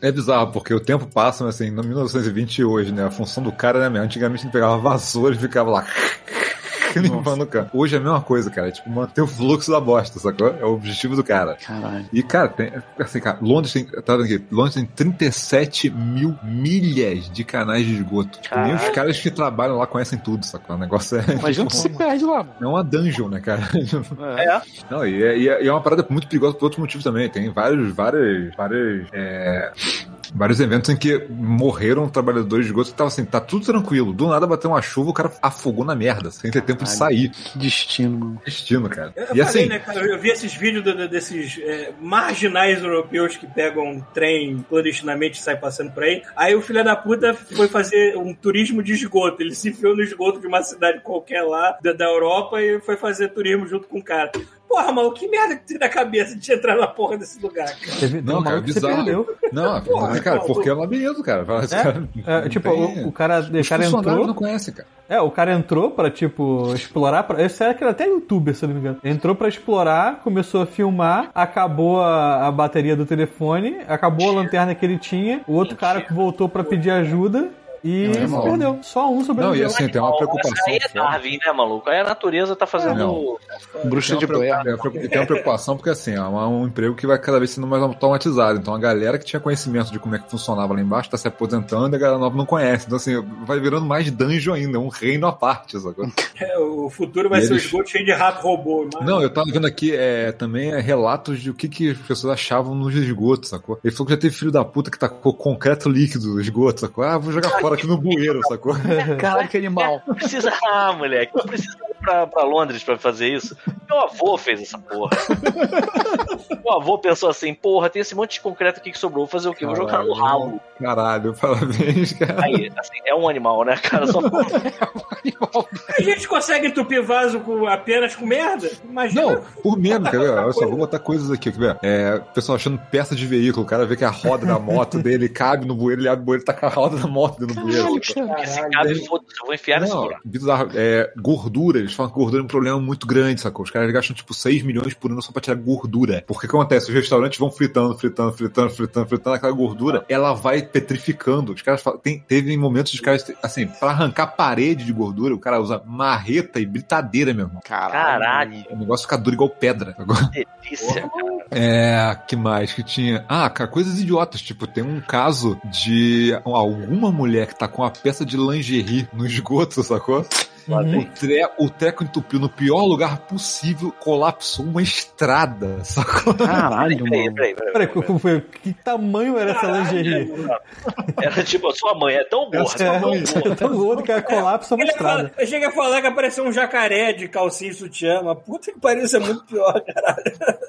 é, é bizarro, porque o tempo passa, mas assim, em 1920 e hoje, né? A função do cara, né, meu? Antigamente ele pegava vassoura e ficava lá. Limpando o campo. Hoje é a mesma coisa, cara. É tipo, manter o fluxo da bosta, sacou? É o objetivo do cara. Caralho. E, cara, tem, assim, cara, Londres tem, tá vendo aqui? Londres tem 37 mil milhas de canais de esgoto. Tipo, nem os caras que trabalham lá conhecem tudo, sacou? O negócio é. Imagina que se perde lá, mano. É uma dungeon, né, cara? É. É. Não, e é, e é- e é uma parada muito perigosa por outros motivos também. Tem vários, vários, vários, é, vários eventos em que morreram trabalhadores de esgoto que estavam assim, tá tudo tranquilo. Do nada bateu uma chuva, o cara afogou na merda, sem ter tempo de sair. Que destino, mano. Destino, cara. Eu, E falei, assim, né, cara, eu vi esses vídeos do- do- desses é, marginais europeus que pegam um trem clandestinamente e saem passando por aí. Aí o filho da puta foi fazer um turismo de esgoto. Ele se enfiou no esgoto de uma cidade qualquer lá da, da Europa e foi fazer turismo junto com o cara. Porra, mano, que merda que tem na cabeça de entrar na porra desse lugar, cara? Não, não, cara, você bizarro. perdeu. não, Porra, cara, porque é um labirinto, cara. Cara É, não tipo, tem- o, o cara, o Os cara entrou. não conhecem, cara. É, o cara entrou pra, tipo, explorar. Pra... Esse era que era até youtuber, se eu não me engano. Entrou pra explorar, começou a filmar, acabou a, a bateria do telefone, acabou a lanterna que ele tinha, o outro cara voltou pra pedir ajuda e Não, é perdeu. Só um Não, e sobreviveu. assim, tem uma preocupação. Aí é forte. Darwin, né, maluco? Aí a natureza tá fazendo. Não. Bruxa de Blair. preocupa- é, preocupa- Tem uma preocupação porque assim, é um emprego que vai cada vez sendo mais automatizado. Então a galera que tinha conhecimento de como é que funcionava lá embaixo tá se aposentando e a galera nova não conhece. Então assim, vai virando mais dungeon ainda, um reino à parte. Sacou? É, o futuro vai E ser eles- o esgoto cheio de rato robô. Mas... Não, eu tava vendo aqui é, também é, relatos de o que, que as pessoas achavam nos esgotos, sacou? Ele falou que já teve filho da puta que tacou concreto líquido no esgoto, sacou? Ah, vou jogar fora aqui no bueiro, sacou? Caralho, que animal. Não precisa. Ah, moleque, não precisa ir pra, pra Londres pra fazer isso. Meu avô fez essa porra. Meu avô pensou assim: porra, tem esse monte de concreto aqui que sobrou. Vou fazer o quê? Vou jogar no ralo. Caralho, parabéns, cara. Aí, assim, é um animal, né, cara? Só A gente consegue entupir vaso com, apenas com merda? Imagina. Não, por menos, quer ver? Olha só, vou botar coisas aqui, quer ver? É, o pessoal achando peça de veículo, o cara vê que a roda da moto dele cabe no bueiro, ele abre o bueiro e tá com a roda da moto dentro do bueiro. Caralho, esse cara. cabe, foda-se, eu vou enfiar nesse buraco. bizarro. É, gordura, eles falam que gordura é um problema muito grande, sacou? Os caras gastam tipo 6 milhões por ano só pra tirar gordura. Porque o que acontece? Os restaurantes vão fritando, fritando, fritando, fritando, fritando, aquela gordura, ela vai petrificando. Os caras falam, tem, teve momentos dos caras, assim, pra arrancar parede de gordura, o cara usa marreta e britadeira, meu irmão. Caralho, O negócio fica duro igual pedra. Que delícia, cara. É, que mais que tinha? Ah, cara, coisas idiotas. Tipo, tem um caso de alguma mulher que tá com uma peça de lingerie no esgoto, sacou? Uhum. O, tre o treco entupiu no pior lugar possível, colapsou uma estrada, sacou? Caralho, Peraí, peraí, peraí. Peraí, como foi? Que tamanho era essa lingerie? Era tipo, a sua mãe é tão gorda, É, tão gorda. tão gordo que ela colapsa uma Ele estrada. eu cheguei a falar que apareceu um jacaré de calcinha e sutiã, mas puta que pariu, isso é muito pior, cara.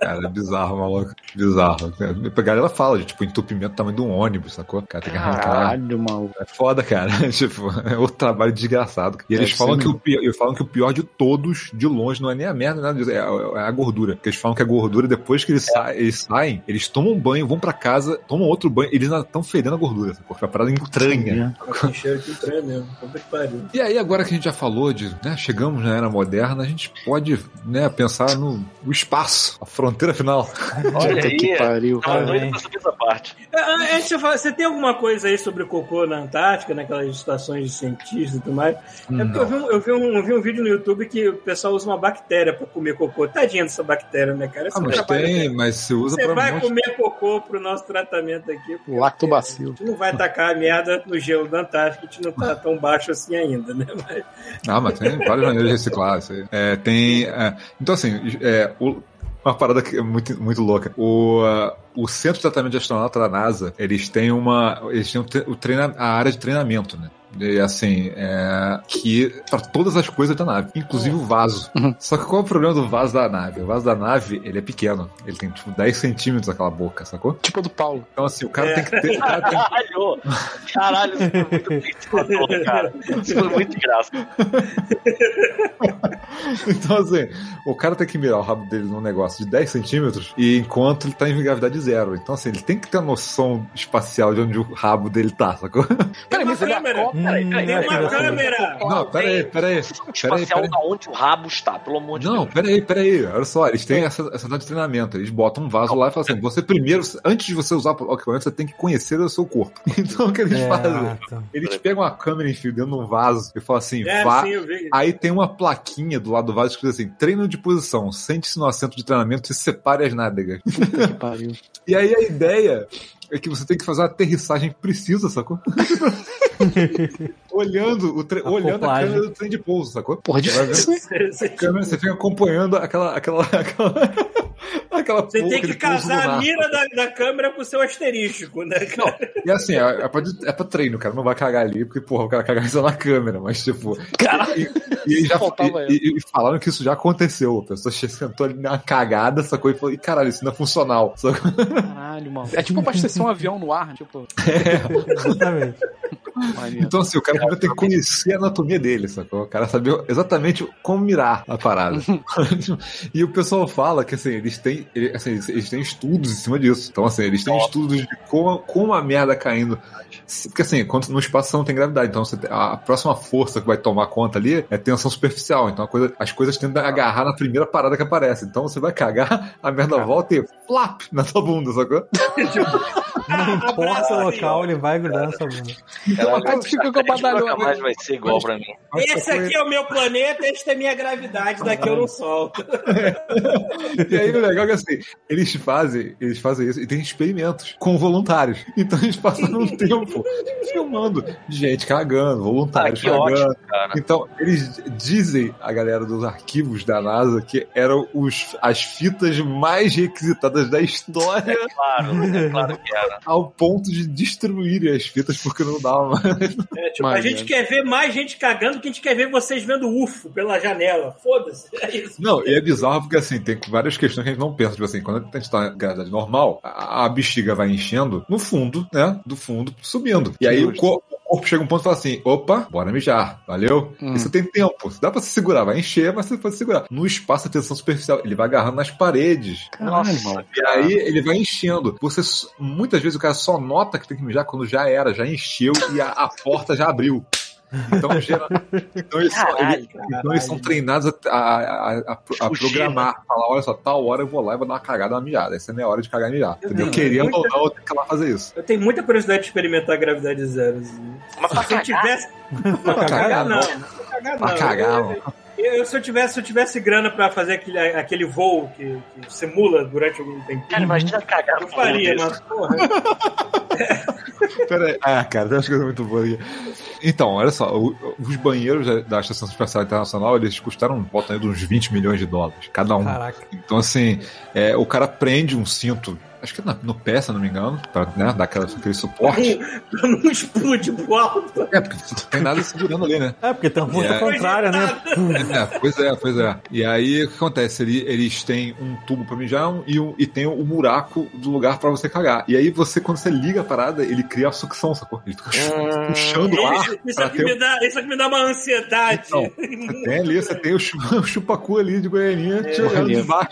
Cara, é bizarro, maluco. Bizarro. A galera fala de, tipo, entupimento do tamanho de um ônibus, sacou? Cara, tem que arrancar. Caralho, maluco. É foda, cara. tipo, é outro trabalho desgraçado. E eles falam que, o pior, eles falam que o pior de todos, de longe, não é nem a merda, nada disso, é, a- é a gordura. Porque eles falam que a gordura, depois que eles, sa- eles saem, eles tomam um banho, vão pra casa, tomam outro banho, eles ainda estão fedendo a gordura, sacou? É uma parada estranha. Tem cheiro que estranho mesmo. Puta que pariu. E aí, agora que a gente já falou de, né, chegamos na era moderna, a gente pode, né, pensar no, no espaço, a fronteira final. Olha Puta que aí. pariu, Tava cara. doido pra saber essa parte. Antes de você falar, você tem alguma coisa aí sobre cocô na Antártica, naquelas estações de cientistas e tudo mais? É porque eu vi, um, eu, vi um, eu vi um vídeo no YouTube que o pessoal usa uma bactéria pra comer cocô. Tadinha dessa bactéria, né, cara? Ah, mas tem, mas você usa Você pra vai um monte comer cocô pro nosso tratamento aqui. Lactobacilo. A gente não vai tacar a merda no gelo da Antártica, a gente não tá tão baixo assim ainda, né? Mas- Ah, mas tem várias maneiras de reciclar isso aí. É, tem. é, então, assim, é, o- uma parada que é muito, muito louca. O, ah, o Centro de Tratamento de Astronauta da NASA, eles têm uma. Eles têm tre- o treina, a área de treinamento, né? E, assim, é, que para todas as coisas da nave, inclusive o vaso. Uhum. Só que qual é o problema do vaso da nave? O vaso da nave, ele é pequeno. Ele tem, tipo, 10 centímetros aquela boca, sacou? Tipo do Paulo. Então, assim, o cara tem que ter. O cara tem Caralho! Caralho, isso foi muito pensador, cara. Isso foi muito engraçado. Então, assim, o cara tem que mirar o rabo dele num negócio de 10 centímetros e enquanto ele tá em gravidade zero. Então, assim, ele tem que ter a noção espacial de onde o rabo dele tá, sacou? Peraí, mas ele câmera. Acopla Peraí, peraí, Tem uma câmera! Não, peraí, peraí. Peraí, Espacial peraí. da onde o rabo está, pelo amor de Não, Deus. peraí, peraí. Olha só, eles têm essa, essa data de treinamento. Eles botam um vaso lá e falam assim: você primeiro, antes de você usar o equipamento, você tem que conhecer o seu corpo. Então o que eles É, fazem? então. Eles pegam a câmera e enfiam dentro de um vaso e falam assim: É, vá. Aí tem uma plaquinha do lado do vaso escrito assim: treino de posição, sente-se no assento de treinamento e separe as nádegas. Puta que pariu. E aí a ideia é que você tem que fazer uma aterrissagem precisa, sacou? olhando, o tre- olhando a câmera do trem de pouso, sacou? Porra, hein? Você, a câmera, você fica acompanhando aquela. aquela, aquela, aquela você tem que casar a mira da, da câmera com o seu asterístico, né, cara? E assim, é, é, pra, é pra treino, cara. Não vai cagar ali, porque, porra, o cara cagar só na câmera, mas tipo. E, e, já, Faltava e, e- e falaram que isso já aconteceu. A pessoa sentou ali na cagada, sacou? E falou, e caralho, isso não é funcional. Sacou? Caralho, mano. É tipo abastecer um avião no ar, tipo. Exatamente. Maneiro. Então, assim, o cara vai ter que conhecer a anatomia dele, sacou? O cara saber exatamente como mirar a parada. e o pessoal fala que, assim, eles têm, assim, eles- têm estudos em cima disso. Então, assim, eles têm estudos de como, como a merda caindo. Porque, assim, quando no espaço você não tem gravidade. Então, você a próxima força que vai tomar conta ali é tensão superficial. Então, a coisa, as coisas tendem a agarrar na primeira parada que aparece. Então, você vai cagar, a merda volta e flap na tua bunda, sacou? Não importa o local, ele vai grudar na sua bunda. Caralho, Aí tu fica com a nunca badalhona. mais vai ser igual pra mim. Esse aqui é o meu planeta, esta é a minha gravidade, daqui eu não solto. E aí o legal é que assim, eles fazem, eles fazem isso e tem experimentos com voluntários. Então eles passam um tempo filmando gente cagando, Ah, voluntários que cagando. ótimo, cara. Então, eles dizem, a galera dos arquivos da NASA, que eram os, as fitas mais requisitadas da história, Claro, é claro que era. ao ponto de destruírem as fitas porque não dava É, tipo, a gente quer ver mais gente cagando que a gente quer ver vocês vendo UFO pela janela. Foda-se, é isso. Não, e é bizarro porque assim, tem várias questões que a gente não pensa. Tipo assim, quando a gente tá em gravidade normal, a, a bexiga vai enchendo no fundo, né? Do fundo subindo. E aí o corpo, corpo chega um ponto e fala assim: opa, bora mijar, valeu? Hum. Você tem tempo. Dá pra se segurar, vai encher, mas você pode segurar. No espaço, a tensão superficial, ele vai agarrando nas paredes. Caralho, mano. E aí ele vai enchendo. Você muitas vezes o cara só nota que tem que mijar quando já era, já encheu e a, a porta já abriu. Então, gera- então, eles, são, Caralho, eles- então eles são treinados a, a- a- a- programar. Falar, olha só, tal hora eu vou lá e vou dar uma cagada, uma mijada. Essa não é hora de cagar e mijar. Eu Entendeu? tenho Querendo ou muita- não, eu tenho que ir lá fazer isso. Eu tenho muita curiosidade de experimentar a gravidade zero. assim. Mas pra Se eu tivesse. Pra cagar, cagar, não. não. Pra cagar, não. Pra cagar, Eu- eu- se, eu tivesse, se eu tivesse grana pra fazer aquele, aquele voo que, que simula durante algum tempo, cara, imagina cagar eu no faria, mas, porra. Pera aí. Ah, cara, tem umas coisas muito boas aqui. Então, olha só, o- os banheiros da- da Estação Espacial Internacional, eles custaram volta aí de uns 20 milhões de dólares, cada um. Caraca. Então, assim, é, o cara prende um cinto, acho que no pé, se não me engano, pra né, dar aquela, aquele suporte. pra não explodir pro alto. É, porque não tem nada segurando ali, né? É, porque tem uma força É. contrária, né? É, pois é, pois é. E aí, o que acontece? Ele- Eles têm um tubo pra mijar um- e, um- e tem o buraco do lugar pra você cagar. E aí, você, quando você liga a parada, ele cria a sucção, sacou? Ele fica Hum. puxando o ar Isso, aqui ter me dá, isso aqui me dá uma ansiedade. Não. Tem ali, você tem o, chu- o chupacu ali de Goianinha te olhando de baixo.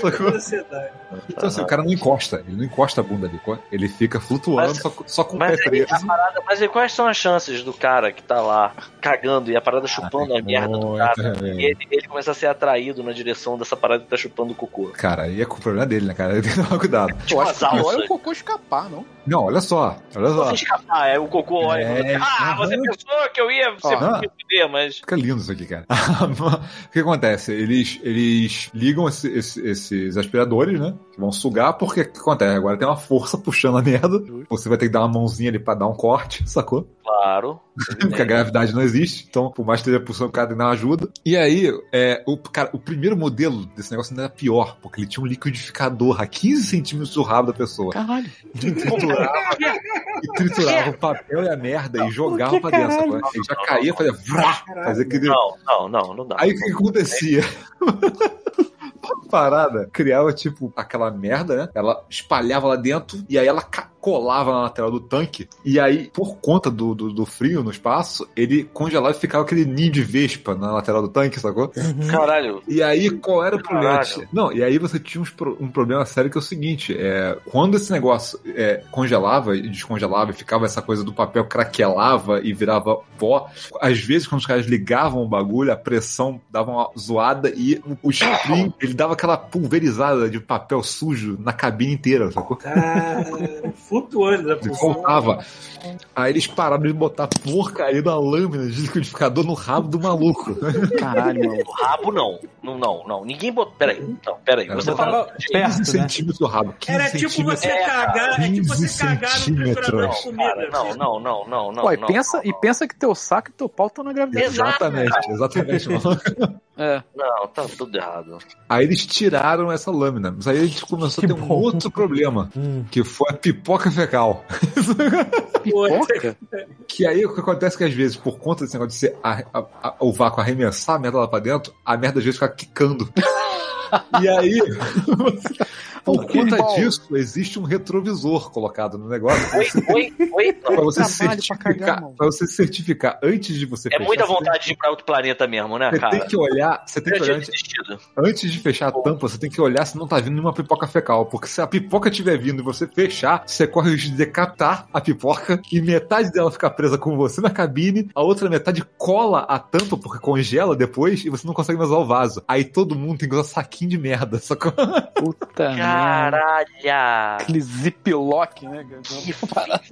Sacou? ansiedade. Então, assim, o cara não encosta, ele não encosta a bunda ali, ele fica flutuando Mas- só, só com o Mas pé aí, preso. a parada, mas quais são as chances do cara que tá lá cagando e a parada chupando a merda do cara? E ele, ele começa a ser atraído na direção dessa parada que tá chupando o cocô. Cara, aí é com o problema dele, né, cara? Ele tem que tomar cuidado. Eu acho que pior é o cocô escapar, não? Não, olha só, olha só. Escapar, é o cocô olha. É, e fala, ah, você aham. pensou que eu ia ser Ó. fuder, mas. Fica lindo isso aqui, cara. o que acontece? Eles, eles ligam esse- esse- esses aspiradores, né? Que vão sugar, porque o que acontece? Agora tem uma força puxando a merda. Você vai ter que dar uma mãozinha ali pra dar um corte, sacou? Claro. Porque a gravidade não existe, então por mais que esteja pulsando, o cara tem que dar uma ajuda. E aí, é, o, cara, o primeiro modelo desse negócio ainda era pior, porque ele tinha um liquidificador a 15 centímetros do rabo da pessoa. Caralho. Triturava, e triturava o papel e a merda e jogava pra dentro. Ele já caía, fazia vrá, fazia aquele. Não, não, não, não dá. Aí o que que acontecia? A parada criava, tipo, aquela merda, né? Ela espalhava lá dentro e aí ela ca- colava na lateral do tanque, e aí, por conta do, do, do frio no espaço, ele congelava e ficava aquele ninho de vespa na lateral do tanque, sacou? Caralho. E aí, qual era o problema? Caralho. Não, e aí você tinha uns um problema sério que é o seguinte: é, quando esse negócio é, congelava e descongelava e ficava essa coisa do papel craquelava e virava pó, às vezes, quando os caras ligavam o bagulho, a pressão dava uma zoada e o, o spring ele dava aquela pulverizada de papel sujo na cabine inteira, sacou? Cara, flutuando função. voltava. Aí eles pararam de botar porcaria da lâmina de liquidificador no rabo do maluco. Caralho, mano. O rabo não. Não, não, não. Ninguém botou. Peraí, não, peraí. Cara, Você perto, 15 né? centímetros do rabo. 15 Era tipo você É, cagar, é tipo você 15 cagar no triturador de comida. Não, não, não, não, não. Pô, e não, pensa, não, e pensa que teu saco e teu pau estão na gravidade. Exatamente, exatamente. mano. É. Não, tá tudo errado. Aí eles tiraram essa lâmina, mas aí a gente começou a Que ter um bom. outro problema, Hum. que foi a pipoca fecal. Pipoca? Que aí o que acontece é que às vezes, por conta desse negócio de ser a- a- a- o vácuo arremessar a merda lá pra dentro, a merda às vezes fica quicando. E aí, por conta disso, existe um retrovisor colocado no negócio Oi, oi, oi. pra Não. você Trabalho pra certificar, cagar, pra você certificar antes de você É fechar. muita você tem- vontade de ir pra outro planeta mesmo, né, Você cara? tem que olhar, você tem Eu que tinha olhar antes, desistido. antes de fechar a tampa, você tem que olhar se não tá vindo nenhuma pipoca fecal. Porque se a pipoca estiver vindo e você fechar, você corre o risco de decapitar a pipoca e metade dela ficar presa com você na cabine, a outra metade cola a tampa porque congela depois e você não consegue mais usar o vaso. Aí todo mundo tem que usar saquinho de merda. Sacou? Puta merda. Caralho! Aquele ziplock, né? Que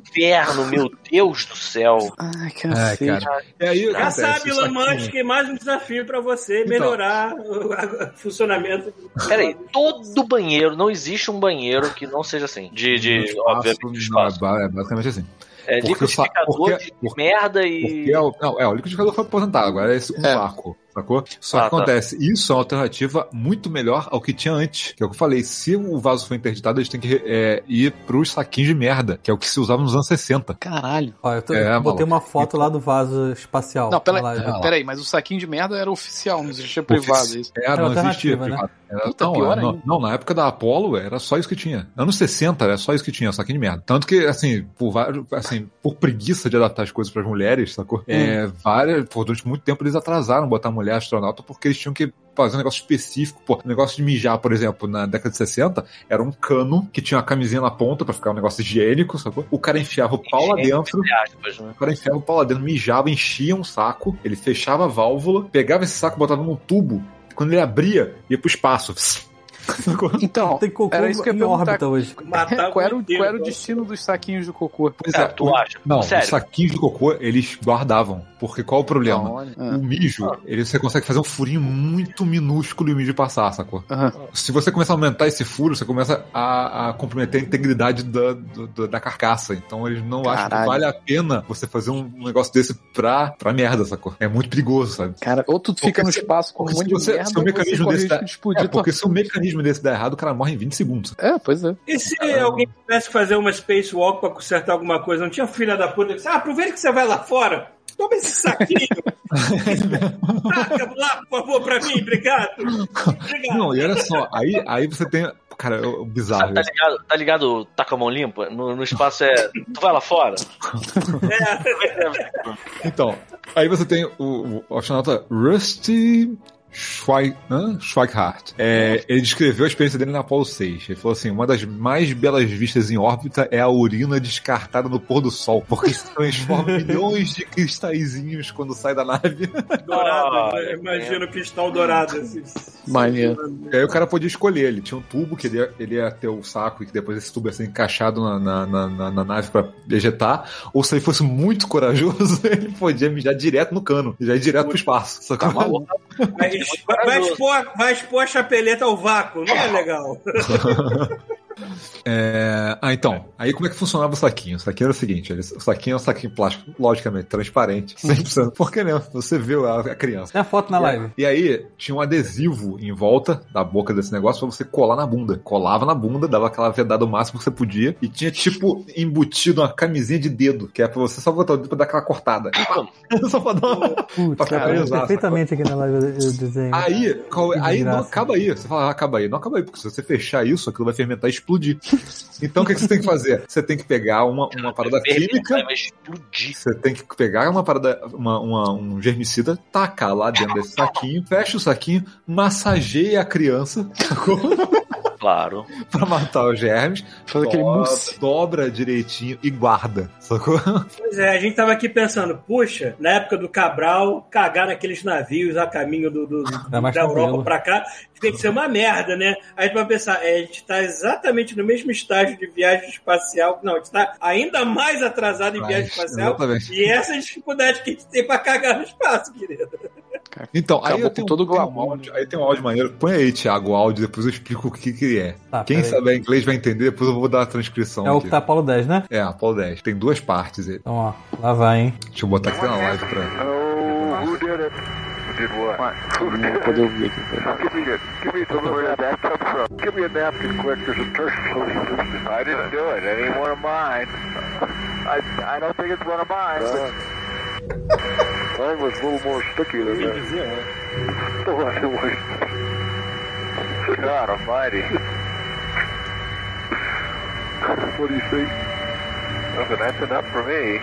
inferno, meu Deus do céu! Ai, É, cacete. cara. E aí, Já acontece, sabe, Elon saquinho- Musk, mais um desafio pra você Então. melhorar o a- o funcionamento. Peraí, todo banheiro, não existe um banheiro que não seja assim. De, de espaço, obviamente, não, espaço. é é basicamente assim. É porque liquidificador porque- de porque- merda Porque e. é o, não, é, o liquidificador foi aposentado, agora é esse um É. vácuo, sacou? Só Ah, que tá. acontece, isso é uma alternativa muito melhor ao que tinha antes. Que é o que eu falei, se o vaso for interditado, eles têm que é, ir pros saquinhos de merda, que é o que se usava nos anos 60. Caralho. Ó, eu tô- É, botei maluco. uma foto lá do vaso espacial. Não, pera, lá, peraí, mas o saquinho de merda era oficial, não existia privado, é isso. É, não alternativa, existia né? privado. Era, Puta, não, pior era- não, ainda. não, na época da Apollo era só isso que tinha. Anos 60 era só isso que tinha, saquinho de merda. Tanto que, assim, por vários, assim, por preguiça de adaptar as coisas pras mulheres, sacou? É, várias, por durante muito tempo eles atrasaram botar mulher astronauta porque eles tinham que fazer um negócio específico. Pô, o negócio de mijar, por exemplo, na década de 60, era um cano que tinha uma camisinha na ponta pra ficar um negócio higiênico, sacou? O cara enfiava o pau lá dentro, aspas, né? o cara enfiava o pau lá dentro, mijava, enchia um saco, ele fechava a válvula, pegava esse saco, botava num tubo, quando ele abria, ia pro espaço. Então, Tem cocô era isso que eu ia em órbita hoje. Matar Qual era, o, inteiro, qual era o então. destino dos saquinhos de cocô? Pois Cara, tu o- acha? Não, Sério? os saquinhos de cocô, eles guardavam. Porque qual o problema? Olha. O mijo, ele, você consegue fazer um furinho muito minúsculo e o mijo passar, sacou? Se você começar a aumentar esse furo, você começa a, a comprometer a integridade da, do- da carcaça. Então eles não acham que Caralho. vale a pena você fazer um negócio desse pra, pra merda, sacou? É muito perigoso, sabe? Cara, ou tu fica Porque no espaço com um monte se de você- merda, se o mecanismo desse da- de explodir É, porque se o mecanismo desse der errado, o cara morre em 20 segundos. É, pois é. E se alguém tivesse que fazer uma spacewalk pra consertar alguma coisa, não tinha filha da puta que disse, ah, aproveita que você vai lá fora, toma esse saquinho, taca lá, por favor, pra mim, obrigado. Obrigado. Não, e olha só, aí, aí você tem. Cara, é o bizarro. Tá isso. ligado, tá ligado tá com a mão limpa? No, no espaço é. Tu vai lá fora? Então, aí você tem o, o astronauta Rusty Schweig, hã? Schweighardt. É, ele descreveu a experiência dele na Apollo 6. Ele falou assim: uma das mais belas vistas em órbita é a urina descartada no pôr do sol, porque se transforma em milhões de cristalzinhos quando sai da nave. Dourado, né? imagina o cristal dourado. Assim. Maneiro. E aí o cara podia escolher, ele tinha um tubo que ele ia, ele ia ter o saco e que depois esse tubo ia ser encaixado na, na, na, na- na nave pra vegetar, ou se ele fosse muito corajoso, ele podia mijar direto no cano, já ir direto pro espaço. Sacou? Tá maluco. Vai, expor, vai expor a chapeleta ao vácuo, não é legal. É, Ah, então. Aí como é que funcionava o saquinho? O saquinho era o seguinte: ele- o saquinho é um saquinho plástico, logicamente, transparente, 100%. Por que não? Você viu a, a criança. Tem a foto na live. E aí, tinha um adesivo em volta da boca desse negócio pra você colar na bunda. Colava na bunda, dava aquela vedada o máximo que você podia. E tinha, tipo, embutido uma camisinha de dedo, que é pra você só botar o dedo pra dar aquela cortada. só pra dar uma... Putz, cara, perfeitamente aqui na live o desenho. Aí, qual- aí não acaba aí. Você fala, ah, acaba aí. Não acaba aí, porque se você fechar isso, aquilo vai fermentar e explodir. Explodir. Então o que, que você tem que fazer? Você tem que pegar uma, uma parada química. Você tem que pegar uma parada, uma, uma- um germicida, tacar lá dentro desse saquinho, fecha o saquinho, massageia a criança, sacou? Claro. pra matar os germes, Faz aquele mousse. dobra direitinho e guarda, sacou? Pois é, a gente tava aqui pensando, puxa, na época do Cabral, cagar naqueles navios a caminho do, do- do- É da. Europa pra cá, tem que ser uma merda, né? Aí a gente vai pensar, é, a gente tá exatamente no mesmo estágio de viagem espacial. Não, a gente tá ainda mais atrasado em Mas, viagem espacial. exatamente. E essa é a dificuldade que a gente tem pra cagar no espaço, querido. Então, aí eu tenho, todo o tenho um glamour, áudio, aí tem um áudio maneiro. Põe aí, Thiago, o áudio, depois eu explico o que que é. Tá, Quem saber inglês vai entender, depois eu vou dar a transcrição É o aqui. que tá Apolo 10, né? É, Apolo 10. Tem duas partes aí. Então, ó, lá vai, hein? Deixa eu botar aqui na live pra. Oh, who did it? Who did what? Who Não did vou poder it? ouvir aqui. peraí. Give me, a, give me some where did that come from? Give me a napkin quick. There's a turkey floating through the I didn't do it. It ain't one of mine. I I don't think it's one of mine. Mine was a little more sticky than that. Oh, it was. God almighty. what do you think? Okay, that's enough for me.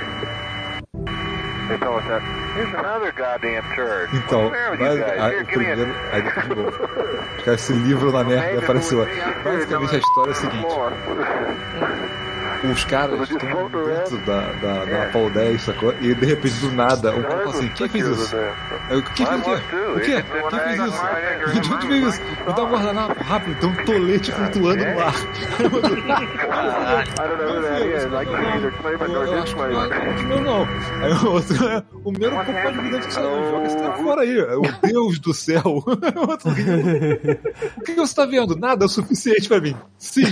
They told us that. Here's another goddamn turd. Então, the mas, guys? aí, Here, o a- primeiro. Cara, esse livro na merda apareceu. lá. Basicamente a história é a seguinte: os caras estão dentro da, da, da Apollo 10, sacou? E de repente do nada, o cara fala assim: quem fez isso? Aí, Quem fez o quê? O quê? Quem fez isso? De onde veio isso? Me dá um guardanapo, rápido, tem um tolete flutuando no ar. Eu acho que não é- o não. Aí o outro é, o meu não pode vir dentro do céu, joga esse cara fora aí. É O Deus do céu. O. O que você tá vendo? Nada é o suficiente pra mim. Sim.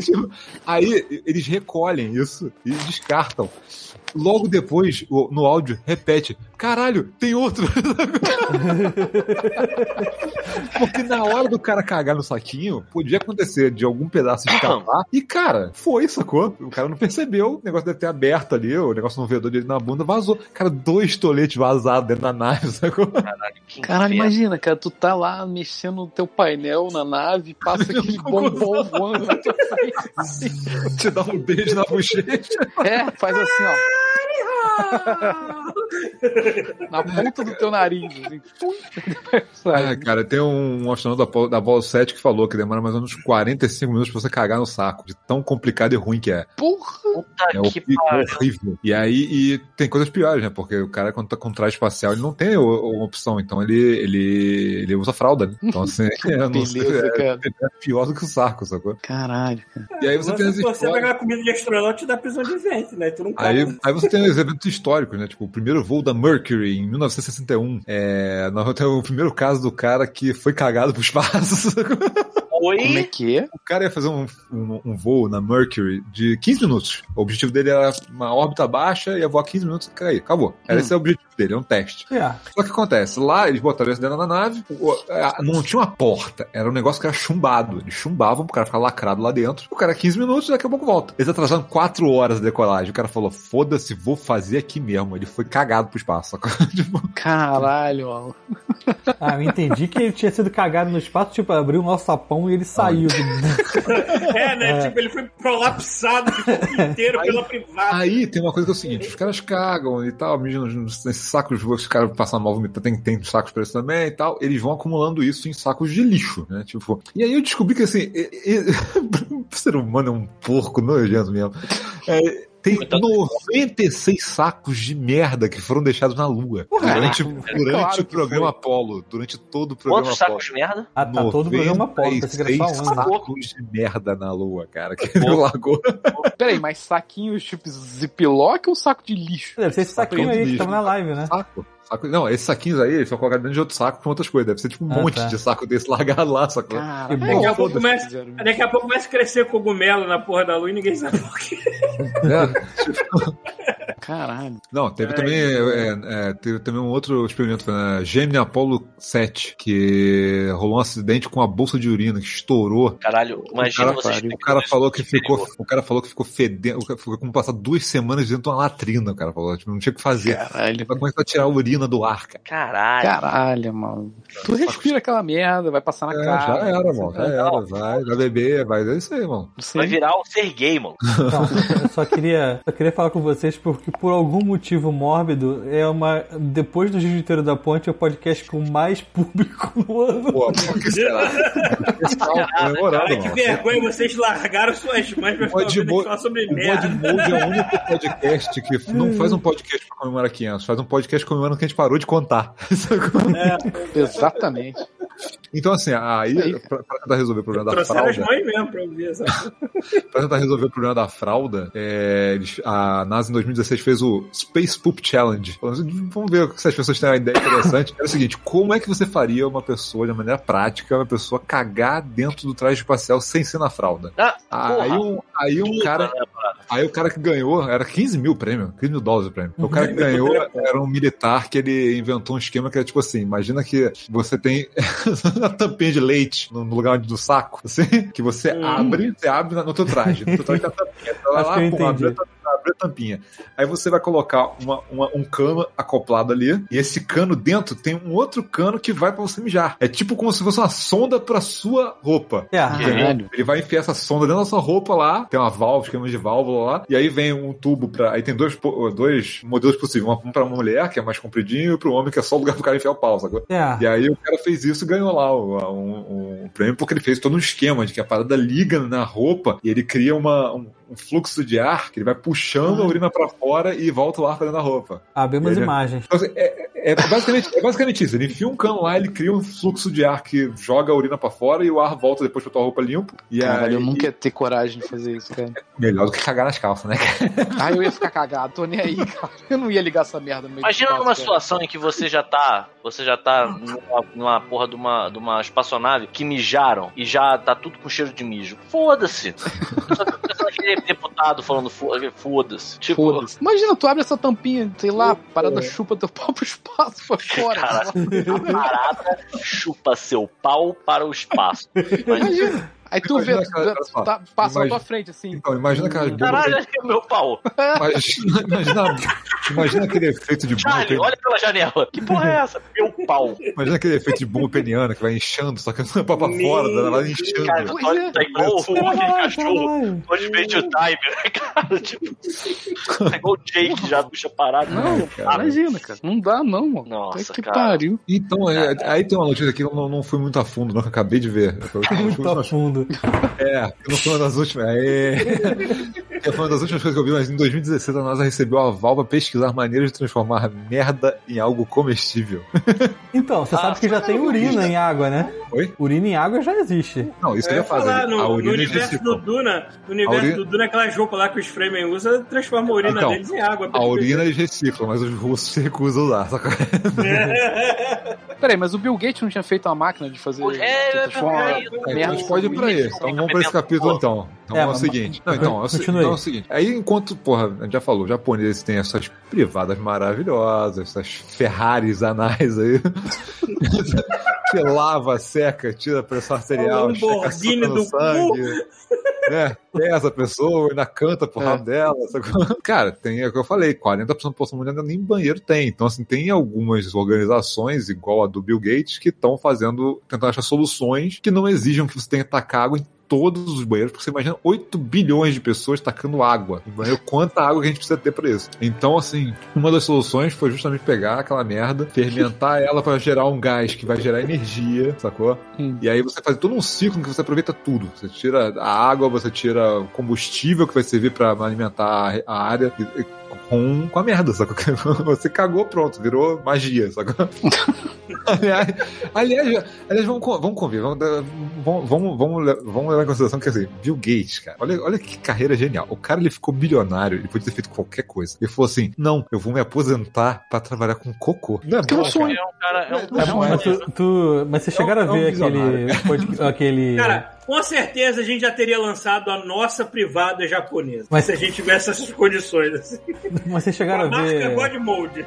Tipo, Aí eles recolhem isso e descartam. Logo depois, no áudio, repete: caralho, tem outro. Porque na hora do cara cagar no saquinho, podia acontecer de algum pedaço escapar. E, cara, foi, sacou? O cara não percebeu, o negócio deve ter aberto ali, o negócio no vedor dele na bunda vazou. Cara, dois toletes vazados dentro da nave, sacou? Que Caralho, inferno. imagina, cara, tu tá lá mexendo no teu painel na nave, passa aquele bombom voando. Te dá um beijo na bochecha. É, faz assim, ó. Na ponta do teu nariz, assim. Ah, cara, tem um astronauta da Apollo, da Apollo 7 que falou que demora mais ou menos 45 minutos pra você cagar no saco, de tão complicado e ruim que é. Porra! Puta É, que horrível. E aí e tem coisas piores, né? Porque o cara, quando tá com traje espacial, ele não tem uma opção. Então ele, ele, ele usa fralda, né? Então, assim, não sei, é, é pior do que o saco, sacou? Caralho, cara. E aí você tem Se você pegar comida de astronauta, te dá prisão de ventre, né? Tu não Aí, aí você tem os eventos históricos, né? Tipo, o primeiro voo da Mercury em 1961. É, nós temos o primeiro caso do cara que foi cagado pro espaço. sacou? Como é Oi? que é? O cara ia fazer um, um, um voo na Mercury de 15 minutos. O objetivo dele era uma órbita baixa, ia voar 15 minutos e cair. Acabou. Era Hum. esse é o objetivo dele, é um teste. É. Só que acontece, lá eles botaram isso dentro da nave, a- não tinha uma porta, era um negócio que era chumbado. Eles chumbavam pro cara ficar lacrado lá dentro. O cara 15 minutos, daqui a pouco volta. Eles atrasaram 4 horas a decolagem. O cara falou: foda-se, vou fazer aqui mesmo. Ele foi cagado pro espaço. Tipo, Caralho, mano. Ah, eu entendi que ele tinha sido cagado no espaço, tipo, abriu o nosso sapão e ele saiu. do- É, né? Tipo, ele foi prolapsado o inteiro pela privada. Aí tem uma coisa que é o seguinte: os caras cagam e tal, mijam sacos, os caras passam mal vomitando, tem, tem sacos pra isso também e tal. Eles vão acumulando isso em sacos de lixo, né? Tipo, e aí eu descobri que assim, o ser humano é um porco nojento mesmo. É, tem 96 sacos de merda que foram deixados na Lua. Durante, durante claro o programa Apollo. Durante todo o programa Quantos Apollo. sacos de merda? Ah, tá todo o programa Apolo, pensei que era 96 só sacos de merda na Lua, cara. Que ele largou. Peraí, mas saquinhos tipo ziplock ou saco de lixo? Deve ser esse saquinho aí que tava na live, né? Saco. Saco- Não, esses saquinhos aí, eles são colocados dentro de outro saco com outras coisas. Deve ser tipo um Ah, monte tá. de saco desse largado lá, sacou? Daqui a pouco começa, daqui a pouco começa a crescer cogumelo na porra da lua e ninguém sabe por quê. É, tipo, Caralho. Não, teve É, também, é, é, teve também um outro experimento, na Gemini Apollo 7, que rolou um acidente com a bolsa de urina que estourou. Caralho, imagina cara, vocês. O cara falou que ficou, o cara falou que ficou fedendo, o cara ficou como passar duas semanas dentro de uma latrina, o cara falou, tipo, não tinha o que fazer. Caralho. Vai começar a tirar a urina do ar, cara. Caralho. Caralho, mano. Tu respira aquela merda, vai passar na É, cara. já era, mano. Já era, vai, vai beber, vai, é isso aí, mano. Vai virar um ser gay, mano. Não, eu só queria, só queria falar com vocês porque por algum motivo mórbido é uma depois do Jiu-Jiteiro da Ponte é o podcast com mais público no ano. Pô, por que será? Comemorando, Cara, que mano. vergonha, vocês largaram suas mães pra O falar sobre o merda. Podmode é o único podcast que não faz um podcast pra comemorar 500, faz um podcast comemorando que a gente parou de contar. Exatamente. Então, assim, aí, Aí, pra, pra tentar resolver o problema da as fralda, mães mesmo pra ouvir, sabe? pra tentar resolver o problema da fralda, é, a NASA em 2016 fez o Space Poop Challenge. Vamos ver se as pessoas têm uma ideia interessante. É o seguinte, como é que você faria uma pessoa, de maneira prática, uma pessoa cagar dentro do traje espacial sem ser na fralda? Ah, Aí porra. um, aí um cara, né? Aí o cara que ganhou, era 15 mil prêmio, 15 mil dólares o prêmio. O cara que ganhou era um militar que ele inventou um esquema que era tipo assim: imagina que você tem a tampinha de leite no lugar do saco, assim, que você Hum. abre, você abre no teu traje. No teu traje a tampinha. Você vai Acho lá, que eu pum, abre a tampinha, abre a tampinha. Aí você vai colocar uma, uma- um cano acoplado ali, e esse cano dentro tem um outro cano que vai pra você mijar. É tipo como se fosse uma sonda pra sua roupa. É, Caralho. Ele vai enfiar essa sonda dentro da sua roupa lá, tem uma válvula, esquema de válvula lá, e aí vem um tubo pra. Aí tem dois, dois modelos possíveis: um pra mulher, que é mais compridinho, e pro homem, que é só o lugar pro cara enfiar o pau, sacou? é. E aí o cara fez isso e ganhou lá um, um prêmio, porque ele fez todo um esquema de que a parada liga na roupa e ele cria uma, um, um fluxo de ar que ele vai puxando a urina pra fora e volta o ar pra dentro da roupa. Abrimos Ele- imagens. Então, assim, é, é, basicamente, é basicamente isso. Ele enfia um cano lá, ele cria um fluxo de ar que joga a urina pra fora e o ar volta depois pra tua roupa limpo. E Caralho, aí, eu nunca ia ter coragem de fazer isso, cara. Melhor do que cagar nas calças, né? Ah, eu ia ficar cagado, tô nem aí, cara. Eu não ia ligar essa merda no meio Imagina espaço, numa cara. situação em que você já tá. Você já tá numa, numa porra de uma, de uma espaçonave que mijaram e já tá tudo com cheiro de mijo. Foda-se. Só pensando aquele deputado falando fo- foda-se. Tipo, Foda-se. Imagina, tu abre essa tampinha, sei lá, a parada chupa teu pau pro espaço pra fora. Cara, a parada chupa seu pau para o espaço. Imagina, Imagina. Aí tu vê, Imagina, cara, tu- só. tá- passa na Imagina- tua frente, assim. Então, imagina aquelas bombas. Caralho, olha aqui o meu pau. Imagina, imagina, imagina aquele efeito de bomba. Charlie, olha pela janela. Que porra é essa? Meu pau. Imagina aquele efeito de bomba peniana que vai inchando, só que não pra pra fora, ela vai inchando. Cara, olha, é. tá igual o cachorro. Caralho. Onde vende o timer, né, cara? Tipo, tá igual o Jake já puxa parado. Não, cara. imagina, cara. Não dá, não, mano. Nossa, que cara. pariu. Então, é, aí tem uma notícia aqui, eu não, não fui muito a fundo, não, que acabei de ver. Muito a fundo. É, que não foi uma das últimas. É. Que foi uma das últimas coisas que eu vi, mas em 2016 a NASA recebeu a aval pra pesquisar maneiras de transformar merda em algo comestível. Então, você Ah, sabe que já tem urina em água, né? Oi? Urina em água já existe. Não, isso que Eu eu ia fazer. falar, no, a no urina universo recicla. do Duna, no universo urina- do Duna, aquelas roupas lá que os Fremen usam, transforma a urina Então, deles em água. A urina eles reciclam, mas os russos se recusam a usar. Saca? Peraí, mas o Bill Gates não tinha feito uma máquina de fazer. É, de é, transformar é, é, É, então merda a gente pode ir pra esse. Então vamos pra esse capítulo então. Então É, é, o mas- seguinte. Não, então, é o, então é o seguinte. Aí enquanto, porra, a gente já falou, os japoneses têm essas privadas maravilhosas, essas Ferraris anais aí. que lava, seca, tira a pressão arterial, Um checa Lamborghini do sangue. Né? Pesa a pessoa, ainda canta pro É. rabo dela. sacou? Cara, tem é o que eu falei, 40% da população mundial ainda nem banheiro tem. Então, assim, tem algumas organizações, igual a do Bill Gates, que estão fazendo, tentando achar soluções que não exijam que você tenha que tacar água em todos os banheiros, porque você imagina 8 bilhões de pessoas tacando água banheiro, quanta água que a gente precisa ter pra isso. Então, assim, uma das soluções foi justamente pegar aquela merda, fermentar ela pra gerar um gás que vai gerar energia, sacou? Hum. E aí você faz todo um ciclo em que você aproveita tudo. Você tira a água, você tira o combustível que vai servir pra alimentar a área e- com, com a merda, sacou? Você cagou, pronto, virou magia, sacou? aliás, aliás, aliás, vamos, vamos convir, vamos, vamos, vamos, vamos, le- vamos levar em consideração que assim, Bill Gates, cara, olha, olha que carreira genial. O cara ele ficou bilionário, ele podia ter feito qualquer coisa. Ele falou assim: não, eu vou me aposentar pra trabalhar com cocô. Não é Que é um sonho. É um cara. É um, É, mas, tu, tu- mas vocês chegaram É um- a é um ver aquele, aquele Cara, Com certeza a gente já teria lançado a nossa privada japonesa. Mas- Se a gente tivesse essas condições. Assim. Mas vocês chegaram a a marca ver. God Mode.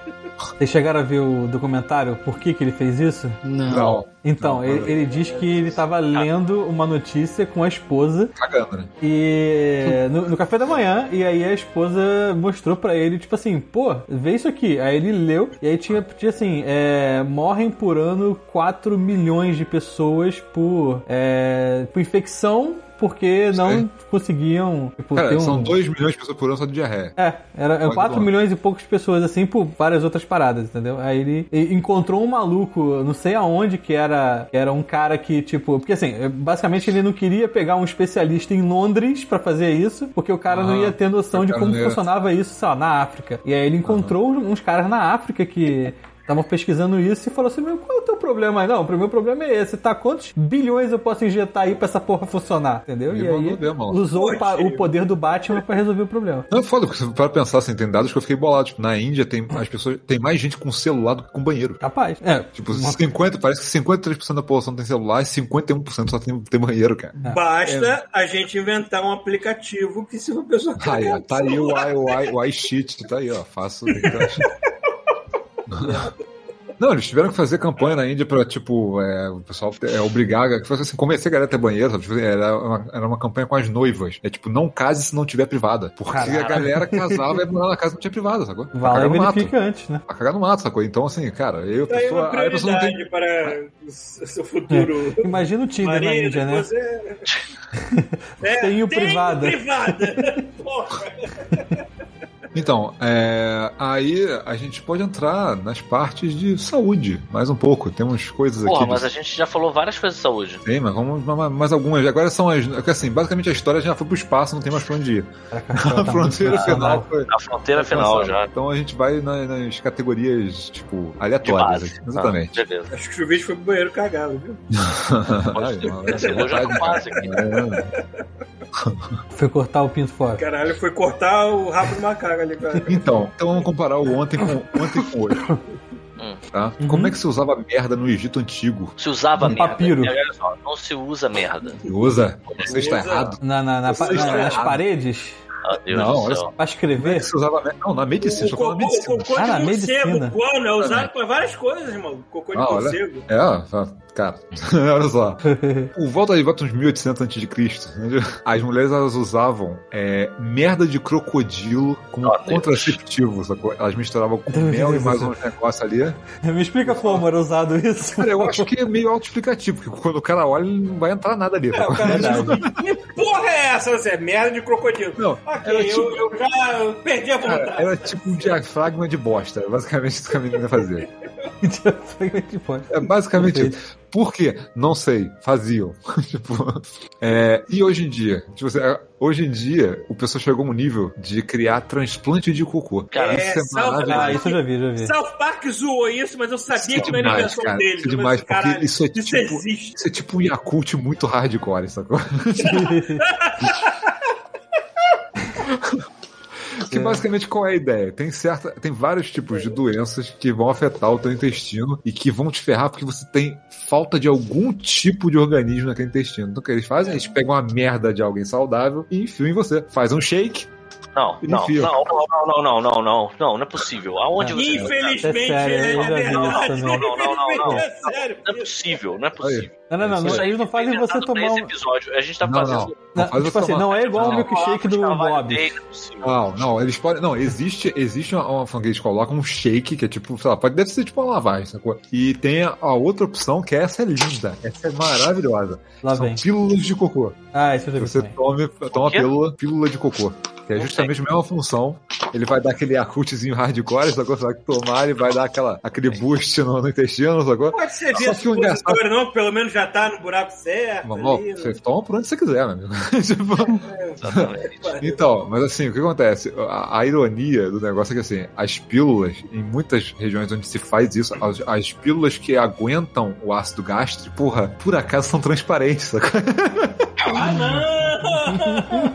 Vocês chegaram a ver o documentário Por que, que ele fez isso? Não. Não, Então, ele, ele diz que ele tava lendo uma notícia com a esposa cagando, né? e no, no café da manhã, e aí a esposa mostrou pra ele, tipo assim, pô, vê isso aqui. Aí ele leu, e aí tinha, tinha assim, é, morrem por ano 4 milhões de pessoas por, é, por infecção porque não conseguiam tipo, Cara, um... são 2 milhões de pessoas por ano só de diarreia. É, era Olha 4 bom. milhões e poucas pessoas, assim, por várias outras paradas, entendeu? Aí ele, encontrou um maluco, não sei aonde, que era, que era um cara que, tipo. Porque assim, basicamente ele não queria pegar um especialista em Londres pra fazer isso, porque o cara não Ah, ia ter noção de como funcionava isso, sei lá, na África. E aí ele encontrou uns caras na África que. Estavam pesquisando isso e falou assim: Meu, qual é o teu problema aí? Não, o meu problema é esse, tá? Quantos bilhões eu posso injetar aí pra essa porra funcionar? Entendeu? E E, aí ó. usou o, o poder do Batman pra resolver o problema. Não é foda, porque para pensar assim, tem dados que eu fiquei bolado. Tipo, na Índia tem as pessoas, tem mais gente com celular do que com banheiro. Capaz. É. Tipo, uma- 50, parece que 53% da população tem celular e 51% só tem, tem banheiro, cara. Basta a gente inventar um aplicativo que se uma pessoa Aí, tá aí o i, o i, o iShit, tá aí, ó. Faço. Não, eles tiveram que fazer campanha na Índia pra, tipo, é, o pessoal é, obrigar, que fosse assim, convencer a galera a ter banheiro, sabe? Tipo, era, uma, era uma campanha com as noivas. É tipo, não case se não tiver privada. Porque Caralho. a galera casava e na casa que não tinha privada, sacou? Vai cagar no mato. antes, né? Pra cagar no mato, sacou? Então, assim, cara, eu, Tá aí uma pessoa, aí a pessoa não tem. para o seu futuro. Imagina o Tinder na marido, Índia, né? você... É, Tenho privada. privada. Porra. Então, é, aí a gente pode entrar nas partes de saúde, mais um pouco. Temos coisas Porra, aqui. mas de- a gente já falou várias coisas de saúde. Tem, mas vamos mais- algumas. Agora são as. porque, Assim, basicamente a história já foi pro espaço, não tem mais pra onde ir. A tá muito fronteira profissional. final foi. A fronteira final alcançada. já. Então a gente vai na- nas categorias, tipo, De aleatórias. base. aqui. Exatamente. Ah, beleza. Acho que o chuveiro foi pro banheiro cagado, viu? Eu já vontade, quase cara. É. Foi cortar o pinto fora. Caralho, foi cortar o rabo do macaco ali, cara. Então, então vamos comparar o ontem com ontem com hoje. Hum. Tá? Uhum. Como é que se usava merda no Egito antigo? Se usava Um merda. papiro. Olha só, não se usa merda. Se usa? Você está Usa. errado. Na, na- na- Você na- está nas errado. paredes? Ah, Deus Não, do olha céu. só. Pra é escrever? que se usava merda? Não, na medicina, eu falar na cocô, medicina. o cocô Ah, na de morcego, medicina. guano, é usado pra várias coisas, irmão. Cocô de Ah, olha. morcego. É, ó, cara, olha só. Por volta de volta uns 1800 a.C., as mulheres elas usavam é, merda de crocodilo como Oh, Deus. contraceptivo, sacou? Elas misturavam com mel e mais uns negócios ali. Me explica como era usado isso. Cara, eu acho que é meio autoexplicativo, porque quando o cara olha, ele não vai entrar nada ali. É, o cara diz, que porra é essa? Você é merda de crocodilo. Não, ok, era eu, tipo- eu já perdi a vontade. era tipo um diafragma de bosta. É basicamente isso que a menina fazia. Tipo, É basicamente isso. Por quê? Não sei. Faziam. tipo, é, e hoje em dia? Tipo, assim, é, hoje em dia, o pessoal chegou a um nível de criar transplante de cocô. Cara, É, isso é salve- Ah, maravilhoso. isso eu já vi, já vi. South Park zoou isso, mas eu sabia Isso é que não era demais, invenção cara. deles. Isso é mas, demais, porque caralho, isso é isso tipo- existe. Isso é tipo um Yakult muito hardcore, sacou? Que basicamente qual é a ideia? Tem certa, tem vários tipos de doenças que vão afetar o teu intestino e que vão te ferrar porque você tem falta de algum tipo de organismo naquele intestino. Então o que eles fazem? Eles pegam uma merda de alguém saudável e enfiam em você. Faz um shake. Não, não, não, não, não, não, não, não, não, não, não é possível. Aonde Não. você. Infelizmente, É sério, isso verdade. Não, não, não, não, não. É sério. Não é possível, não é possível. Não, não, não, Isso não, aí eles não fazem você tomar um. episódio. A gente tá Não, fazendo. não. Não, faz tipo assim, não é igual o Não. milkshake do Bob. não é. Não, não, eles podem. Não, existe, existe uma, uma que eles colocam um shake, que é tipo, sei lá, pode, deve ser tipo uma lavagem, sacou? E tem a, a outra opção, que essa é linda, essa é maravilhosa. Lá São vem. pílulas de cocô. Ah, isso eu já vi Você toma quê? pílula, pílula de cocô. Que é justamente a mesma função. Ele vai dar aquele acultezinho hardcore, sacou? Você vai tomar, ele vai dar aquela, aquele boost no, no intestino, sacou? Pode ser Só via que o engraçado- não, pelo menos já tá no buraco certo. Vamos, ali, você né? toma por onde você quiser, meu amigo. Tipo. Então, mas assim, o que acontece? A, a ironia do negócio é que assim, as pílulas, em muitas regiões onde se faz isso, as, as pílulas que aguentam o ácido gástrico, porra, por acaso são transparentes, sacou? Ah, não!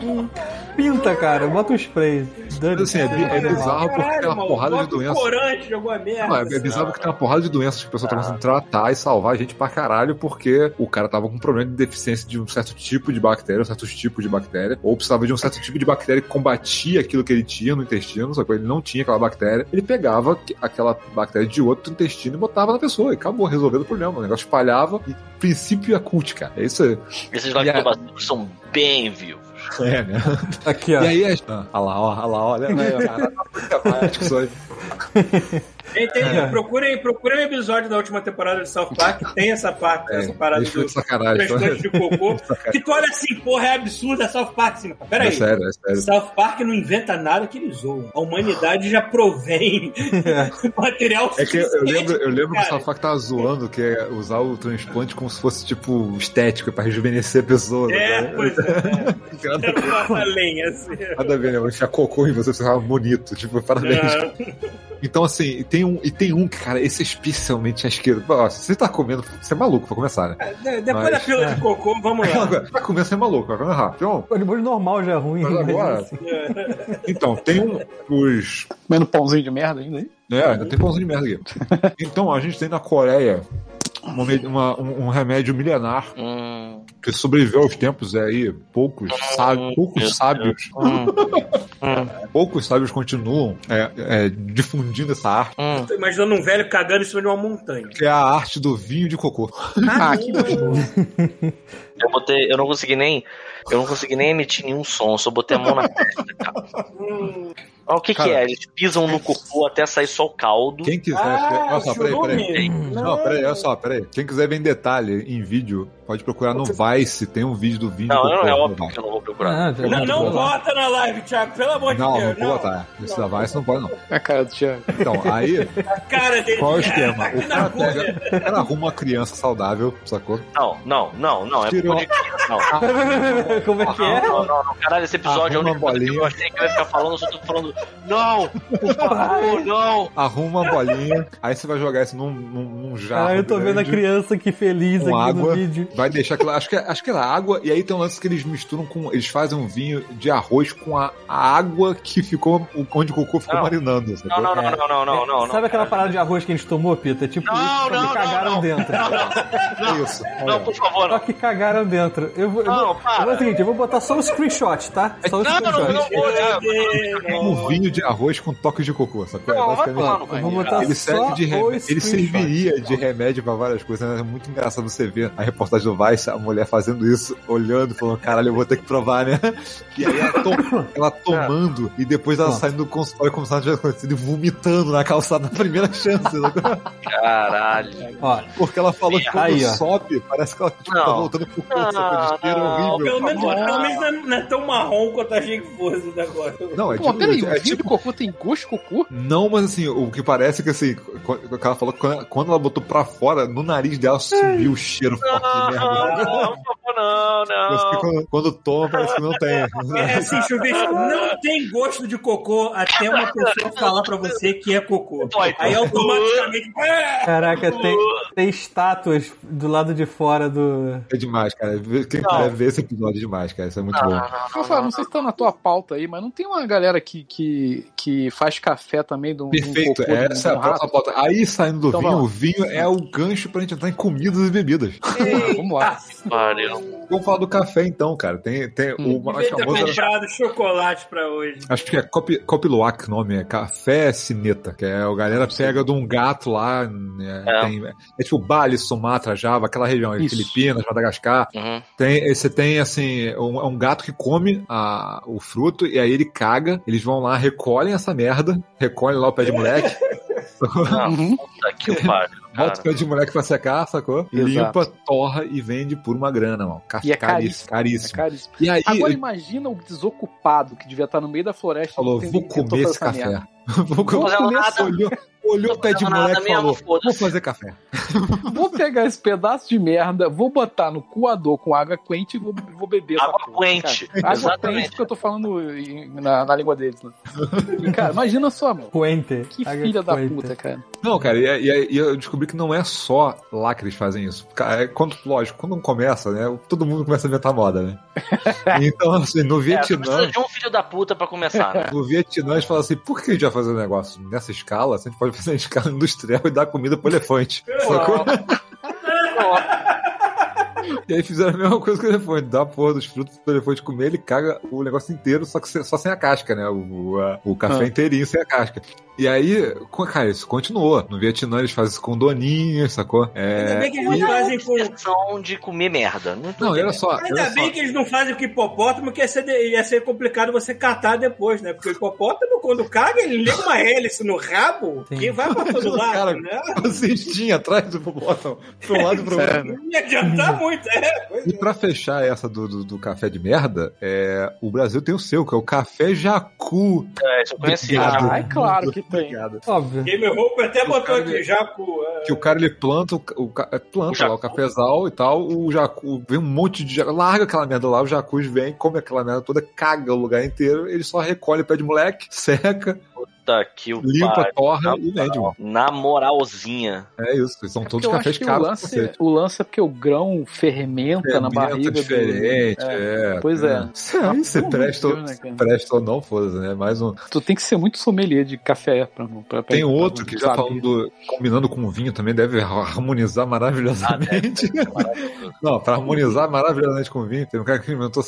Pinta, cara, bota um spray. Dane. Assim, é, bi- é bizarro porque tem uma porrada de um doenças. corante de alguma merda. Não, é, é bizarro porque tem uma porrada de doenças que a pessoa tá conseguindo tratar e salvar a gente pra caralho porque o cara tava com um problema de deficiência de um certo tipo de bactéria, um certo tipo de bactéria, ou precisava de um certo tipo de bactéria que combatia aquilo que ele tinha no intestino, só que ele não tinha aquela bactéria. Ele pegava que- aquela bactéria de outro intestino e botava na pessoa e acabou resolvendo o problema. O negócio espalhava e princípio Yakult, cara. É isso aí. Esses a- lactobacilos são bem vivos. É, né? Aqui, ó. E aí, ah, olha lá, ó, olha lá, olha. Tem, procurem, procurem o episódio da última temporada de South Park, que tem essa parte, É, essa parada do transplante de cocô. Que tu olha assim, porra, é absurdo, é South Park. Assim, peraí. É sério, é sério. South Park não inventa nada que eles zoam. A humanidade já provém material É que eu lembro, eu lembro que o cara. Safak tava zoando que é usar o transplante como se fosse, tipo, estético, pra rejuvenescer a pessoa. É, né? pois é. Nada, Era uma lenha, assim. nada a ver, né? Vou enfiar cocô em você, você tava bonito. Tipo, parabéns. Ah, Então, assim, e tem um, e tem um que, cara, esse é especialmente asqueroso. Ó, se você tá comendo, você é maluco pra começar, né? de- Depois Mas- da pílula de cocô, vamos lá. Pra comer, você é maluco, vai comer rápido. Então, O molho normal já é ruim. Mas agora- assim. então, tem um, os. Comendo pãozinho de merda ainda aí. É, ainda tem pãozinho de merda aqui. Então, a gente tem na Coreia uma um, um remédio milenar Hum, que sobreviveu aos tempos é aí, poucos, sábios, poucos sábios, hum, poucos sábios continuam é, é, difundindo essa arte, hum. Tô imaginando um velho cagando em cima de uma montanha. que é a arte do vinho de cocô. Ah, que gostoso. Eu botei, eu não consegui nem, eu não consegui nem emitir nenhum som, só botei a mão na testa, cara. O que que Cara. é? Eles pisam no cocô até sair só o caldo. Quem quiser, Ah, olha só, peraí, peraí. Não, peraí, olha só, peraí. Quem quiser ver em detalhe, em vídeo, pode procurar no Vice, tem um vídeo do vinho Não, de não é óbvio que eu não vou procurar. Ah, Não, não já- bota na live, Thiago, pelo amor de Não, Deus. não vou botar. Esse da Vice não pode, não. A cara do Thiago. Então, aí, A cara dele. qual é o esquema? O cara pega, o cara arruma uma criança saudável, sacou? Não, não, não, não. É Tirou. por Não. Como é que é? Não, não, não, caralho, esse episódio é única coisa que eu achei que eu ia ficar falando, eu só tô falando, não, por favor, não. Arruma uma bolinha, aí você vai jogar isso num, num, num jarro. Ah, eu tô vendo a grande, criança que feliz aqui no água, vídeo. vai deixar aquilo. Acho que, é- acho que era água, e aí tem um lance que eles misturam com. Eles fazem um vinho de arroz com a, a água que ficou. onde o cocô ficou Não. marinando. Não, não, não, não, não, não, não. Sabe aquela parada de arroz que a gente tomou, Pita? É tipo Não, isso, só não, que não, cagaram não. dentro. É isso. Não, por favor, Só não. que cagaram dentro. Eu vou, eu Não, vou, para. eu vou seguinte, eu vou botar só o screenshot, tá? Só o Não, não, screenshot. não, vou, já. Um vinho de arroz com toque de cocô, sacou? É Não, vai basicamente tomar no Eu vou botar Ele, só serve de remédio, ele serviria de remédio pra várias coisas. né? É muito engraçado você ver a reportagem do Vice, a mulher fazendo isso, olhando, falando, caralho, eu vou ter que provar, né? E aí ela, to- ela tomando e depois ela Pronto. saindo do consultório como se tivesse acontecido e vomitando na calçada na primeira chance. sacou? Caralho. Ó, Porque ela falou que quando Aí, ó. sobe, parece que ela tipo, tá voltando pro corpo, sacou? De horrível. Pelo menos, Não. pelo menos não é- é tão marrom quanto eu achei que fosse o negócio. Não, é Pô, tipo, peraí, o é tipo de cocô tem gosto de cocô? Não, mas assim, o que parece é que assim, cara falou que quando, quando ela botou pra fora, no nariz dela subiu o cheiro forte de merda. Não, não, não. quando, quando toma, parece que não tem. É assim, chuvisco, não tem gosto de cocô até uma pessoa falar pra você que é cocô. Aí automaticamente. É! caraca, tem, tem estátuas do lado de fora do. É demais, cara. Quem Não. puder ver esse episódio é demais, cara. Isso é muito bom. Rafael, não sei se tá na tua pauta aí, mas não tem uma galera que, que, que faz café também um, um Perfeito, cocô de um- essa é a próxima pauta. Aí, saindo do Então vinho, o vinho é o gancho pra gente entrar em comidas e bebidas. Vamos lá. Pariu. Vamos falar do café, então, cara. Tem, tem Hum. o mais famoso... comprado chocolate pra hoje. Acho que é Copi, Copiluac o nome, é Café Cineta, que é a galera pega de um gato lá, né, É. tem- é tipo Bali, Sumatra, Java, aquela região, Isso. Filipinas, Madagascar, Uhum. tem, você tem assim, um, é um gato que come a- o fruto e aí ele caga, eles vão lá, recolhem essa merda, recolhem lá o pé de moleque, Uhum. puta que pariu, bota o pé de moleque pra secar, sacou? Exato. Limpa, torra e vende por uma grana, mano. Café E é caríssimo. É caríssimo. caríssimo. E aí, Agora ele imagina o desocupado que devia estar no meio da floresta. falou, vou que comer esse café. merda. Vou comer nada. olhou, olhou o pé de moleque e falou. Vou fazer café. Vou pegar esse pedaço de merda, vou botar no coador com água quente e vou, vou beber Água porra, quente. cara. Água Exatamente. quente, porque eu tô falando em- na, na língua deles, né? E, cara, imagina só, meu. Puente. Que Água filha da puente. puta, cara. Não, cara, e, e- e eu descobri que não é só lá que eles fazem isso. É quando, lógico, quando não começa, né? Todo mundo começa a inventar moda, né? Então, assim, no É, Vietnã. precisa de um filho da puta pra começar, né? No Vietnã, eles falam assim: por que a gente vai fazer um negócio nessa escala? Se a gente pode fazer em escala industrial e dar comida pro elefante. Sacou? E aí fizeram a mesma coisa com o elefante: dá a porra dos frutos pro elefante comer, ele caga o negócio inteiro, só que só sem a casca, né? O, o, a- o café Ah. inteirinho sem a casca. E aí, cara, isso continuou. No Vietnã, eles fazem isso com doninhas, sacou? Ainda É. bem que eles não fazem com. De comer merda. Não, Não, olha só. Ainda olha só. bem que eles não fazem com hipopótamo, que ia ser, de- ia ser complicado você catar depois, né? Porque o hipopótamo, quando caga, ele liga uma hélice no rabo Sim. e vai pra todo lado, Cara, né? Cestinha atrás do pra um lado e pro outro. Sério. Não ia adiantar muito, é. Pois E pra fechar essa do, do, do café de merda, é, o Brasil tem o seu, que é o café jacu. É, isso eu conhecia. Ah, é claro que tem. Obrigado. Óbvio. Game Hope até botou aqui, de- Jacu. é. Que o cara ele planta, o, o, é, planta O jacu. lá o cafezal e tal, o jacu, vem um monte de jacu, larga aquela merda lá, o jacuz vem, come aquela merda toda, caga o lugar inteiro, ele só recolhe o pé de moleque, seca, Puta que o limpa, pariu. torra e vende, mano. Na moralzinha. É isso, são É todos cafés o caros. pra lance, o lance é porque o grão fermenta, na Fermenta barriga diferente, do... é. Pois é. Isso aí, se presta, ou- né, presta ou não, foda-se, né? Mais um. Tu tem que ser muito sommelier de café pra, pra, pra Tem pra outro que já saber. falando, do- combinando com o vinho também deve harmonizar maravilhosamente. Não, pra harmonizar maravilhosamente com o vinho, tem um cara que inventou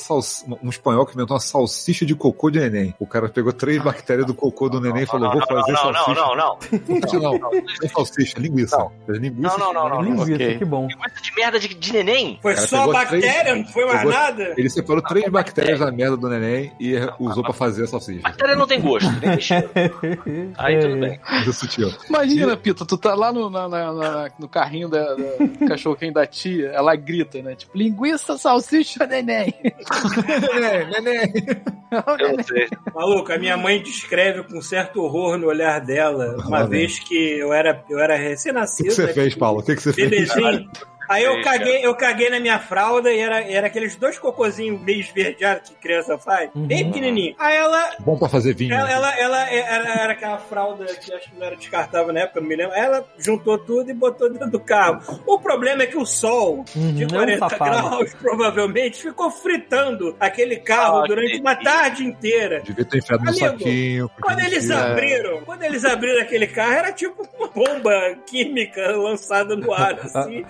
um espanhol que inventou uma salsicha de cocô de neném. O cara pegou três bactérias do cocô do neném e falou: vou fazer não, não, salsicha. não, não. Não, não, é salsicha, linguiça. É linguiça. Não, não, não, não, Linguiça, que bom. Linguiça de merda de, de neném. Foi Cara, só bactéria, três- não foi mais pegou- nada? Ele separou três bactérias da merda do neném e usou pra fazer a salsicha. Bactéria não tem gosto, nem cheiro. Aí tudo bem. É. Imagina, Pito, tu tá lá no, carrinho da, do cachorro-quente da tia, ela grita, né? Tipo, linguiça, salsicha, neném. neném, neném. Eu não sei. Maluco, a minha mãe descreve com certo horror no olhar dela, uma Ah, vez que eu era, eu era O que, recém-nascido. que você né? fez, Paulo? O que, que você fez? Bebezinho. Aí eu caguei, eu caguei na minha fralda e era, era aqueles dois cocôzinhos meio esverdeados que criança faz, bem pequenininho. Aí ela, Bom pra fazer vinho. ela, ela, ela era, era aquela fralda que acho que não era descartável na época, não me lembro. Ela juntou tudo e botou dentro do carro. O problema é que o sol de Uhum, é um 40 safado. graus, provavelmente, ficou fritando aquele carro Ah, durante uma tarde inteira. Devia ter enfiado no Amigo, saquinho. porque Quando eles tinha- abriram, quando eles abriram aquele carro, era tipo uma bomba química lançada no ar, assim.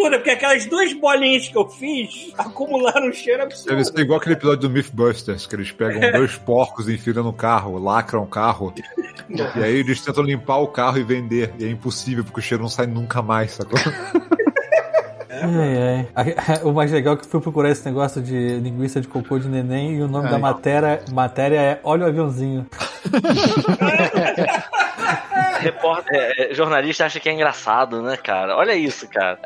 Absurda, porque aquelas duas bolinhas que eu fiz acumularam um cheiro Deve absurdo. ser igual aquele episódio do Mythbusters, que eles pegam dois porcos e enfiam no carro, lacram o carro. E aí eles tentam limpar o carro e vender. E é impossível, porque o cheiro não sai nunca mais, sacou? Ai, ai. O mais legal é que eu fui procurar esse negócio de linguiça de cocô de neném e o nome Ai. da matéria, matéria é Olha o aviãozinho. Repórter, é, é, jornalista acha que é engraçado, né, cara? Olha isso, cara.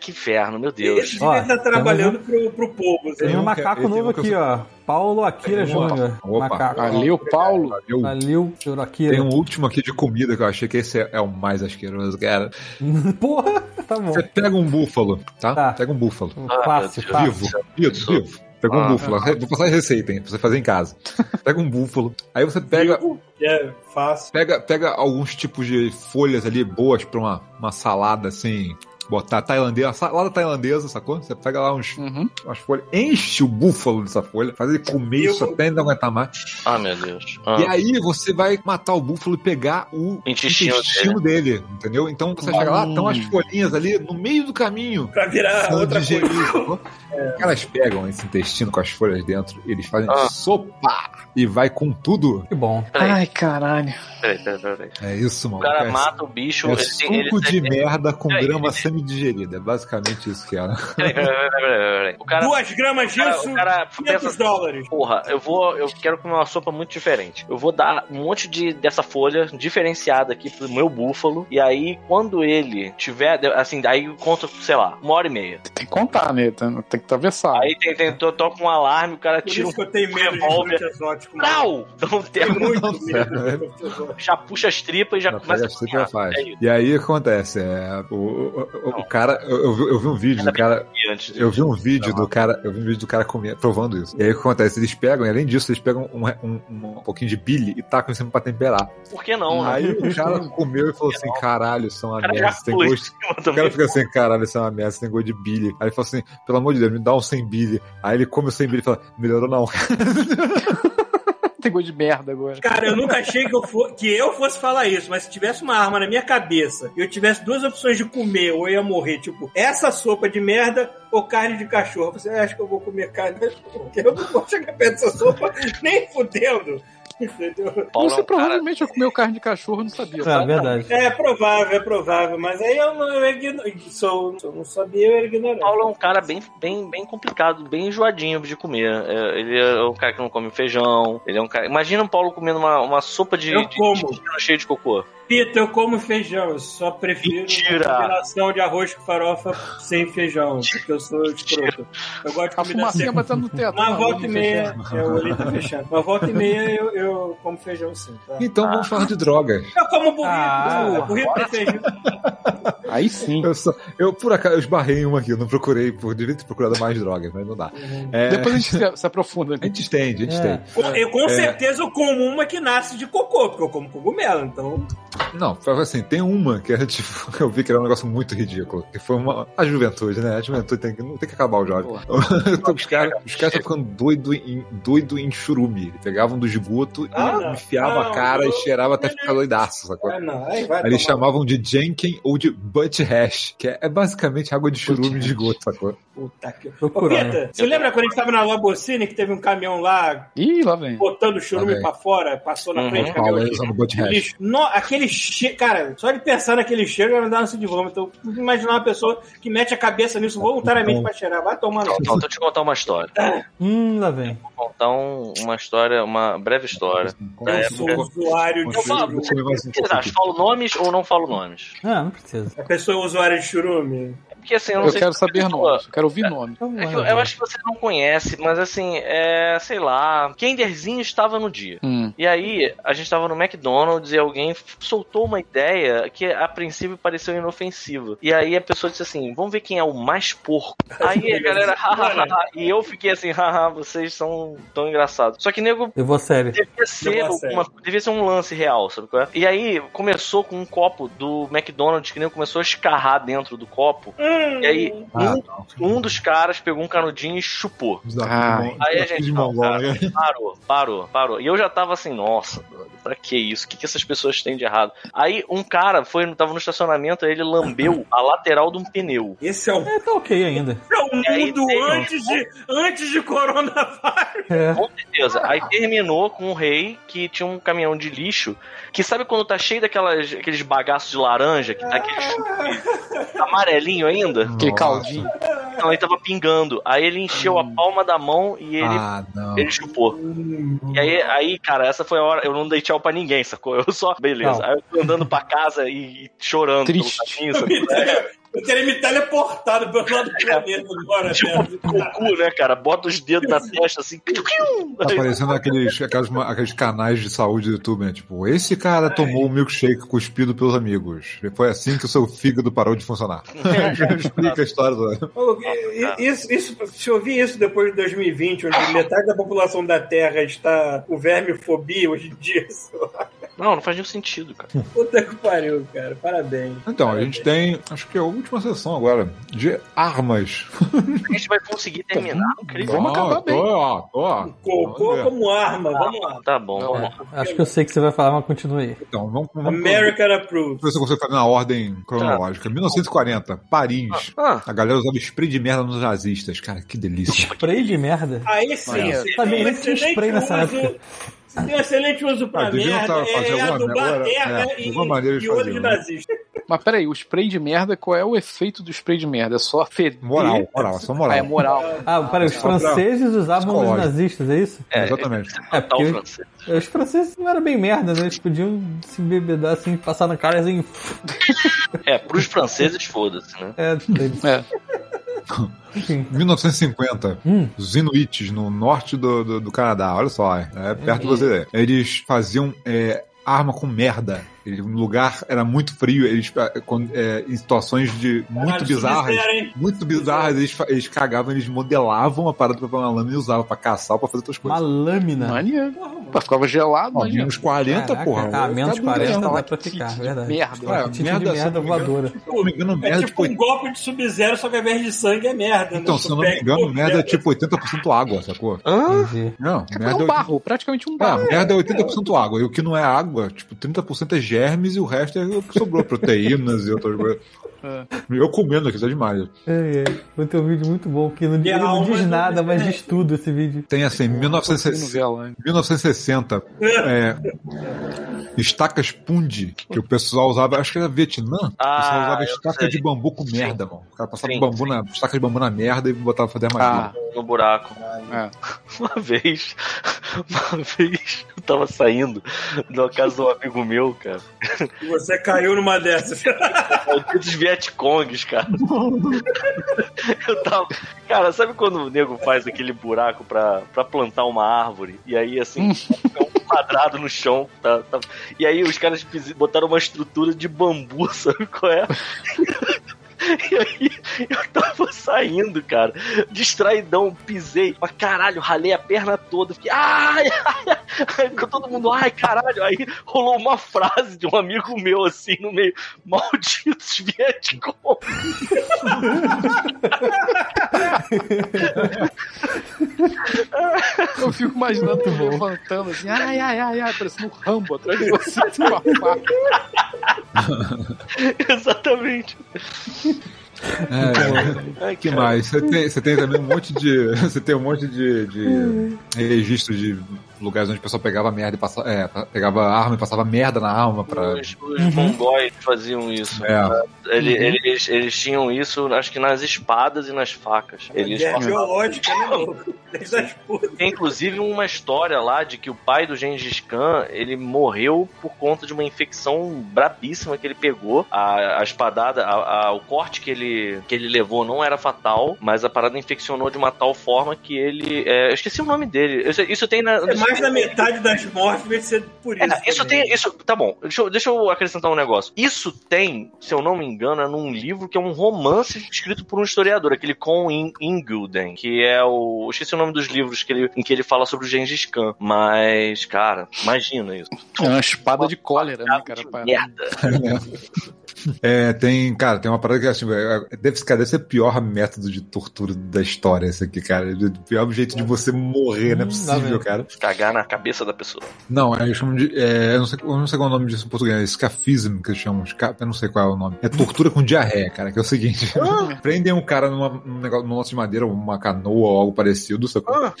Que inferno, meu Deus. Esse Ó, estar trabalhando pro, pro povo. Tem um macaco tem novo eu aqui, ó. Paulo Akira Tem um- Júnior. Macaco. Valeu, Paulo. Eu Valeu, senhor Akira. tenho um último aqui de comida que eu achei que esse é, é o mais asqueroso, cara. Porra, tá bom. Você pega um búfalo, tá? Tá. Pega um búfalo. Fácil, meu Deus. fácil. Vivo, vivo, vivo. Pega um Ah. búfalo. Vou passar a receita, hein? Pra você fazer em casa. Pega um búfalo. Aí você pega, É fácil. pega, pega alguns tipos de folhas ali boas pra uma, uma salada assim. Botar tailandesa, salada tailandesa, sacou? Você pega lá uns, Uhum. umas folhas, enche o búfalo dessa folha, faz ele comer Eu- isso até não aguentar mais. Ah, meu Deus. Ah. E aí você vai matar o búfalo e pegar o Intestino intestino dele, entendeu? Então você chega lá, estão as folhinhas ali no meio do caminho. Pra virar outra coisa. digerir, sacou? Os caras pegam esse intestino com as folhas dentro, eles fazem Ah. sopa e vai com tudo. Que bom. Peraí, Ai, caralho. peraí, peraí, peraí. É isso, O mano. cara é, mata o bicho, é ele tem. Ele suco de tem- merda com grama ele- semi-digerida. É basicamente isso que é. Peraí, peraí, peraí, peraí, peraí. O cara. Duas gramas disso, o cara 500 pensa dólares. Porra, eu vou. Eu quero comer uma sopa muito diferente. Eu vou dar um monte de dessa folha diferenciada aqui pro meu búfalo. E aí, quando ele tiver. Assim, aí conta, sei lá, uma hora e meia. Tem que contar, né? Tem, tem que atravessar. Aí tem, tem, to- toca um alarme, o cara Por tira um. isso que eu tenho medo de revólver. fruto exótico. Não! Então tem, muito Não, medo de já puxa as tripas e já Não, começa a e faz. É. E aí o que acontece? É, o, o, o- cara. Eu, eu vi- eu vi um vídeo do cara. Eu vi um vídeo do cara, eu vi um vídeo do cara comer, provando isso. E aí o que acontece? Eles pegam, e além disso, eles pegam um, um- um pouquinho de bile e tacam em cima pra temperar. Por que não, né? Aí o cara comeu e falou assim: caralho, isso é uma merda, tem gosto. O cara fica assim, caralho, isso é uma merda, isso tem gosto de bile. Aí ele falou assim, pelo amor de Deus, me dá um sem bile. Aí ele come o sem bile e fala, melhorou não. Gosto de merda agora. Cara, eu nunca achei que eu, fo- que eu fosse falar isso, mas se tivesse uma arma na minha cabeça e eu tivesse duas opções de comer ou eu ia morrer, tipo, essa sopa de merda ou carne de cachorro, você acha que eu vou comer carne eu não vou chegar perto dessa sopa nem fudendo. Entendeu? Paulo é Você um cara- provavelmente já comeu carne de cachorro não sabia. É, verdade. É provável, é provável, mas aí eu não eu igno- sou, eu não sabia, eu era ignorante. Paulo é um cara bem, bem, bem complicado, bem enjoadinho de comer. É, ele é um cara que não come feijão. Ele é um cara. Imagina o Paulo comendo uma, uma sopa de, Eu de como. intestino cheio de cocô. Pita, eu como feijão, eu só prefiro Mentira. a combinação de arroz com farofa sem feijão, porque eu sou escroto. Eu gosto de A comida seca. batendo no teto. Mas Não, volta e meia, é, o tá fechado. Mas volta e meia eu, eu como feijão sim, tá? Então vamos falar de drogas. Eu como burrito, Ah, burrito tem feijão. Aí sim. Eu, só- eu, por acaso, eu esbarrei em uma aqui, eu não procurei, por devia ter procurado mais drogas, mas não dá. É, Depois a gente se, se aprofunda. a gente estende, a gente É. estende. Eu com certeza eu como uma que nasce de cocô, porque eu como cogumelo, então. Não, foi assim, tem uma que era tipo, eu vi que era um negócio muito ridículo, que foi uma. A juventude, né? A juventude tem que, não tem que acabar o jogo. os caras os caras estão ficando doido em, doido em churume. Pegavam do esgoto Ah, e não. enfiavam Não, a cara e eu- cheirava até ficar doidaço, sacou? Ah, não, aí vai. Eles tomar- chamavam de Jenkin ou de Butt Hash, que é, é basicamente água de churume de esgoto, sacou? Puta que. Ô, Procurando. Pita, você lembra quando a gente tava na Labocine que teve um caminhão lá Ih, lá vem. botando churume pra fora, passou na Uhum. frente do Paulo caminhão Butt Hash. lixo. No, aquele cheiro, cara, só de pensar naquele cheiro já me dá ânsia de vômito. Então, imaginar uma pessoa que mete a cabeça nisso voluntariamente pra cheirar. Vai tomar no. Então, deixa eu te contar uma história. Hum, lá vem. Vou contar um- uma história, uma breve história. Eu sou usuário de Eu falo, um O que vocês? Falo nomes ou não falo nomes? Ah, não precisa. A pessoa é usuária de churume. Porque assim, eu não Eu sei quero saber pessoa- nomes. Eu quero ouvir nome. Então, É que vai, eu, eu acho que você não conhece, mas assim, é. sei lá. Kenderzinho estava no dia. Hum. E aí, a gente tava no McDonald's e alguém soltou uma ideia que a princípio pareceu inofensiva. E aí a pessoa disse assim: vamos ver quem é o mais porco. Aí a galera, hahaha. e eu fiquei assim, haha, vocês são tão engraçados. Só que nego. Eu vou sério. Devia ser, uma, devia ser um lance real, sabe qual é? E aí começou com um copo do McDonald's que nem começou a escarrar dentro do copo. E aí Ah, um, um dos caras pegou um canudinho e chupou. Ai. Aí a gente, não, cara, né? parou, parou, parou. E eu já tava assim, nossa, pra que isso? O que, que essas pessoas têm de errado? Aí um cara foi, tava no estacionamento, aí ele lambeu a lateral de um pneu. Esse é o, É, tá ok ainda. é o aí mundo tem- antes de, antes de coronavírus. É. Com certeza. Aí terminou com um rei que tinha um caminhão de lixo, que sabe quando tá cheio daquelas aqueles bagaços de laranja, que tá aquele chup amarelinho ainda? Aquele caldinho. Então ele tava pingando. Aí ele encheu a palma da mão e ele Ah, não. Ele chupou. E aí, aí, cara, essa foi a hora. Eu não dei tchau pra ninguém, sacou? Eu só. Beleza. Não. Aí andando pra casa e, e chorando Triste. caminho, sacou? Eu teria me teleportado pelo lado do planeta agora, Tipo, velho. Goku, né, cara? Bota os dedos na testa assim. Tá parecendo aqueles, aqueles, aqueles canais de saúde do YouTube, né? Tipo, esse cara tomou o milkshake cuspido pelos amigos. Foi assim que o seu fígado parou de funcionar. Explica a história. Ô, Isso, isso, se eu ouvir isso depois de 2020, onde metade da população da Terra está com vermefobia hoje em dia, Não, não faz nenhum sentido, cara. puta que pariu, cara. Parabéns. Então, a gente tem, acho que é a última sessão agora, de armas. A gente vai conseguir terminar. Incrível. Vamos acabar bem. Ó, ó. Cocô Vamos como arma, vamos lá. Tá bom, vamos é. lá. Acho que eu sei o que você vai falar, mas continue aí. Então, vamos, vamos American Approved. ver se eu consigo fazer na ordem cronológica. 1940, Paris. Ah, A galera usava spray de merda nos nazistas. Cara, que delícia. Spray de merda? Aí sim, você tá um nem tinha excelente spray nessa época. Tem um excelente uso pra Ah, merda. tá- fazer É alguma adubar maneira- terra é, e, de e olho fazer, de né? nazista. Mas peraí, o spray de merda, qual é o efeito do spray de merda? É só feder? Moral, moral, só Ah, moral. é moral. Ah, peraí, os Só franceses usavam os nazistas, é isso? É, Exatamente. É, o porque francês. os franceses não eram bem merda, né? Eles podiam se bebedar assim, passar na cara assim. É, pros franceses, foda-se, né? É, eles- É. enfim. 1950, Hum. os Inuits, no norte do, do, do Canadá, olha só, é perto de você. Eles faziam é, arma com merda. Ele- O lugar era muito frio, eles, é, com- é, em situações de muito Caralho, bizarras. Hein? Muito bizarras, eles, eles cagavam, eles modelavam a parada pra fazer uma lâmina e usavam pra caçar ou pra fazer outras Uma coisas. lâmina. Maneiro. Pô, ficava gelado, imagina. menos 40, Caraca, porra. Ah, menos Fica duro 40 mesmo. dá pra ficar, verdade. Merda. É, Tipo merda, de se merda não me engano, voadora. Se eu não me engano, É merda, tipo tipo, um golpe de Sub-Zero, só que ao invés de sangue é merda. Então, né? se Tu eu não me engano, merda é tipo 80% água, sacou? Entendi. Não, É merda um é barro, praticamente um É, barro. merda é 80% água. E o que não é água, tipo, 30% é germes e o resto é o que sobrou, proteínas e outras coisas. Eu comendo aqui, tá demais. É, é. Ter um vídeo muito bom, que não, ele não diz do nada, mas diz tudo esse vídeo. Tem assim, Tem 1960, novela, hein? 1960 é, estacas Pundi, que o pessoal usava, acho que era Vietnã. o Ah, pessoal usava eu estaca sei. de bambu com merda, mano. O cara passava Sim, bambu na, estaca de bambu na merda e botava pra fazer armadilha. Ah, No buraco. é. Uma vez, uma vez, eu tava saindo da casa de um amigo meu, cara. Você caiu numa dessas. Malditos Vietcongs, cara. Eu tava. Cara, sabe quando o nego faz aquele buraco pra, pra plantar uma árvore? E aí, assim, fica um quadrado no chão. Tá, tá- E aí os caras botaram uma estrutura de bambu, sabe qual é? E aí eu tava saindo, cara, distraidão, pisei, mas caralho, ralei a perna toda, fiquei, ai, ai, ai, ficou todo mundo, ai, caralho, aí rolou uma frase de um amigo meu, assim, no meio, malditos Vietcong. Eu fico imaginando tu levantando assim, ai, ai, ai, ai, parecendo um rambo atrás de você com uma faca. Exatamente. É, Ai, que cara. mais? Você tem, você tem também um monte de. Você tem um monte de, de registro de lugares onde o pessoal pegava merda e passava. É, pegava arma e passava merda na arma pra. Os, os mongóis faziam isso. É. Ele- Eles, eles tinham isso, acho que nas espadas e nas facas. Eles Guerra passavam- biológica, né. Tem inclusive uma história lá de que o pai do Gengis Khan, ele morreu por conta de uma infecção brabíssima que ele pegou. A, a espadada, a- a- o corte que ele, que ele levou não era fatal, mas a parada infeccionou de uma tal forma que ele... é, eu esqueci o nome dele. Isso, isso tem na... É mais da metade das mortes vai ser por isso. É, isso também. tem. Isso, tá bom, deixa eu, deixa eu acrescentar um negócio. Isso tem, se eu não me engano, é num livro que é um romance escrito por um historiador, aquele Con In- Ingulden, que é o. Eu esqueci o nome dos livros que ele, em que ele fala sobre o Gengis Khan. Mas, cara, imagina isso. É uma espada de cólera, né, cara? Merda. É, tem, cara, tem uma parada que assim, é, deve, cara, deve ser o pior método de tortura da história, esse aqui, cara. O pior jeito de você morrer, não é Hum, possível, cara. Cagar na cabeça da pessoa. Não, é, eles chamam de. É, eu, não sei, eu não sei qual é o nome disso em português, é escafismo que eles chamam. esca- Eu não sei qual é o nome. É tortura com diarreia, cara, que é o seguinte: prendem um cara numa, num negócio, num de madeira, uma canoa ou algo parecido, sacou?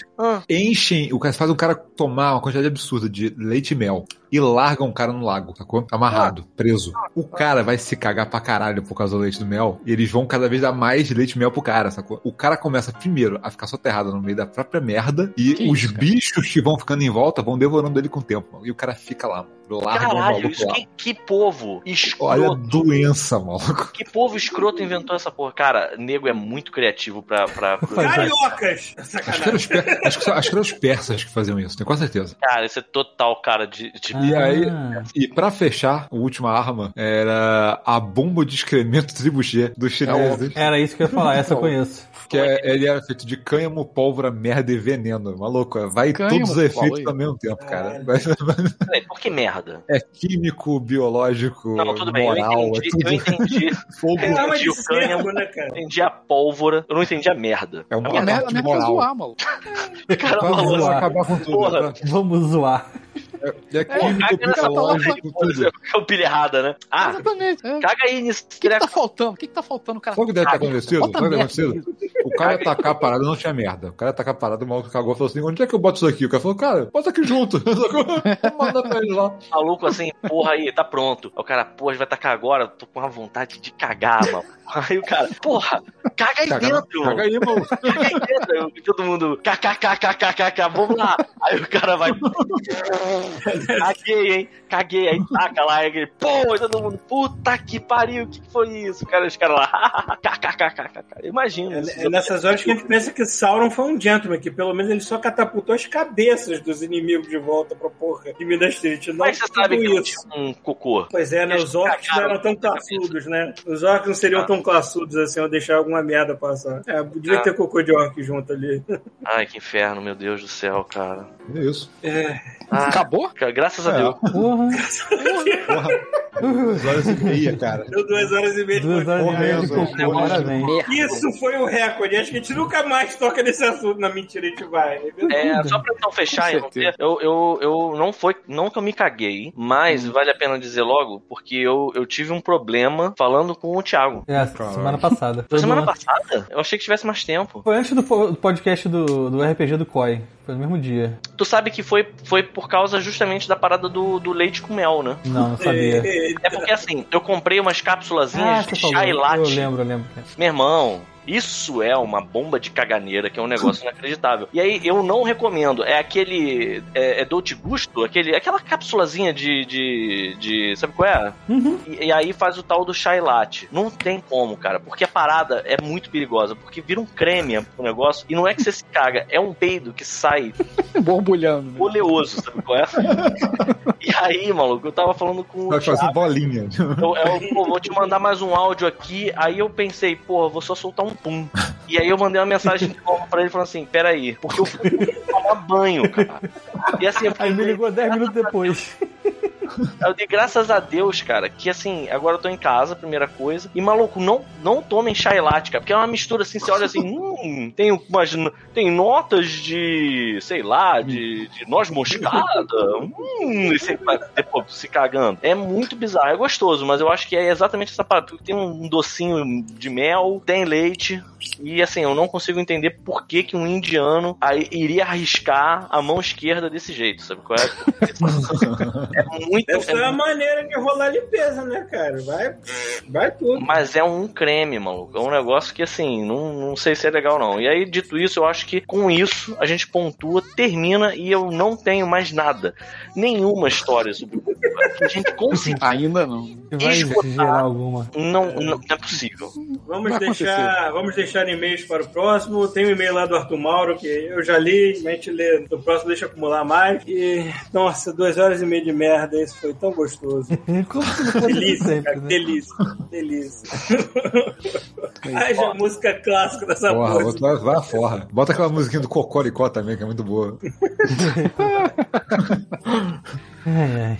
Enchem, o cara faz o cara tomar uma quantidade absurda de leite e mel e largam o cara no lago, sacou? Amarrado, preso. O cara vai se cagar pra caralho por causa do leite do mel e eles vão cada vez dar mais leite e mel pro cara, sacou? O cara começa primeiro a ficar soterrado no meio da própria merda e Que os isso, bichos que vão ficando em volta vão devorando ele com o tempo, mano. E o cara fica lá, mano. Larga Caralho, maluco isso lá. que, que povo Olha a escroto. doença, maluco. Que povo escroto inventou essa porra. Cara, nego é muito criativo pra. pra... Cariocas! Acho que, eram os per- acho, que, acho que eram os persas que faziam isso, tenho quase certeza. Cara, isso é total cara de. de- E aí- E pra fechar, a última arma era a bomba de excremento tribuchê dos chineses. Era isso que eu ia falar, essa eu conheço. Que é- ele era feito de cânhamo, pólvora, merda e veneno. Maluco, vai Cânhamo, todos os efeitos ao mesmo tempo, cara. Peraí, por que merda? É químico, biológico, Não, tudo bem, eu moral, entendi, é tudo eu entendi. fogo. Eu Arma entendi o cânhamo, né, cara? entendi a pólvora, eu não entendi a merda. É uma A merda, a parte merda é moral. zoar, maluco. Cara, maluco, zoar. acabar com tudo. Porra. tá? Vamos zoar. É químico, caga nessa biológico, tudo. é o pilha errada, né? Ah, Exatamente. é. O caga aí nesse que, que tá faltando? O que, que tá faltando, cara? Sabe o que deve acontecido? Bota Sabe o que merda? O cara ia tacar a parada, não tinha merda. O cara ia tacar a parada, o maluco cagou e falou assim: onde é que eu boto isso aqui? O cara falou, cara, bota aqui junto. Manda pra ele lá. maluco assim, porra aí, tá pronto. Aí o cara, porra, a gente vai tacar agora, tô com uma vontade de cagar, mano. Aí o cara, porra, caga aí Caga, dentro. caga aí, maluco. Caga aí dentro. Aí todo mundo, kkkkkk, vamos lá. Aí o cara vai, caguei, hein, caguei. Aí taca lá, aí ele, pô, todo mundo, puta que pariu, o que que foi isso? Cara, os caras lá, kkkk. Imagina. É, é nessas horas que a gente pensa que Sauron foi um gentleman, que pelo menos ele só catapultou as cabeças dos inimigos de volta pra porra de Minas Tirith. Não Mas você sabe que isso. tinha um cocô. Pois é, né? Os orcs não eram tão classudos, né? Os orcs não seriam Ah. tão classudos assim, ou deixar alguma merda passar. É, devia Ah. ter cocô de orc junto ali. Ai, que inferno, meu Deus do céu, cara. É isso. É. Ah, Acabou? cara, graças a É. Deus. Porra. Duas horas e meia, cara. Deu duas horas e meia de Duas horas e meia de cocô, parabéns. Isso foi o recorde. Acho que a gente nunca mais toca nesse assunto. Na mentira, a gente vai. É, só pra então fechar, eu, não eu, eu, não foi, não que eu me caguei, mas vale a pena dizer logo, porque eu, eu tive um problema falando com o Thiago. É, semana passada. Foi semana no- passada? Eu achei que tivesse mais tempo. Foi antes do podcast do, do RPG do COI. Foi no mesmo dia. Tu sabe que foi, foi por causa justamente da parada do, do leite com mel, né? Não, não sabia. É porque assim, eu comprei umas Ah, cápsulazinhas você de falou. chai Eu latte. lembro, eu lembro. Meu irmão, isso é uma bomba de caganeira, que é um negócio inacreditável. E aí, eu não recomendo. É aquele. É, é Dolce Gusto, aquele, aquela cápsulazinha de, de, de. Sabe qual é? Uhum. E, e aí faz o tal do chai latte. Não tem como, cara, porque a parada é muito perigosa. Porque vira um creme o negócio. E não é que você se caga, é um peido que sai Borbulhando. né? oleoso, sabe qual é? E aí, maluco, eu tava falando com o Vai fazer bolinha. eu, eu, pô, vou te mandar mais um áudio aqui. Aí eu pensei, pô, vou só soltar um pum. E aí eu mandei uma mensagem de novo pra ele falando assim: peraí, porque eu fui tomar banho, cara. E assim, eu Aí me ligou 10 minutos depois. eu dei graças a Deus, cara, que assim, agora eu tô em casa, primeira coisa. E maluco, não, não tomem chai latte, cara, porque é uma mistura assim, você olha assim, hum, tem umas, tem notas de, sei lá, de, de noz moscada, hum, e você vai depois se cagando. É muito bizarro, é gostoso, mas eu acho que é exatamente essa parada, porque tem um docinho de mel, tem leite, e assim, eu não consigo entender por que, que um indiano iria arriscar a mão esquerda desse jeito, sabe qual é? É muito. Deve ser é uma maneira de rolar limpeza, né, cara? Vai, vai tudo. Mas é um creme, maluco. É um negócio que, assim, não, não sei se é legal, não. E aí, dito isso, eu acho que com isso a gente pontua, termina e eu não tenho mais nada. Nenhuma história sobre o que a gente conseguiu. Ainda não. Vai Esgotar. alguma. Não, não, não é possível. Vamos Vai deixar, vamos deixar e-mails para o próximo. Tem um e-mail lá do Arthur Mauro que eu já li, a gente lê no próximo, deixa acumular mais. E, nossa, duas horas e meia de merda, isso foi tão gostoso. Como se não fosse Delícia, sempre, cara, né? delícia, delícia. Haja música clássica dessa Porra, porra. outro vai, vai fora. Bota aquela musiquinha do Cocoricó também, que é muito boa. Ai, ai.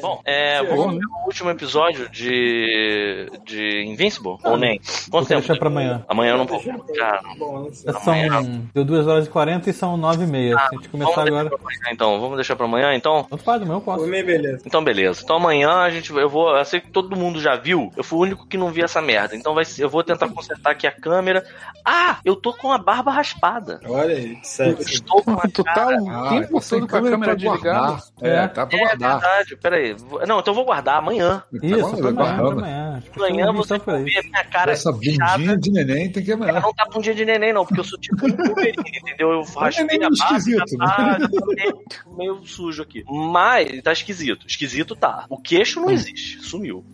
Bom, é, vamos ver o último episódio de, de Invincible? Ou nem? Quanto Vou tempo? deixar pra amanhã. Amanhã eu não vou. Cara, Bom, não. São. Deu 2 horas e 40 e são 9 e meia. Se a gente começar vamos agora. amanhã, então. Vamos deixar pra amanhã, então? Tanto faz, amanhã eu posso. meio beleza. Então, beleza. Então, amanhã a gente, eu vou. Eu sei que todo mundo já viu. Eu fui o único que não vi essa merda. Então, vai, eu vou tentar consertar aqui a câmera. Ah, eu tô com a barba raspada. Olha aí, sério. Estou com a Tu tá cara. o Ah, tempo tá todo com a câmera pra desligada. É, tá pra É guardar. verdade, peraí. Não, então eu vou guardar amanhã. Isso, Tá pra amanhã, amanhã. Amanhã você vai ver a minha cara Essa bundinha inchada. de neném tem que amanhã. não tá bundinha de neném, não, porque eu sou tipo um entendeu? Eu raspei neném a já esquisito, tá, já tá meio, meio sujo aqui. Mas tá esquisito. Esquisito tá. O queixo não existe. Sumiu.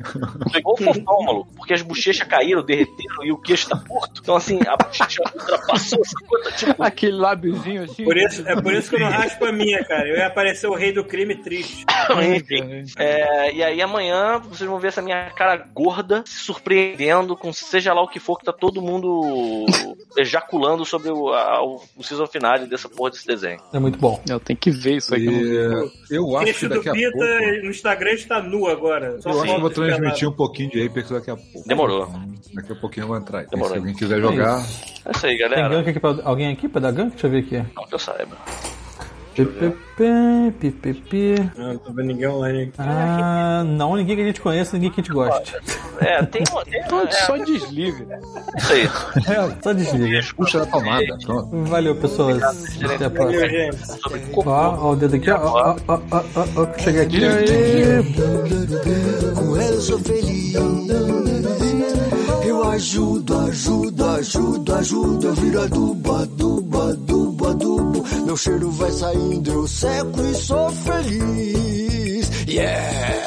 Pegou o fofão, maluco. Porque as bochechas caíram, derreteram e o queixo tá curto. Então, assim, a bochecha ultrapassou essa coisa, tipo. Aquele lábiozinho assim. Por isso, é por isso que eu não raspo a minha, cara. Eu ia aparecer o rei do crime triste. Enfim. É, e aí amanhã vocês vão ver essa minha cara gorda se surpreendendo com seja lá o que for que tá todo mundo ejaculando sobre o, a, o, o season final dessa porra desse desenho. É muito bom. Eu tenho que ver isso aí. E eu acho que daqui a Pita pouco. no Instagram está nu agora. Só Eu acho que eu vou transmitir um pouquinho de Apex daqui a pouco. Demorou. Daqui a pouquinho eu vou entrar. Demorou. se alguém quiser jogar, É isso aí, Tem galera. gank aqui pra alguém aqui pra dar gank? Deixa eu ver aqui. Não que eu saiba. PPP, PPP. Ah, não tô vendo ninguém online aqui. Ah, não, ninguém que a gente conheça, ninguém que a gente goste. É, tem uma. Tem, Então é, só desliga. isso aí. Só desliga. Puxa da tomada, pronto. Valeu, pessoas. Até a próxima. Valeu, gente. Sobre Ó, ó o dedo aqui, ó. Ó, ó, ó, ó, ó. Chega aqui. Com ela eu sou feliz. Ajudo, ajudo, ajudo. Eu viro adubo, adubo, adubo, adubo. Meu cheiro vai saindo, eu seco e sou feliz. Yeah!